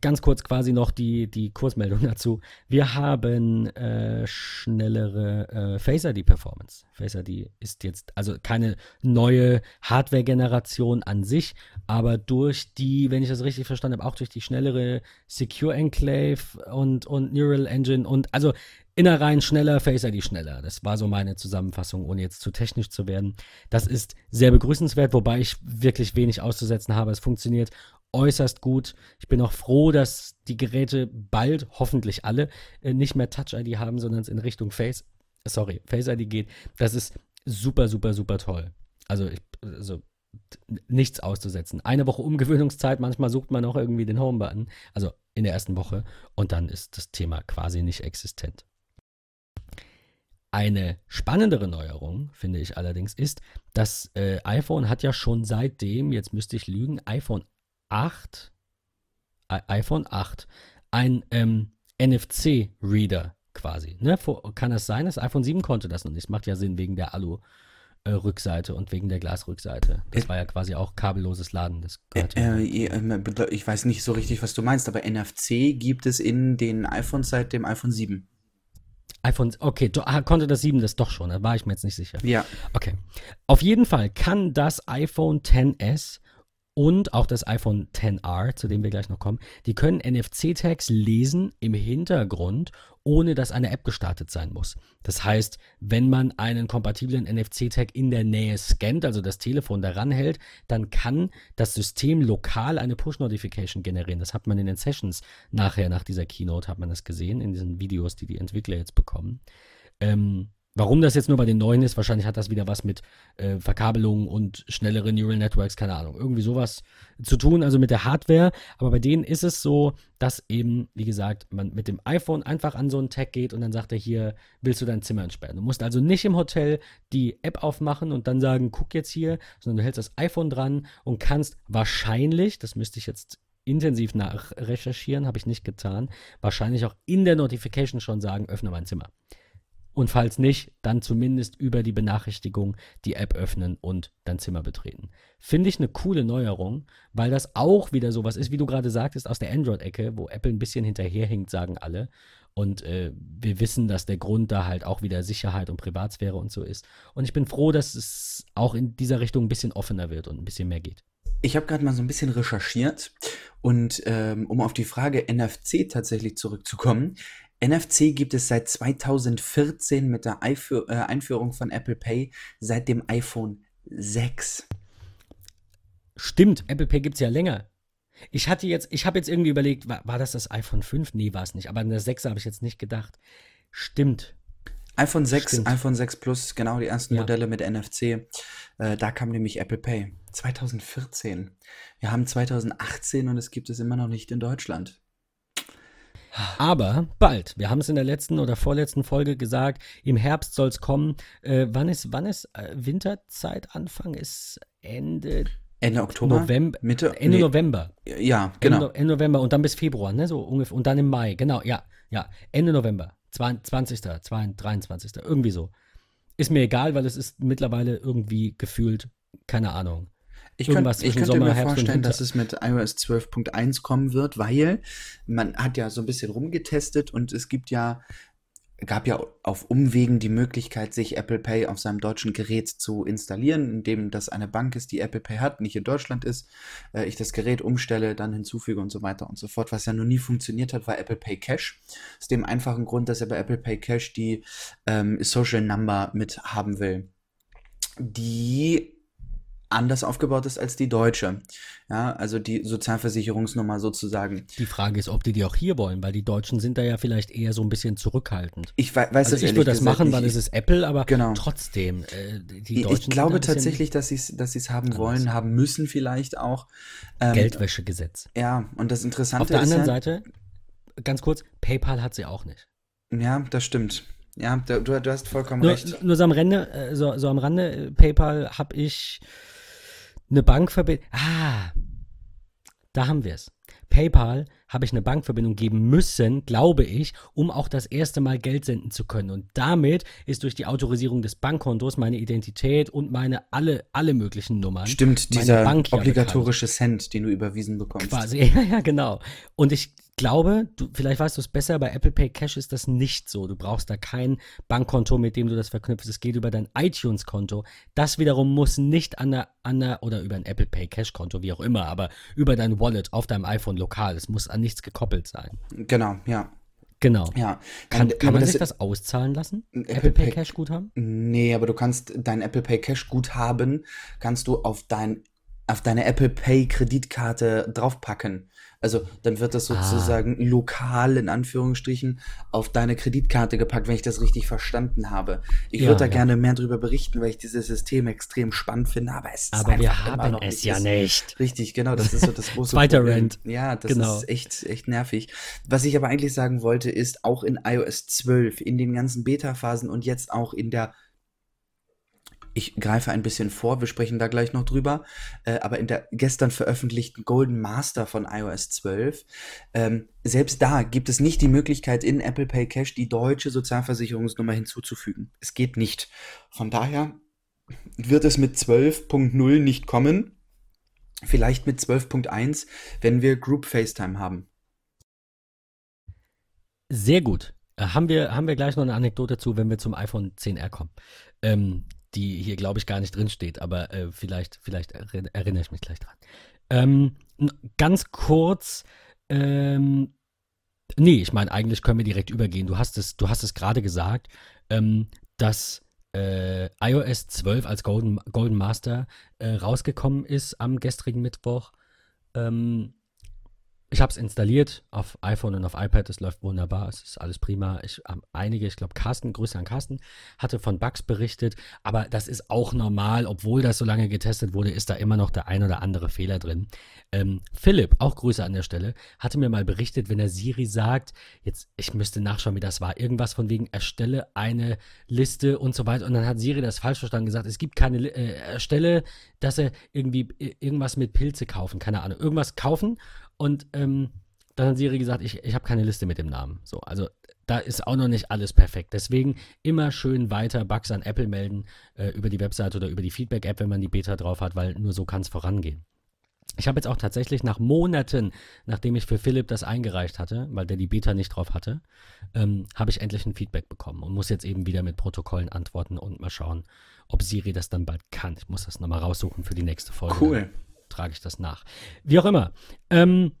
ganz kurz quasi noch die, die Kursmeldung dazu. Wir haben äh, schnellere äh, Face ID Performance. Face ID ist jetzt also keine neue Hardware-Generation an sich, aber durch die, wenn ich das richtig verstanden habe, auch durch die schnellere Secure Enclave und, und Neural Engine und also innerein schneller, Face ID schneller. Das war so meine Zusammenfassung, ohne jetzt zu technisch zu werden. Das ist sehr begrüßenswert, wobei ich wirklich wenig auszusetzen habe. Es funktioniert äußerst gut. Ich bin auch froh, dass die Geräte bald, hoffentlich alle, äh, nicht mehr Touch ID haben, sondern es in Richtung Face, sorry, Face ID geht. Das ist super, super, super toll. Also, ich, also nichts auszusetzen. Eine Woche Umgewöhnungszeit, manchmal sucht man auch irgendwie den Home-Button, also in der ersten Woche, und dann ist das Thema quasi nicht existent. Eine spannendere Neuerung, finde ich allerdings, ist, das äh, iPhone hat ja schon seitdem, jetzt müsste ich lügen, iPhone 8, I iPhone 8, ein ähm, NFC-Reader quasi. Ne? Kann das sein? Das iPhone 7 konnte das noch nicht. Das macht ja Sinn wegen der Alu-Rückseite und wegen der Glasrückseite. Das Äh, war ja quasi auch kabelloses Laden. Das Äh, äh, äh, ich weiß nicht so richtig, was du meinst, aber NFC gibt es in den iPhones seit dem iPhone 7. iPhone, okay, ah, konnte das 7 das doch schon, da war ich mir jetzt nicht sicher. Ja. Okay. Auf jeden Fall kann das iPhone XS und auch das iPhone XR, zu dem wir gleich noch kommen, die können NFC-Tags lesen im Hintergrund, ohne dass eine App gestartet sein muss. Das heißt, wenn man einen kompatiblen NFC-Tag in der Nähe scannt, also das Telefon daran hält, dann kann das System lokal eine Push-Notification generieren. Das hat man in den Sessions nachher, nach dieser Keynote, hat man das gesehen, in diesen Videos, die die Entwickler jetzt bekommen. Ähm, warum das jetzt nur bei den neuen ist, wahrscheinlich hat das wieder was mit äh, Verkabelung und schnellere Neural Networks, keine Ahnung, irgendwie sowas zu tun, also mit der Hardware. Aber bei denen ist es so, dass eben, wie gesagt, man mit dem iPhone einfach an so einen Tag geht und dann sagt er hier, willst du dein Zimmer entsperren? Du musst also nicht im Hotel die App aufmachen und dann sagen, guck jetzt hier, sondern du hältst das iPhone dran und kannst wahrscheinlich, das müsste ich jetzt intensiv nachrecherchieren, habe ich nicht getan, wahrscheinlich auch in der Notification schon sagen, öffne mein Zimmer. Und falls nicht, dann zumindest über die Benachrichtigung die App öffnen und dein Zimmer betreten. Finde ich eine coole Neuerung, weil das auch wieder sowas ist, wie du gerade sagtest, aus der Android-Ecke, wo Apple ein bisschen hinterherhinkt, sagen alle. Und äh, wir wissen, dass der Grund da halt auch wieder Sicherheit und Privatsphäre und so ist. Und ich bin froh, dass es auch in dieser Richtung ein bisschen offener wird und ein bisschen mehr geht. Ich habe gerade mal so ein bisschen recherchiert und ähm, um auf die Frage NFC tatsächlich zurückzukommen, NFC gibt es seit 2014 mit der Einführ äh, Einführung von Apple Pay seit dem iPhone 6. Stimmt, Apple Pay gibt es ja länger. Ich hatte jetzt, ich habe jetzt irgendwie überlegt, war, war, das das iPhone 5? Nee, war es nicht. Aber in der 6 habe ich jetzt nicht gedacht. Stimmt. iPhone 6, Stimmt. iPhone 6 Plus, genau die ersten ja. Modelle mit NFC. Äh, da kam nämlich Apple Pay. 2014. Wir haben 2018 und es gibt es immer noch nicht in Deutschland. Aber bald. Wir haben es in der letzten oder vorletzten Folge gesagt. Im Herbst soll es kommen. Äh, wann ist, wann ist äh, Winterzeit? Anfang ist Ende. Ende Oktober? November. Mitte? Ende nee. November. Ja, genau. Ende, Ende, November und dann bis Februar, ne? So ungefähr. Und dann im Mai. Genau, ja. Ja. Ende November. 20. 23. Irgendwie so. Ist mir egal, weil es ist mittlerweile irgendwie gefühlt, keine Ahnung, ich, könnt, ich könnte Sommer, mir Herbst vorstellen, dass es mit iOS 12.1 kommen wird, weil man hat ja so ein bisschen rumgetestet und es gibt ja gab ja auf Umwegen die Möglichkeit, sich Apple Pay auf seinem deutschen Gerät zu installieren, indem das eine Bank ist, die Apple Pay hat, nicht in Deutschland ist, äh, ich das Gerät umstelle, dann hinzufüge und so weiter und so fort. Was ja noch nie funktioniert hat, war Apple Pay Cash. Aus dem einfachen Grund, dass er bei Apple Pay Cash die ähm, Social Number mit haben will. Die anders aufgebaut ist als die deutsche. Ja, also die Sozialversicherungsnummer sozusagen. Die Frage ist, ob die die auch hier wollen, weil die Deutschen sind da ja vielleicht eher so ein bisschen zurückhaltend. Ich weiß also das Ich würde das machen, weil es ist Apple, aber genau. trotzdem. Äh, die Deutschen ich glaube tatsächlich, dass sie es dass haben anders. wollen, haben müssen vielleicht auch. Ähm, Geldwäschegesetz. Ja, und das Interessante ist. Auf der anderen ja, Seite, ganz kurz, PayPal hat sie auch nicht. Ja, das stimmt. Ja, du, du hast vollkommen nur, recht. Nur so am Rande, äh, so, so am Rande, äh, PayPal habe ich eine Bankverbindung. Ah, da haben wir es. PayPal habe ich eine Bankverbindung geben müssen, glaube ich, um auch das erste Mal Geld senden zu können. Und damit ist durch die Autorisierung des Bankkontos meine Identität und meine alle, alle möglichen Nummern. Stimmt, dieser Bank obligatorische Cent, den du überwiesen bekommst. Quasi, ja, ja, genau. Und ich glaube, du, vielleicht weißt du es besser, bei Apple Pay Cash ist das nicht so. Du brauchst da kein Bankkonto, mit dem du das verknüpfst. Es geht über dein iTunes-Konto. Das wiederum muss nicht an der, an der, oder über ein Apple Pay Cash-Konto, wie auch immer, aber über dein Wallet auf deinem iPhone lokal. Es muss an nichts gekoppelt sein. Genau, ja. Genau. Ja. Kann, kann man das sich das auszahlen lassen? Apple, Apple Pay, Pay Cash Guthaben? Nee, aber du kannst dein Apple Pay Cash Guthaben kannst du auf dein auf deine Apple Pay Kreditkarte draufpacken. Also dann wird das sozusagen ah. lokal in Anführungsstrichen auf deine Kreditkarte gepackt, wenn ich das richtig verstanden habe. Ich ja, würde da ja. gerne mehr darüber berichten, weil ich dieses System extrem spannend finde, aber es ist aber wir haben es ja nicht. Richtig, genau, das ist so das große Zweiter Problem. Rent. Ja, das genau. ist echt echt nervig. Was ich aber eigentlich sagen wollte ist auch in iOS 12 in den ganzen Beta Phasen und jetzt auch in der ich greife ein bisschen vor, wir sprechen da gleich noch drüber, äh, aber in der gestern veröffentlichten Golden Master von iOS 12, ähm, selbst da gibt es nicht die Möglichkeit, in Apple Pay Cash die deutsche Sozialversicherungsnummer hinzuzufügen. Es geht nicht. Von daher wird es mit 12.0 nicht kommen. Vielleicht mit 12.1, wenn wir Group FaceTime haben. Sehr gut. Äh, haben wir, haben wir gleich noch eine Anekdote zu, wenn wir zum iPhone 10R kommen. Ähm, die hier, glaube ich, gar nicht drin steht, aber äh, vielleicht, vielleicht erinnere ich mich gleich dran. Ähm, ganz kurz, ähm, nee, ich meine, eigentlich können wir direkt übergehen. Du hast es, du hast es gerade gesagt, ähm, dass äh, iOS 12 als Golden, Golden Master äh, rausgekommen ist am gestrigen Mittwoch. Ähm, ich habe es installiert auf iPhone und auf iPad. Es läuft wunderbar. Es ist alles prima. Ich habe einige, ich glaube, Carsten, Grüße an Carsten, hatte von Bugs berichtet. Aber das ist auch normal. Obwohl das so lange getestet wurde, ist da immer noch der ein oder andere Fehler drin. Ähm, Philipp, auch Grüße an der Stelle, hatte mir mal berichtet, wenn er Siri sagt, jetzt, ich müsste nachschauen, wie das war, irgendwas von wegen, erstelle eine Liste und so weiter. Und dann hat Siri das falsch verstanden gesagt, es gibt keine, äh, erstelle, dass er irgendwie äh, irgendwas mit Pilze kaufen, keine Ahnung, irgendwas kaufen und ähm, dann hat Siri gesagt, ich, ich habe keine Liste mit dem Namen. So, also da ist auch noch nicht alles perfekt. Deswegen immer schön weiter Bugs an Apple melden äh, über die Website oder über die Feedback-App, wenn man die Beta drauf hat, weil nur so kann es vorangehen. Ich habe jetzt auch tatsächlich nach Monaten, nachdem ich für Philipp das eingereicht hatte, weil der die Beta nicht drauf hatte, ähm, habe ich endlich ein Feedback bekommen und muss jetzt eben wieder mit Protokollen antworten und mal schauen, ob Siri das dann bald kann. Ich muss das nochmal raussuchen für die nächste Folge. Cool. Trage ich das nach. Wie auch immer. Ähm,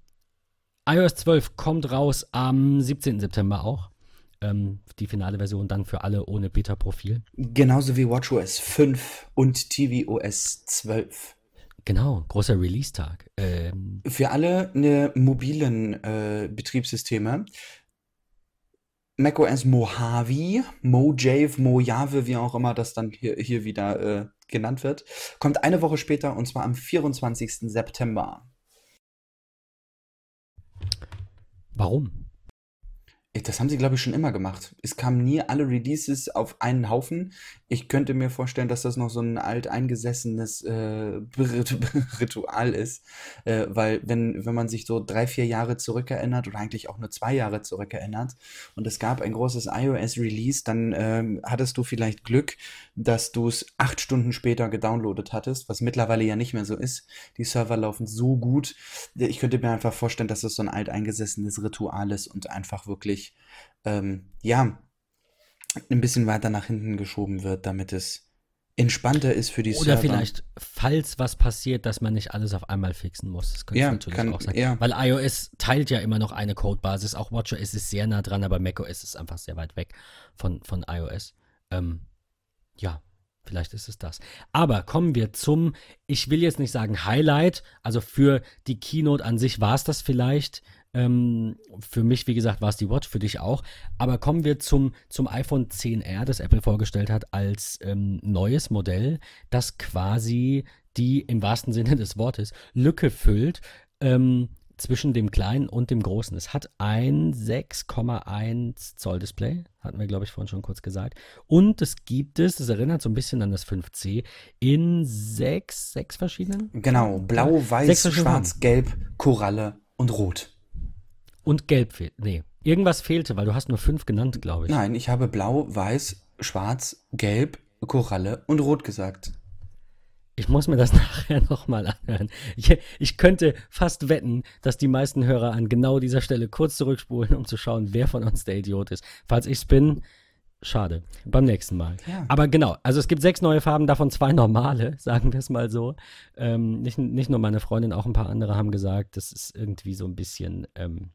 iOS 12 kommt raus am 17. September auch. Ähm, die finale Version dann für alle ohne Beta-Profil. Genauso wie WatchOS 5 und tvOS 12. Genau, großer Release-Tag. Ähm, Für alle ne, mobilen äh, Betriebssysteme macOS Mojave, Mojave, Mojave, wie auch immer das dann hier, hier wieder äh, genannt wird, kommt eine Woche später und zwar am 24. September. warum? Das haben sie, glaube ich, schon immer gemacht. Es kamen nie alle Releases auf einen Haufen. Ich könnte mir vorstellen, dass das noch so ein alteingesessenes äh, Ritual ist. Äh, weil, wenn, wenn man sich so drei, vier Jahre zurückerinnert oder eigentlich auch nur zwei Jahre zurückerinnert und es gab ein großes iOS-Release, dann ähm, hattest du vielleicht Glück, dass du es acht Stunden später gedownloadet hattest, was mittlerweile ja nicht mehr so ist. Die Server laufen so gut. Ich könnte mir einfach vorstellen, dass das so ein alteingesessenes Ritual ist und einfach wirklich ähm, ja, ein bisschen weiter nach hinten geschoben wird, damit es entspannter ist für die Oder Server. vielleicht, falls was passiert, dass man nicht alles auf einmal fixen muss. Das könnte Ja, natürlich kann- auch sein. ja. Weil iOS teilt ja immer noch eine Codebasis. Auch WatchOS ist sehr nah dran, aber macOS ist einfach sehr weit weg von, von iOS. Ähm, ja, vielleicht ist es das. Aber kommen wir zum, ich will jetzt nicht sagen Highlight, also für die Keynote an sich war es das vielleicht. Ähm, für mich, wie gesagt, war es die Watch, für dich auch. Aber kommen wir zum, zum iPhone 10R, das Apple vorgestellt hat, als ähm, neues Modell, das quasi die im wahrsten Sinne des Wortes Lücke füllt ähm, zwischen dem kleinen und dem großen. Es hat ein 6,1 Zoll Display, hatten wir, glaube ich, vorhin schon kurz gesagt. Und es gibt es, das erinnert so ein bisschen an das 5C, in sechs, sechs verschiedenen Genau, blau, weiß, schwarz, gelb, Koralle und rot. Und gelb fehlt. Nee, irgendwas fehlte, weil du hast nur fünf genannt, glaube ich. Nein, ich habe blau, weiß, schwarz, gelb, Koralle und rot gesagt. Ich muss mir das nachher nochmal anhören. Ich, ich könnte fast wetten, dass die meisten Hörer an genau dieser Stelle kurz zurückspulen, um zu schauen, wer von uns der Idiot ist. Falls ich's bin, schade. Beim nächsten Mal. Ja. Aber genau, also es gibt sechs neue Farben, davon zwei normale, sagen wir es mal so. Ähm, nicht, nicht nur meine Freundin, auch ein paar andere haben gesagt, das ist irgendwie so ein bisschen ähm,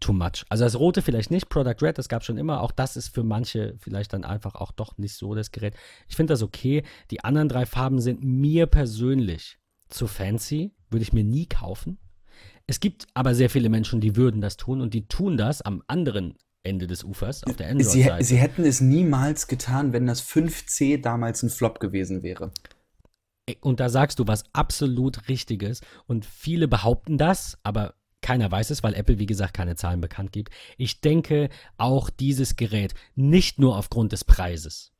too much. Also das rote vielleicht nicht, Product Red, das gab schon immer. Auch das ist für manche vielleicht dann einfach auch doch nicht so das Gerät. Ich finde das okay. Die anderen drei Farben sind mir persönlich zu fancy, würde ich mir nie kaufen. Es gibt aber sehr viele Menschen, die würden das tun und die tun das am anderen Ende des Ufers, auf der Sie, Android-Seite. sie hätten es niemals getan, wenn das 5C damals ein Flop gewesen wäre. Und da sagst du was absolut Richtiges. Und viele behaupten das, aber keiner weiß es, weil Apple, wie gesagt, keine Zahlen bekannt gibt. Ich denke, auch dieses Gerät, nicht nur aufgrund des Preises.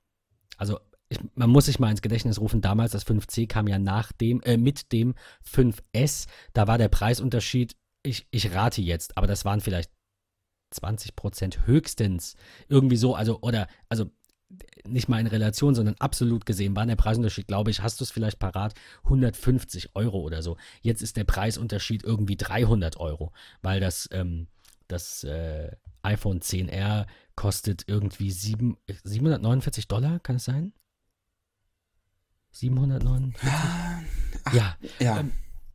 Also, ich, man muss sich mal ins Gedächtnis rufen, damals das 5C kam ja nach dem, äh, mit dem 5S. Da war der Preisunterschied, ich, ich rate jetzt, aber das waren vielleicht 20 Prozent höchstens. Irgendwie so, also, oder, also nicht mal in Relation, sondern absolut gesehen war der Preisunterschied, glaube ich, hast du es vielleicht parat, 150 Euro oder so. Jetzt ist der Preisunterschied irgendwie 300 Euro, weil das, ähm, das äh, iPhone 10R kostet irgendwie sieben, 749 Dollar, kann es sein? 749? ja, Ja, Ähm,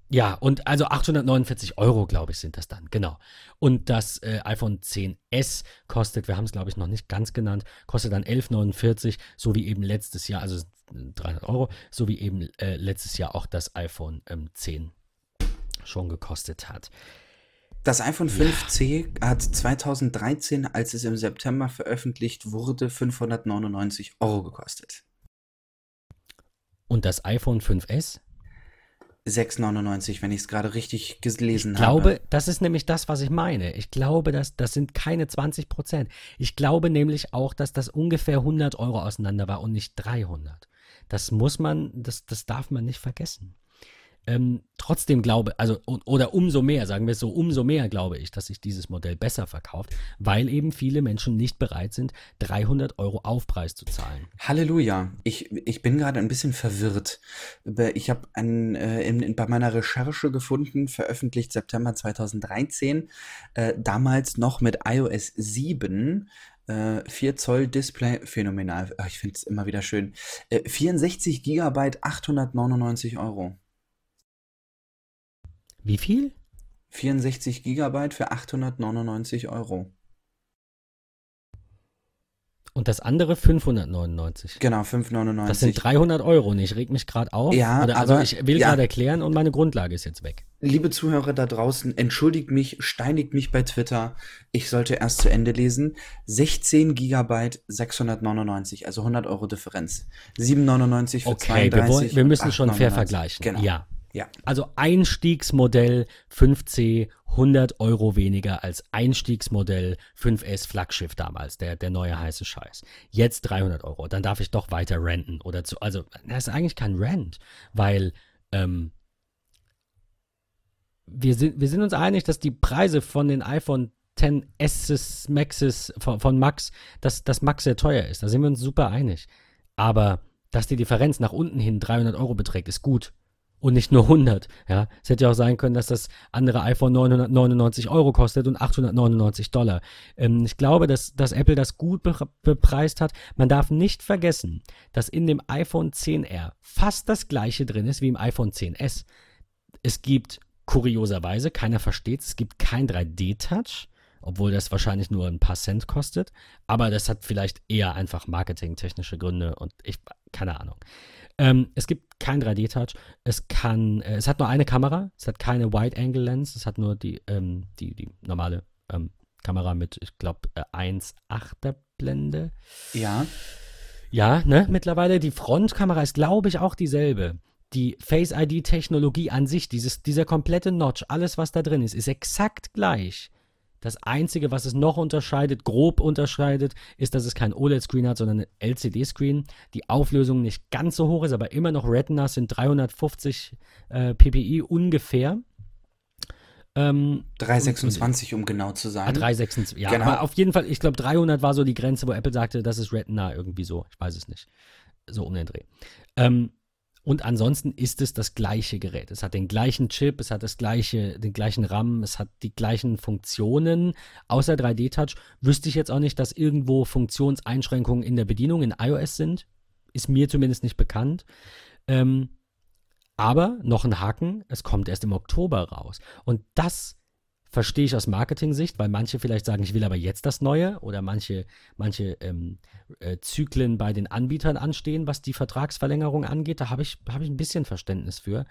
ja, und also 849 Euro, glaube ich, sind das dann, genau. Und das äh, iPhone 10S kostet, wir haben es, glaube ich, noch nicht ganz genannt, kostet dann 11,49, so wie eben letztes Jahr, also 300 Euro, so wie eben äh, letztes Jahr auch das iPhone ähm, 10 schon gekostet hat. das iPhone 5C hat 2013, als es im September veröffentlicht wurde, 599 Euro gekostet. Und das iPhone 5S? 6,99, wenn ich es gerade richtig gelesen Ich glaube, habe. das ist nämlich das, was ich meine. Ich glaube, dass das sind keine 20 Prozent. Ich glaube nämlich auch, dass das ungefähr 100 Euro auseinander war und nicht 300. Das muss man, das, das darf man nicht vergessen. Ähm, trotzdem glaube, also oder umso mehr, sagen wir es so, umso mehr glaube ich, dass sich dieses Modell besser verkauft, weil eben viele Menschen nicht bereit sind, 300 Euro Aufpreis zu zahlen. Halleluja. Ich, ich bin gerade ein bisschen verwirrt. Ich habe äh, bei meiner Recherche gefunden, veröffentlicht September 2013, äh, damals noch mit iOS 7. Äh, 4 Zoll Display, phänomenal. Ich finde es immer wieder schön. Äh, 64 Gigabyte, 899 Euro. Wie viel? 64 Gigabyte für 899 Euro. Und das andere 599. Genau, 599. Das sind 300 Euro und ich reg mich gerade auf. Ja, Oder, also aber, ich will ja. gerade erklären und meine Grundlage ist jetzt weg. Liebe Zuhörer da draußen, entschuldigt mich, steinigt mich bei Twitter. Ich sollte erst zu Ende lesen. 16 Gigabyte 699, also 100 Euro Differenz. 799 für Okay, 32. wir, wollen, wir müssen schon fair 8,99. vergleichen. Genau. Ja. Ja. Also Einstiegsmodell 5C 100 Euro weniger als Einstiegsmodell 5S Flaggschiff damals, der, der neue heiße Scheiß. Jetzt 300 Euro. Dann darf ich doch weiter renten oder zu. Also, das ist eigentlich kein Rent, weil ähm, wir, sind, wir sind uns einig, dass die Preise von den iPhone 10s, Maxes, von, von Max, dass das Max sehr teuer ist. Da sind wir uns super einig. Aber dass die Differenz nach unten hin 300 Euro beträgt, ist gut und nicht nur 100. Ja, es hätte ja auch sein können, dass das andere iPhone 999 Euro kostet und 899 Dollar. Ähm, ich glaube, dass, dass Apple das gut be bepreist hat. Man darf nicht vergessen, dass in dem iPhone 10R fast das gleiche drin ist wie im iPhone 10S. Es gibt kurioserweise, keiner versteht es, gibt kein 3D-Touch. Obwohl das wahrscheinlich nur ein paar Cent kostet. Aber das hat vielleicht eher einfach marketingtechnische Gründe und ich, keine Ahnung. Ähm, es gibt kein 3D-Touch. Es kann, äh, es hat nur eine Kamera. Es hat keine Wide-Angle-Lens. Es hat nur die, ähm, die, die normale ähm, Kamera mit, ich glaube, äh, 1,8er Blende. Ja. Ja, ne, mittlerweile. Die Frontkamera ist, glaube ich, auch dieselbe. Die Face-ID-Technologie an sich, dieses, dieser komplette Notch, alles, was da drin ist, ist exakt gleich. Das Einzige, was es noch unterscheidet, grob unterscheidet, ist, dass es kein OLED-Screen hat, sondern ein LCD-Screen. Die Auflösung nicht ganz so hoch ist, aber immer noch Retina sind 350 äh, ppi ungefähr. Ähm, 326, um genau zu ah, sein. 326, ja, Genau. aber auf jeden Fall, ich glaube 300 war so die Grenze, wo Apple sagte, das ist Retina irgendwie so. Ich weiß es nicht. So um den Dreh. Ähm, und ansonsten ist es das gleiche Gerät. Es hat den gleichen Chip, es hat das gleiche, den gleichen RAM, es hat die gleichen Funktionen. Außer 3D-Touch wüsste ich jetzt auch nicht, dass irgendwo Funktionseinschränkungen in der Bedienung in iOS sind. Ist mir zumindest nicht bekannt. Ähm, aber noch ein Haken, es kommt erst im Oktober raus. Und das verstehe ich aus Marketing-Sicht, weil manche vielleicht sagen, ich will aber jetzt das Neue oder manche, manche ähm, äh, Zyklen bei den Anbietern anstehen, was die Vertragsverlängerung angeht. Da habe ich, hab ich ein bisschen Verständnis für.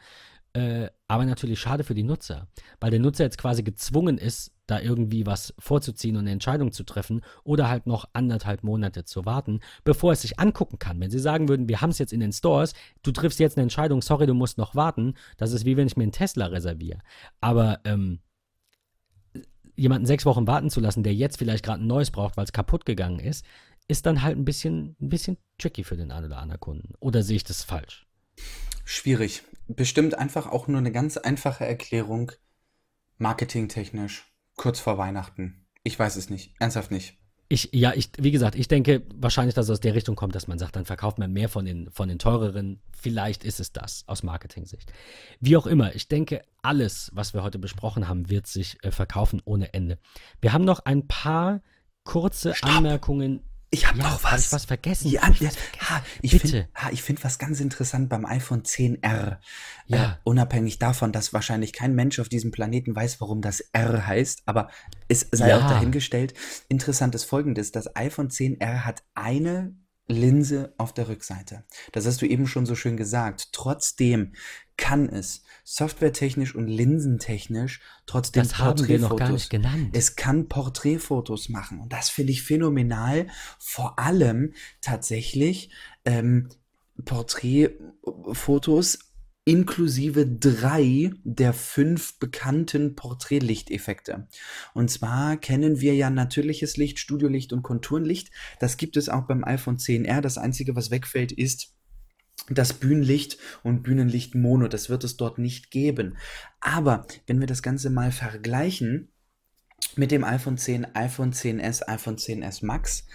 Äh, aber natürlich schade für die Nutzer, weil der Nutzer jetzt quasi gezwungen ist, da irgendwie was vorzuziehen und eine Entscheidung zu treffen oder halt noch anderthalb Monate zu warten, bevor er es sich angucken kann. Wenn sie sagen würden, wir haben es jetzt in den Stores, du triffst jetzt eine Entscheidung, sorry, du musst noch warten, das ist wie wenn ich mir einen Tesla reserviere. Aber ähm, jemanden sechs Wochen warten zu lassen, der jetzt vielleicht gerade ein neues braucht, weil es kaputt gegangen ist, ist dann halt ein bisschen, ein bisschen tricky für den einen oder anderen Kunden. Oder sehe ich das falsch? Schwierig. Bestimmt einfach auch nur eine ganz einfache Erklärung, marketingtechnisch, kurz vor Weihnachten. Ich weiß es nicht. Ernsthaft nicht. Ich, ja, ich, wie gesagt, ich denke wahrscheinlich, dass es aus der Richtung kommt, dass man sagt, dann verkauft man mehr von den, von den teureren. Vielleicht ist es das aus Marketing-Sicht. Wie auch immer, ich denke, alles, was wir heute besprochen haben, wird sich äh, verkaufen ohne Ende. Wir haben noch ein paar kurze Stopp. Anmerkungen. Ich habe Ja, noch hab was. ich was vergessen? Ja, Hab ich was vergessen? ha, ich finde find was ganz interessant beim iPhone 10R. Ja. Äh, unabhängig davon, dass wahrscheinlich kein Mensch auf diesem Planeten weiß, warum das R heißt, aber es sei Ja. auch dahingestellt. Interessant ist folgendes: Das iPhone 10R hat eine Linse auf der Rückseite. Das hast du eben schon so schön gesagt. Trotzdem kann es softwaretechnisch und linsentechnisch trotzdem Das haben wir noch gar nicht genannt. es kann Porträtfotos machen und das finde ich phänomenal. Vor allem tatsächlich ähm, Porträtfotos inklusive drei der fünf bekannten Porträtlichteffekte. Und zwar kennen wir ja natürliches Licht, Studiolicht und Konturenlicht. Das gibt es auch beim iPhone 10R. Das einzige, was wegfällt, ist das Bühnenlicht und Bühnenlicht Mono, das wird es dort nicht geben. Aber wenn wir das Ganze mal vergleichen mit dem iPhone 10, iPhone 10s, iPhone 10s Max,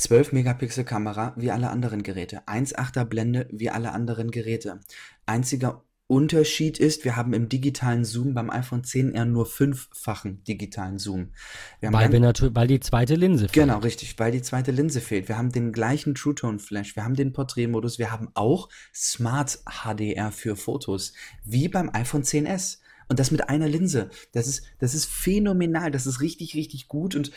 12 Megapixel Kamera wie alle anderen Geräte, 1,8er Blende wie alle anderen Geräte. Einziger Unterschied ist, wir haben im digitalen Zoom beim iPhone 10R nur fünffachen digitalen Zoom. weil, wir natürlich, weil die zweite Linse fehlt. Genau, richtig, weil die zweite Linse fehlt. Wir haben den gleichen True Tone Flash, wir haben den Porträtmodus, wir haben auch Smart HDR für Fotos, wie beim iPhone 10S. Und das mit einer Linse. Das ist, das ist phänomenal. Das ist richtig, richtig gut. Und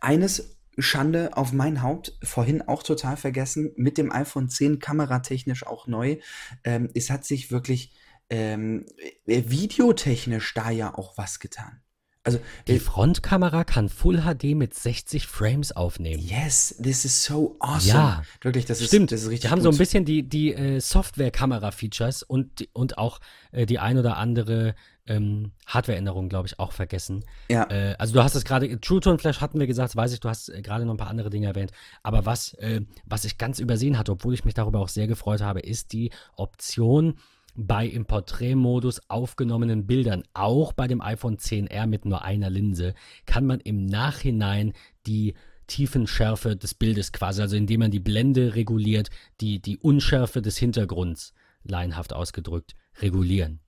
eines Schande auf mein Haupt, vorhin auch total vergessen, mit dem iPhone 10 kameratechnisch auch neu. Ähm, es hat sich wirklich ähm, äh, videotechnisch da ja auch was getan. Also die äh, Frontkamera kann Full HD mit 60 Frames aufnehmen. Yes, this is so awesome. Ja, wirklich, das ist stimmt. Das ist richtig. Die haben gut. so ein bisschen die die äh, Software-Kamera-Features und und auch äh, die ein oder andere ähm, Hardware-Änderungen, glaube ich, auch vergessen. Ja. Äh, also du hast es gerade, True Tone Flash hatten wir gesagt, weiß ich, du hast äh, gerade noch ein paar andere Dinge erwähnt. Aber was, äh, was ich ganz übersehen hatte, obwohl ich mich darüber auch sehr gefreut habe, ist die Option, bei im Porträtmodus aufgenommenen Bildern, auch bei dem iPhone 10R mit nur einer Linse, kann man im Nachhinein die Tiefenschärfe des Bildes quasi, also indem man die Blende reguliert, die, die Unschärfe des Hintergrunds, laienhaft ausgedrückt, regulieren.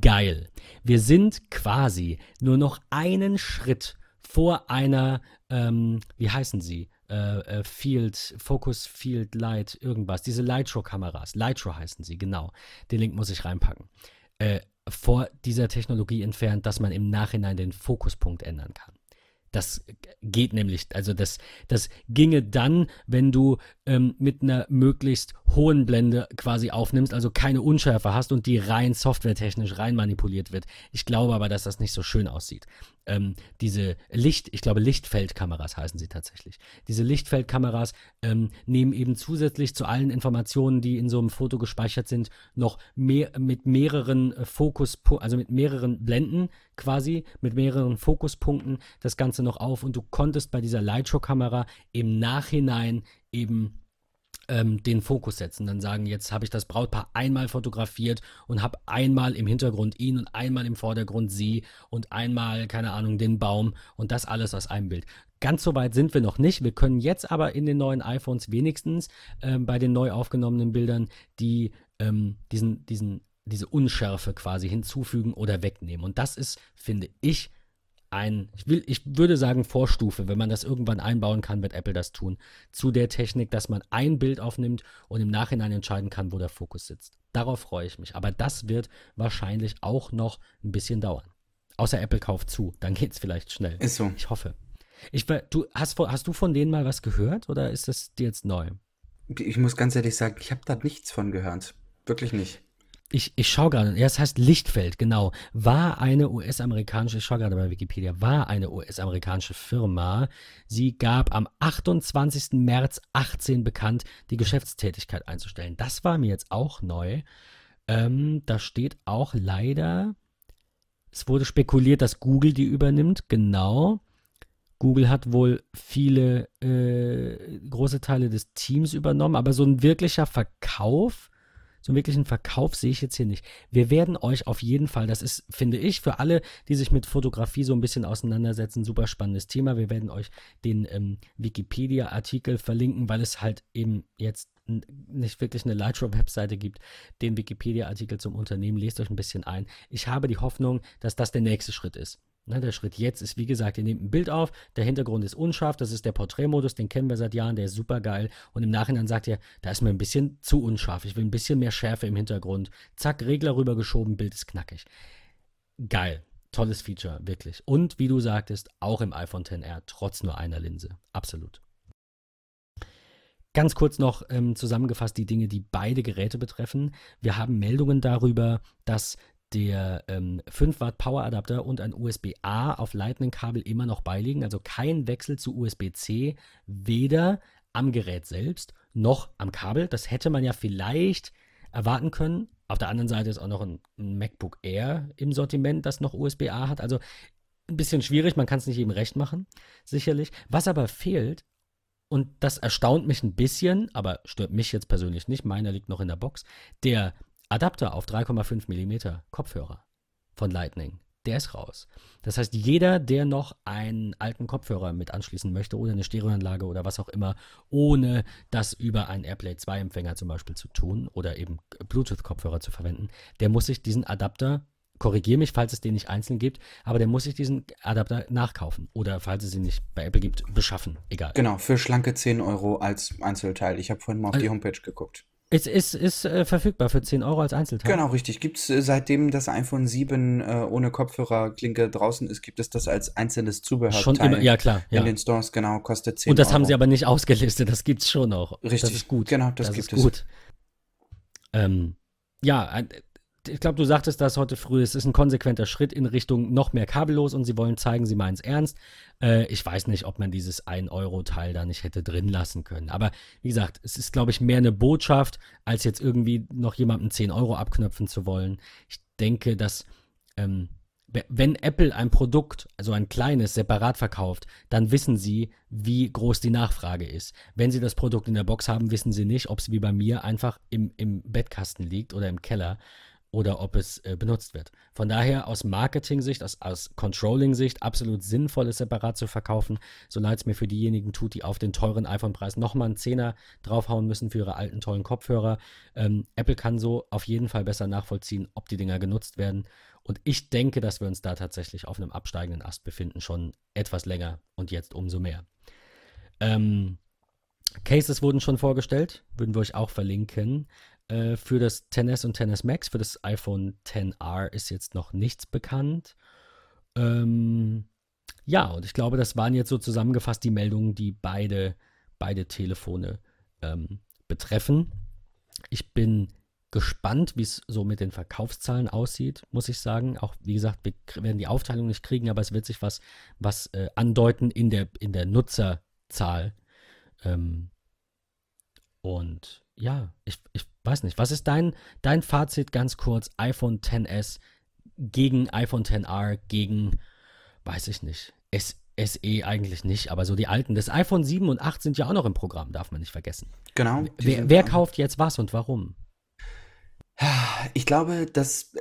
Geil. Wir sind quasi nur noch einen Schritt vor einer, ähm, wie heißen sie? Äh, äh, Field, Focus Field Light, irgendwas. Diese Lightro-Kameras. Lightro heißen sie, genau. Den Link muss ich reinpacken. Äh, vor dieser Technologie entfernt, dass man im Nachhinein den Fokuspunkt ändern kann. Das geht nämlich, also das, das ginge dann, wenn du ähm, mit einer möglichst hohen Blende quasi aufnimmst, also keine Unschärfe hast und die rein softwaretechnisch rein manipuliert wird. Ich glaube aber, dass das nicht so schön aussieht. Ähm, diese Licht, ich glaube Lichtfeldkameras heißen sie tatsächlich. Diese Lichtfeldkameras ähm, nehmen eben zusätzlich zu allen Informationen, die in so einem Foto gespeichert sind, noch mehr mit mehreren äh, Fokus, also mit mehreren Blenden quasi, mit mehreren Fokuspunkten das Ganze noch auf und du konntest bei dieser Lightro-Kamera im Nachhinein eben ähm, den Fokus setzen. Dann sagen, jetzt habe ich das Brautpaar einmal fotografiert und habe einmal im Hintergrund ihn und einmal im Vordergrund sie und einmal, keine Ahnung, den Baum und das alles aus einem Bild. Ganz so weit sind wir noch nicht. Wir können jetzt aber in den neuen iPhones wenigstens ähm, bei den neu aufgenommenen Bildern die, ähm, diesen, diesen, diese Unschärfe quasi hinzufügen oder wegnehmen. Und das ist, finde ich, ein, ich, will, ich würde sagen Vorstufe, wenn man das irgendwann einbauen kann, wird Apple das tun, zu der Technik, dass man ein Bild aufnimmt und im Nachhinein entscheiden kann, wo der Fokus sitzt. Darauf freue ich mich. Aber das wird wahrscheinlich auch noch ein bisschen dauern. Außer Apple kauft zu, dann geht es vielleicht schnell. Ist so. Ich hoffe. Ich, du, hast, hast du von denen mal was gehört oder ist das dir jetzt neu? Ich muss ganz ehrlich sagen, ich habe da nichts von gehört. Wirklich nicht ich, ich schaue gerade, ja, es heißt Lichtfeld, genau, war eine US-amerikanische, ich schaue gerade bei Wikipedia, war eine US-amerikanische Firma. Sie gab am 28. März 18 bekannt, die Geschäftstätigkeit einzustellen. Das war mir jetzt auch neu. Ähm, da steht auch leider, es wurde spekuliert, dass Google die übernimmt, genau. Google hat wohl viele äh, große Teile des Teams übernommen, aber so ein wirklicher Verkauf so einen wirklichen Verkauf sehe ich jetzt hier nicht. Wir werden euch auf jeden Fall, das ist, finde ich, für alle, die sich mit Fotografie so ein bisschen auseinandersetzen, super spannendes Thema. Wir werden euch den ähm, Wikipedia-Artikel verlinken, weil es halt eben jetzt nicht wirklich eine Lightroom-Webseite gibt, den Wikipedia-Artikel zum Unternehmen. Lest euch ein bisschen ein. Ich habe die Hoffnung, dass das der nächste Schritt ist. Ne, der Schritt jetzt ist, wie gesagt, ihr nehmt ein Bild auf, der Hintergrund ist unscharf, das ist der Porträtmodus, den kennen wir seit Jahren, der ist super geil. Und im Nachhinein sagt ihr, da ist mir ein bisschen zu unscharf, ich will ein bisschen mehr Schärfe im Hintergrund. Zack, Regler rübergeschoben, Bild ist knackig. Geil. Tolles Feature, wirklich. Und wie du sagtest, auch im iPhone XR, trotz nur einer Linse. Absolut. Ganz kurz noch ähm, zusammengefasst die Dinge, die beide Geräte betreffen. Wir haben Meldungen darüber, dass der ähm, 5 Watt Power Adapter und ein USB-A auf Lightning-Kabel immer noch beiliegen, also kein Wechsel zu USB-C, weder am Gerät selbst noch am Kabel. Das hätte man ja vielleicht erwarten können. Auf der anderen Seite ist auch noch ein, ein MacBook Air im Sortiment, das noch USB-A hat. Also ein bisschen schwierig, man kann es nicht eben recht machen, sicherlich. Was aber fehlt, und das erstaunt mich ein bisschen, aber stört mich jetzt persönlich nicht, meiner liegt noch in der Box, der Adapter auf 3,5 mm Kopfhörer von Lightning, der ist raus. Das heißt, jeder, der noch einen alten Kopfhörer mit anschließen möchte oder eine Stereoanlage oder was auch immer, ohne das über einen AirPlay 2 Empfänger zum Beispiel zu tun oder eben Bluetooth-Kopfhörer zu verwenden, der muss sich diesen Adapter korrigiere mich, falls es den nicht einzeln gibt, aber der muss sich diesen Adapter nachkaufen oder falls es ihn nicht bei Apple gibt, beschaffen, egal. Genau, für schlanke 10 Euro als Einzelteil. Ich habe vorhin mal auf also, die Homepage geguckt. Es ist, ist äh, verfügbar für 10 Euro als Einzelteil. Genau, richtig. Gibt es äh, seitdem das iPhone 7 äh, ohne Kopfhörerklinke draußen ist, gibt es das als einzelnes Zubehörteil. Schon immer, ja klar. Ja. In den Stores, genau, kostet 10 Euro. Und das Euro. haben sie aber nicht ausgelistet, das gibt es schon noch. Richtig. Das ist gut. Genau, das, das gibt ist es. gut. Ähm, ja, ich glaube, du sagtest das heute früh, es ist ein konsequenter Schritt in Richtung noch mehr kabellos und sie wollen zeigen, sie meinen es ernst. Äh, ich weiß nicht, ob man dieses 1-Euro-Teil da nicht hätte drin lassen können. Aber wie gesagt, es ist, glaube ich, mehr eine Botschaft, als jetzt irgendwie noch jemandem 10 Euro abknöpfen zu wollen. Ich denke, dass ähm, wenn Apple ein Produkt, also ein kleines, separat verkauft, dann wissen sie, wie groß die Nachfrage ist. Wenn sie das Produkt in der Box haben, wissen sie nicht, ob es wie bei mir einfach im, im Bettkasten liegt oder im Keller oder ob es äh, benutzt wird. Von daher aus Marketing-Sicht, aus, aus Controlling-Sicht absolut sinnvoll, es separat zu verkaufen, so leid es mir für diejenigen tut, die auf den teuren iPhone-Preis nochmal einen Zehner draufhauen müssen für ihre alten tollen Kopfhörer. Ähm, Apple kann so auf jeden Fall besser nachvollziehen, ob die Dinger genutzt werden. Und ich denke, dass wir uns da tatsächlich auf einem absteigenden Ast befinden, schon etwas länger und jetzt umso mehr. Ähm, Cases wurden schon vorgestellt, würden wir euch auch verlinken. Äh, für das XS und XS Max, für das iPhone XR ist jetzt noch nichts bekannt. Ähm, ja, und ich glaube, das waren jetzt so zusammengefasst die Meldungen, die beide, beide Telefone ähm, betreffen. Ich bin gespannt, wie es so mit den Verkaufszahlen aussieht, muss ich sagen. Auch wie gesagt, wir werden die Aufteilung nicht kriegen, aber es wird sich was, was äh, andeuten in der, in der Nutzerzahl. Ähm, und ja, ich, ich weiß nicht. Was ist dein, dein Fazit ganz kurz? iPhone XS gegen iPhone XR gegen, weiß ich nicht, S, SE eigentlich nicht, aber so die alten. Das iPhone 7 und 8 sind ja auch noch im Programm, darf man nicht vergessen. Genau. Wer, wer kauft jetzt was und warum? Ich glaube, dass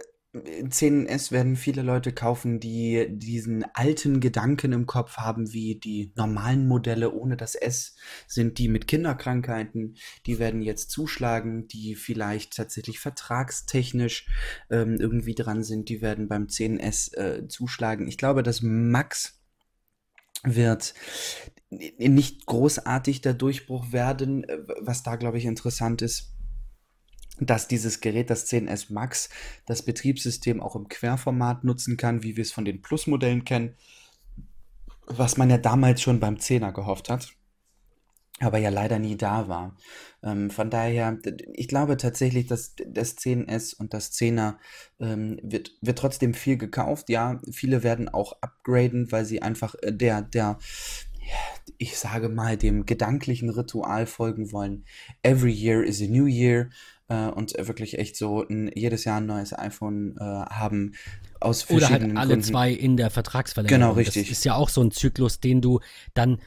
10S werden viele Leute kaufen, die diesen alten Gedanken im Kopf haben, wie die normalen Modelle ohne das S sind, die mit Kinderkrankheiten, die werden jetzt zuschlagen, die vielleicht tatsächlich vertragstechnisch ähm, irgendwie dran sind, die werden beim 10S äh, zuschlagen. Ich glaube, dass Max wird nicht großartig der Durchbruch werden, äh, was da, glaube ich, interessant ist dass dieses Gerät, das 10S Max, das Betriebssystem auch im Querformat nutzen kann, wie wir es von den Plus-Modellen kennen, was man ja damals schon beim 10er gehofft hat, aber ja leider nie da war. Ähm, von daher, ich glaube tatsächlich, dass das 10S und das 10er ähm, wird, wird trotzdem viel gekauft. Ja, viele werden auch upgraden, weil sie einfach äh, der, der, ich sage mal, dem gedanklichen Ritual folgen wollen. Every year is a new year äh, und wirklich echt so ein, jedes Jahr ein neues iPhone äh, haben. Aus verschiedenen Oder halt alle Gründen. zwei in der Vertragsverlängerung. Genau, richtig. Das ist ja auch so ein Zyklus, den du dann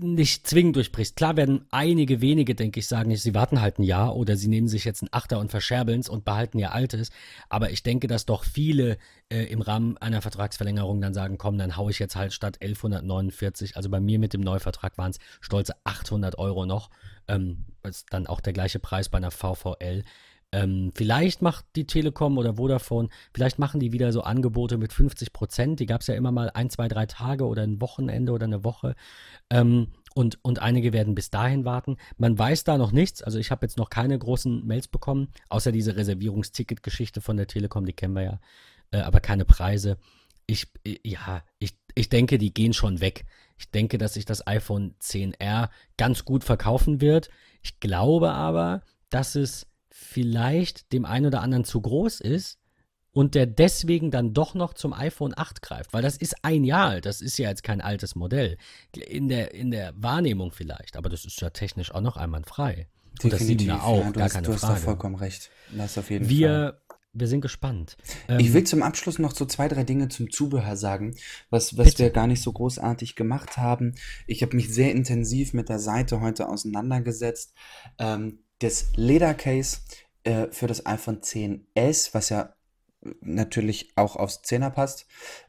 nicht zwingend durchbrichst. Klar werden einige wenige, denke ich, sagen, sie warten halt ein Jahr oder sie nehmen sich jetzt ein Achter und verscherbeln es und behalten ihr altes. Aber ich denke, dass doch viele äh, im Rahmen einer Vertragsverlängerung dann sagen, komm, dann haue ich jetzt halt statt 1149, also bei mir mit dem Neuvertrag waren es stolze 800 Euro noch. Ähm, ist dann auch der gleiche Preis bei einer VVL. Ähm, vielleicht macht die Telekom oder Vodafone, vielleicht machen die wieder so Angebote mit 50 Prozent. Die gab es ja immer mal ein, zwei, drei Tage oder ein Wochenende oder eine Woche. Ähm, und, und einige werden bis dahin warten. Man weiß da noch nichts. Also ich habe jetzt noch keine großen Mails bekommen, außer diese Reservierungsticket-Geschichte von der Telekom, die kennen wir ja, äh, aber keine Preise. Ich, äh, ja, ich, ich denke, die gehen schon weg. Ich denke, dass sich das iPhone 10R ganz gut verkaufen wird. Ich glaube aber, dass es vielleicht dem einen oder anderen zu groß ist und der deswegen dann doch noch zum iPhone 8 greift, weil das ist ein Jahr alt, das ist ja jetzt kein altes Modell. In der, in der Wahrnehmung vielleicht, aber das ist ja technisch auch noch einwandfrei. Und das 7er auch, ja, gar hast, keine du Frage. Du hast da vollkommen recht. Das auf jeden wir, Fall. Wir sind gespannt. Ähm, ich will zum Abschluss noch so zwei, drei Dinge zum Zubehör sagen, was, was wir gar nicht so großartig gemacht haben. Ich habe mich sehr intensiv mit der Seite heute auseinandergesetzt. Ähm, das Ledercase äh, für das iPhone 10s, was ja natürlich auch aufs 10er passt,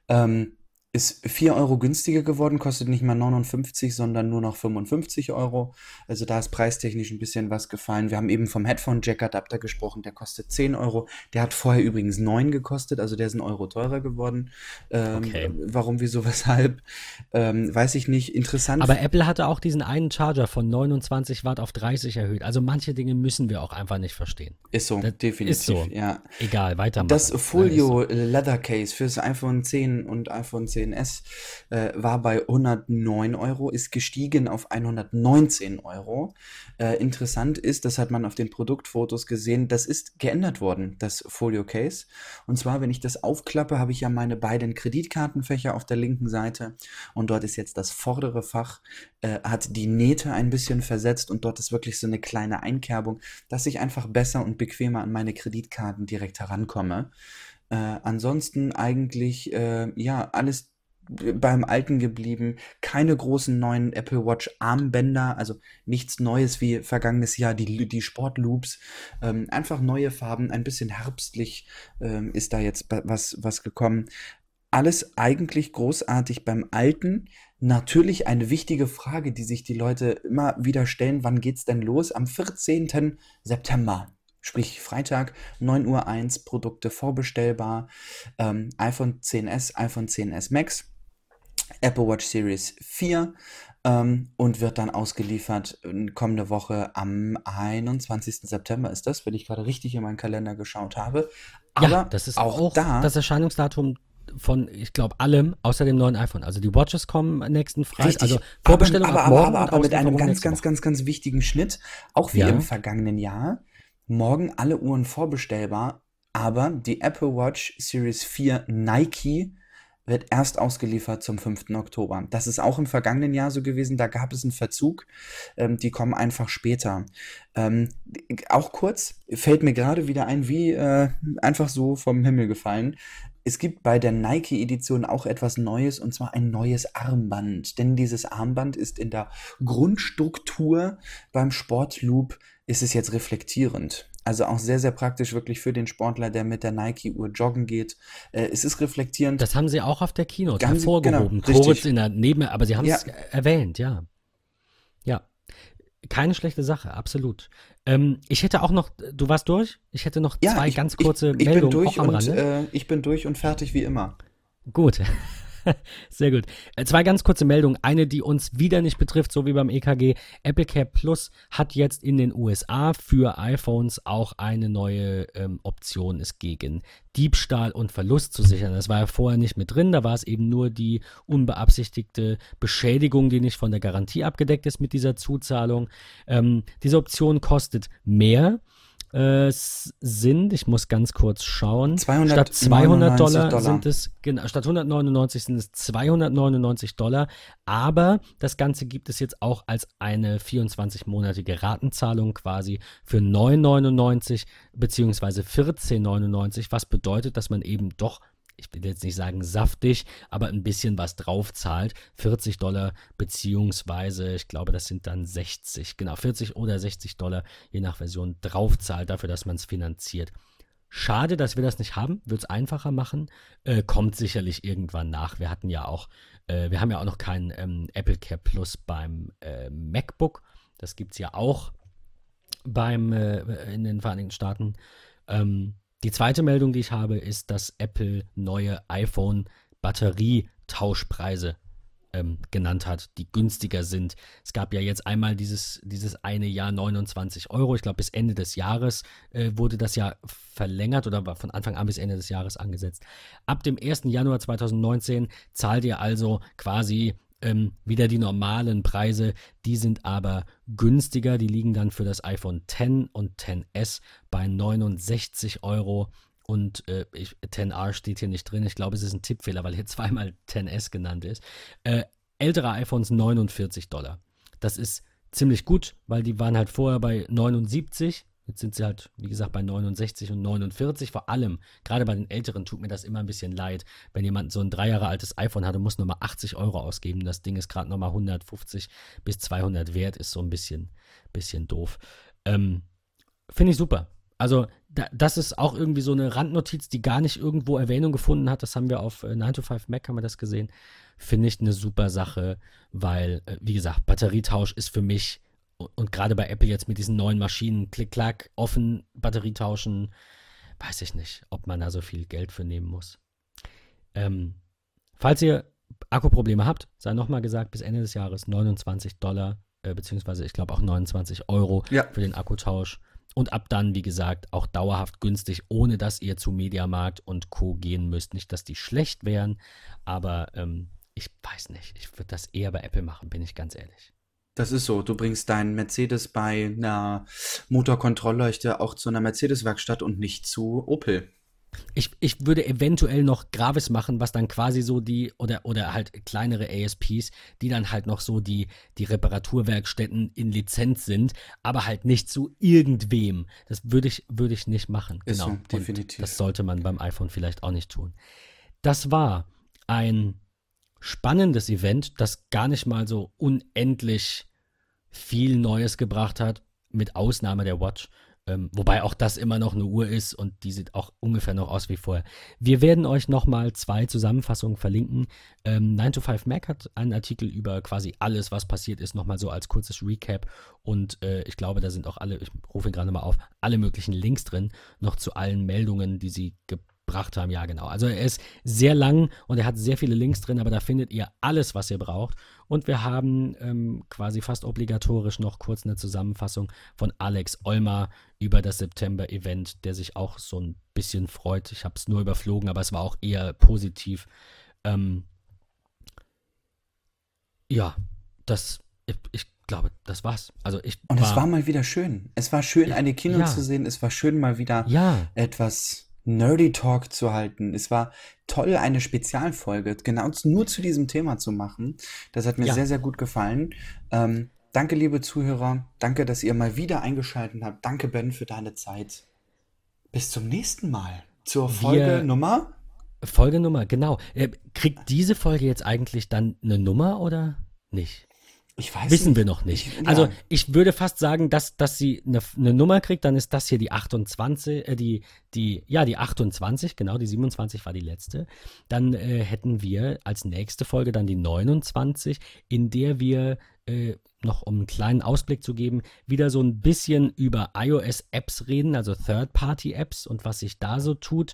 ähm, ist 4 Euro günstiger geworden, kostet nicht mal 59, sondern nur noch 55 Euro. Also da ist preistechnisch ein bisschen was gefallen. Wir haben eben vom Headphone Jack Adapter gesprochen, der kostet 10 Euro. Der hat vorher übrigens 9 gekostet, also der ist ein Euro teurer geworden. Ähm, okay. Warum, wieso, weshalb, ähm, weiß ich nicht. Interessant. Aber Apple hatte auch diesen einen Charger von 29 Watt auf 30 erhöht. Also manche Dinge müssen wir auch einfach nicht verstehen. Ist so, das definitiv. Ist so. Ja. Egal, weitermachen. Das Folio ja, so. Leather Case fürs iPhone 10 und iPhone 10 10S äh, war bei 109 Euro, ist gestiegen auf 119 Euro. Äh, interessant ist, das hat man auf den Produktfotos gesehen, das ist geändert worden, das Folio Case. Und zwar, wenn ich das aufklappe, habe ich ja meine beiden Kreditkartenfächer auf der linken Seite und dort ist jetzt das vordere Fach, äh, hat die Nähte ein bisschen versetzt und dort ist wirklich so eine kleine Einkerbung, dass ich einfach besser und bequemer an meine Kreditkarten direkt herankomme. Äh, ansonsten eigentlich, äh, ja, alles beim Alten geblieben. Keine großen neuen Apple Watch Armbänder, also nichts Neues wie vergangenes Jahr, die, die Sportloops. Ähm, einfach neue Farben, ein bisschen herbstlich ähm, ist da jetzt was, was gekommen. Alles eigentlich großartig beim Alten. Natürlich eine wichtige Frage, die sich die Leute immer wieder stellen. Wann geht's denn los? Am 14. September sprich Freitag 9.01 Uhr Produkte vorbestellbar. Ähm, iPhone 10s, iPhone 10s Max. Apple Watch Series 4 ähm, und wird dann ausgeliefert kommende Woche am 21. September ist das, wenn ich gerade richtig in meinen Kalender geschaut habe. Aber ja, das ist auch, auch da, das Erscheinungsdatum von, ich glaube, allem außer dem neuen iPhone. Also die Watches kommen nächsten Freitag. Also Vorbestellung aber, aber, aber, aber, aber mit einem ganz, ganz, ganz, ganz wichtigen Schnitt, auch wie ja. im vergangenen Jahr. Morgen alle Uhren vorbestellbar, aber die Apple Watch Series 4 Nike wird erst ausgeliefert zum 5. Oktober. Das ist auch im vergangenen Jahr so gewesen, da gab es einen Verzug, ähm, die kommen einfach später. Ähm, auch kurz, fällt mir gerade wieder ein, wie äh, einfach so vom Himmel gefallen. Es gibt bei der Nike-Edition auch etwas Neues und zwar ein neues Armband. Denn dieses Armband ist in der Grundstruktur beim Sportloop ist es jetzt reflektierend. Also auch sehr, sehr praktisch wirklich für den Sportler, der mit der Nike-Uhr joggen geht. Äh, es ist reflektierend. Das haben sie auch auf der Keynote Ganz, hervorgehoben. Genau, Kurz in der Neben, aber sie haben es ja. erwähnt, ja. Ja. Keine schlechte Sache, absolut. Ähm, ich hätte auch noch, du warst durch? Ich hätte noch ja, zwei ich, ganz kurze ich, ich Meldungen bin durch auch am und, Äh, ich bin durch und fertig wie immer. Gut. Sehr gut. Äh, zwei ganz kurze Meldungen. Eine, die uns wieder nicht betrifft, so wie beim EKG. Apple Care Plus hat jetzt in den USA für iPhones auch eine neue ähm, Option, es gegen Diebstahl und Verlust zu sichern. Das war ja vorher nicht mit drin. Da war es eben nur die unbeabsichtigte Beschädigung, die nicht von der Garantie abgedeckt ist mit dieser Zuzahlung. Ähm, diese Option kostet mehr äh, sind, ich muss ganz kurz schauen, 200, statt 200 Dollar, Dollar, sind es, genau, statt 199 sind es 299 Dollar, aber das Ganze gibt es jetzt auch als eine 24-monatige Ratenzahlung quasi für 9,99 beziehungsweise 14,99, was bedeutet, dass man eben doch ich will jetzt nicht sagen saftig, aber ein bisschen was drauf zahlt. 40 Dollar beziehungsweise, ich glaube, das sind dann 60, genau, 40 oder 60 Dollar, je nach Version, drauf zahlt dafür, dass man es finanziert. Schade, dass wir das nicht haben, wird es einfacher machen, äh, kommt sicherlich irgendwann nach. Wir hatten ja auch, äh, wir haben ja auch noch keinen ähm, Apple Care Plus beim äh, MacBook. Das gibt es ja auch beim, äh, in den Vereinigten Staaten. Ähm, die zweite Meldung, die ich habe, ist, dass Apple neue iPhone-Batterietauschpreise ähm, genannt hat, die günstiger sind. Es gab ja jetzt einmal dieses, dieses eine Jahr 29 Euro. Ich glaube, bis Ende des Jahres äh, wurde das ja verlängert oder war von Anfang an bis Ende des Jahres angesetzt. Ab dem 1. Januar 2019 zahlt ihr also quasi ähm, wieder die normalen Preise, die sind aber günstiger. Die liegen dann für das iPhone 10 und 10s bei 69 Euro. Und äh, ich, 10R steht hier nicht drin. Ich glaube, es ist ein Tippfehler, weil hier zweimal 10s genannt ist. Äh, ältere iPhones 49 Dollar. Das ist ziemlich gut, weil die waren halt vorher bei 79 Jetzt sind sie halt, wie gesagt, bei 69 und 49. Vor allem, gerade bei den Älteren tut mir das immer ein bisschen leid, wenn jemand so ein drei Jahre altes iPhone hat und muss nochmal 80 Euro ausgeben. Das Ding ist gerade nochmal 150 bis 200 wert, ist so ein bisschen, bisschen doof. Ähm, Finde ich super. Also, da, das ist auch irgendwie so eine Randnotiz, die gar nicht irgendwo Erwähnung gefunden hat. Das haben wir auf äh, 9 to 5 Mac, haben wir das gesehen. Finde ich eine super Sache, weil, äh, wie gesagt, Batterietausch ist für mich und, gerade bei Apple jetzt mit diesen neuen Maschinen, klick-klack, offen Batterie tauschen, weiß ich nicht, ob man da so viel Geld für nehmen muss. Ähm, falls ihr Akkuprobleme habt, sei nochmal gesagt, bis Ende des Jahres 29 Dollar, äh, beziehungsweise ich glaube auch 29 Euro Ja. für den Akkutausch. Und ab dann, wie gesagt, auch dauerhaft günstig, ohne dass ihr zu Mediamarkt und Co. gehen müsst. Nicht, dass die schlecht wären, aber ähm, ich weiß nicht. Ich würde das eher bei Apple machen, bin ich ganz ehrlich. Das ist so. Du bringst deinen Mercedes bei einer Motorkontrollleuchte auch zu einer Mercedes-Werkstatt und nicht zu Opel. Ich, ich würde eventuell noch Gravis machen, was dann quasi so die, oder, oder halt kleinere ASPs, die dann halt noch so die, die Reparaturwerkstätten in Lizenz sind, aber halt nicht zu irgendwem. Das würde ich, würde ich nicht machen. Ist genau. so, Und definitiv. Das sollte man beim iPhone vielleicht auch nicht tun. Das war ein spannendes Event, das gar nicht mal so unendlich viel Neues gebracht hat, mit Ausnahme der Watch. Ähm, wobei auch das immer noch eine Uhr ist und die sieht auch ungefähr noch aus wie vorher. Wir werden euch nochmal zwei Zusammenfassungen verlinken. Ähm, 9 to 5 Mac hat einen Artikel über quasi alles, was passiert ist, nochmal so als kurzes Recap. Und äh, ich glaube, da sind auch alle, ich rufe ihn gerade mal auf, alle möglichen Links drin, noch zu allen Meldungen, die sie gebracht haben. Ja, genau. Also er ist sehr lang und er hat sehr viele Links drin, aber da findet ihr alles, was ihr braucht. Und wir haben ähm, quasi fast obligatorisch noch kurz eine Zusammenfassung von Alex Olmer über das September-Event, der sich auch so ein bisschen freut. Ich habe es nur überflogen, aber es war auch eher positiv. Ähm, ja, das, ich, ich glaube, das war's. Also ich Und es war mal wieder schön. Es war schön, eine Kino Ja. zu sehen. Es war schön, mal wieder ja, etwas Nerdy Talk zu halten. Es war toll, eine Spezialfolge genau nur zu diesem Thema zu machen. Das hat mir Ja. sehr, sehr gut gefallen. Ähm, danke, liebe Zuhörer. Danke, dass ihr mal wieder eingeschaltet habt. Danke, Ben, für deine Zeit. Bis zum nächsten Mal. Zur Folge Wir- Nummer. Folgenummer, genau. Äh, kriegt diese Folge jetzt eigentlich dann eine Nummer oder nicht? Ich weiß Wissen nicht. wir noch nicht. Ich- ja. Also ich würde fast sagen, dass, dass sie eine, eine Nummer kriegt, dann ist das hier die 28, äh, die, die, ja, die 28, genau, die 27 war die letzte. Dann äh, hätten wir als nächste Folge dann die 29, in der wir, äh, noch um einen kleinen Ausblick zu geben, wieder so ein bisschen über iOS-Apps reden, also Third-Party-Apps und was sich da so tut.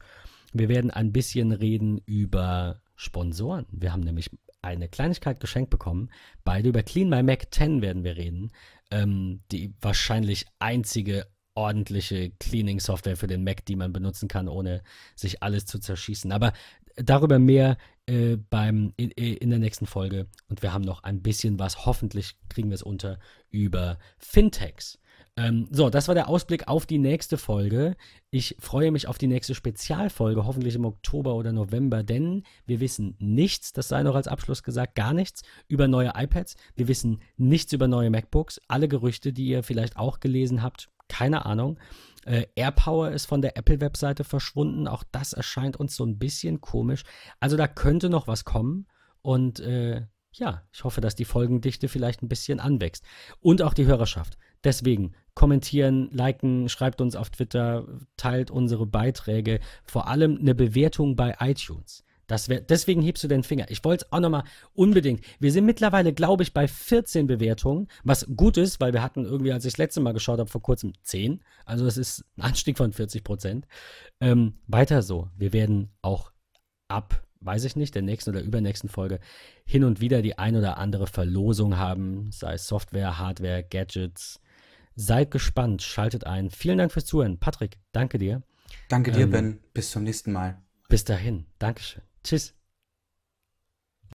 Wir werden ein bisschen reden über Sponsoren. Wir haben nämlich eine Kleinigkeit geschenkt bekommen. Beide über Clean My Mac 10 werden wir reden. Ähm, die wahrscheinlich einzige ordentliche Cleaning-Software für den Mac, die man benutzen kann, ohne sich alles zu zerschießen. Aber darüber mehr äh, beim, in, in der nächsten Folge. Und wir haben noch ein bisschen was, hoffentlich kriegen wir es unter, über Fintechs. Ähm, so, das war der Ausblick auf die nächste Folge. Ich freue mich auf die nächste Spezialfolge, hoffentlich im Oktober oder November, denn wir wissen nichts, das sei noch als Abschluss gesagt, gar nichts über neue iPads. Wir wissen nichts über neue MacBooks. Alle Gerüchte, die ihr vielleicht auch gelesen habt, keine Ahnung. Äh, AirPower ist von der Apple-Webseite verschwunden. Auch das erscheint uns so ein bisschen komisch. Also da könnte noch was kommen. Und äh, ja, ich hoffe, dass die Folgendichte vielleicht ein bisschen anwächst. Und auch die Hörerschaft. Deswegen kommentieren, liken, schreibt uns auf Twitter, teilt unsere Beiträge. Vor allem eine Bewertung bei iTunes. Das wär, deswegen hebst du den Finger. Ich wollte es auch nochmal unbedingt. Wir sind mittlerweile, glaube ich, bei 14 Bewertungen, was gut ist, weil wir hatten irgendwie, als ich das letzte Mal geschaut habe, vor kurzem 10. Also das ist ein Anstieg von 40 Prozent. Ähm, weiter so. Wir werden auch ab, weiß ich nicht, der nächsten oder übernächsten Folge hin und wieder die ein oder andere Verlosung haben, sei es Software, Hardware, Gadgets. Seid gespannt, schaltet ein. Vielen Dank fürs Zuhören. Patrick, danke dir. Danke dir, Ähm, Ben. Bis zum nächsten Mal. Bis dahin. Dankeschön. Tschüss.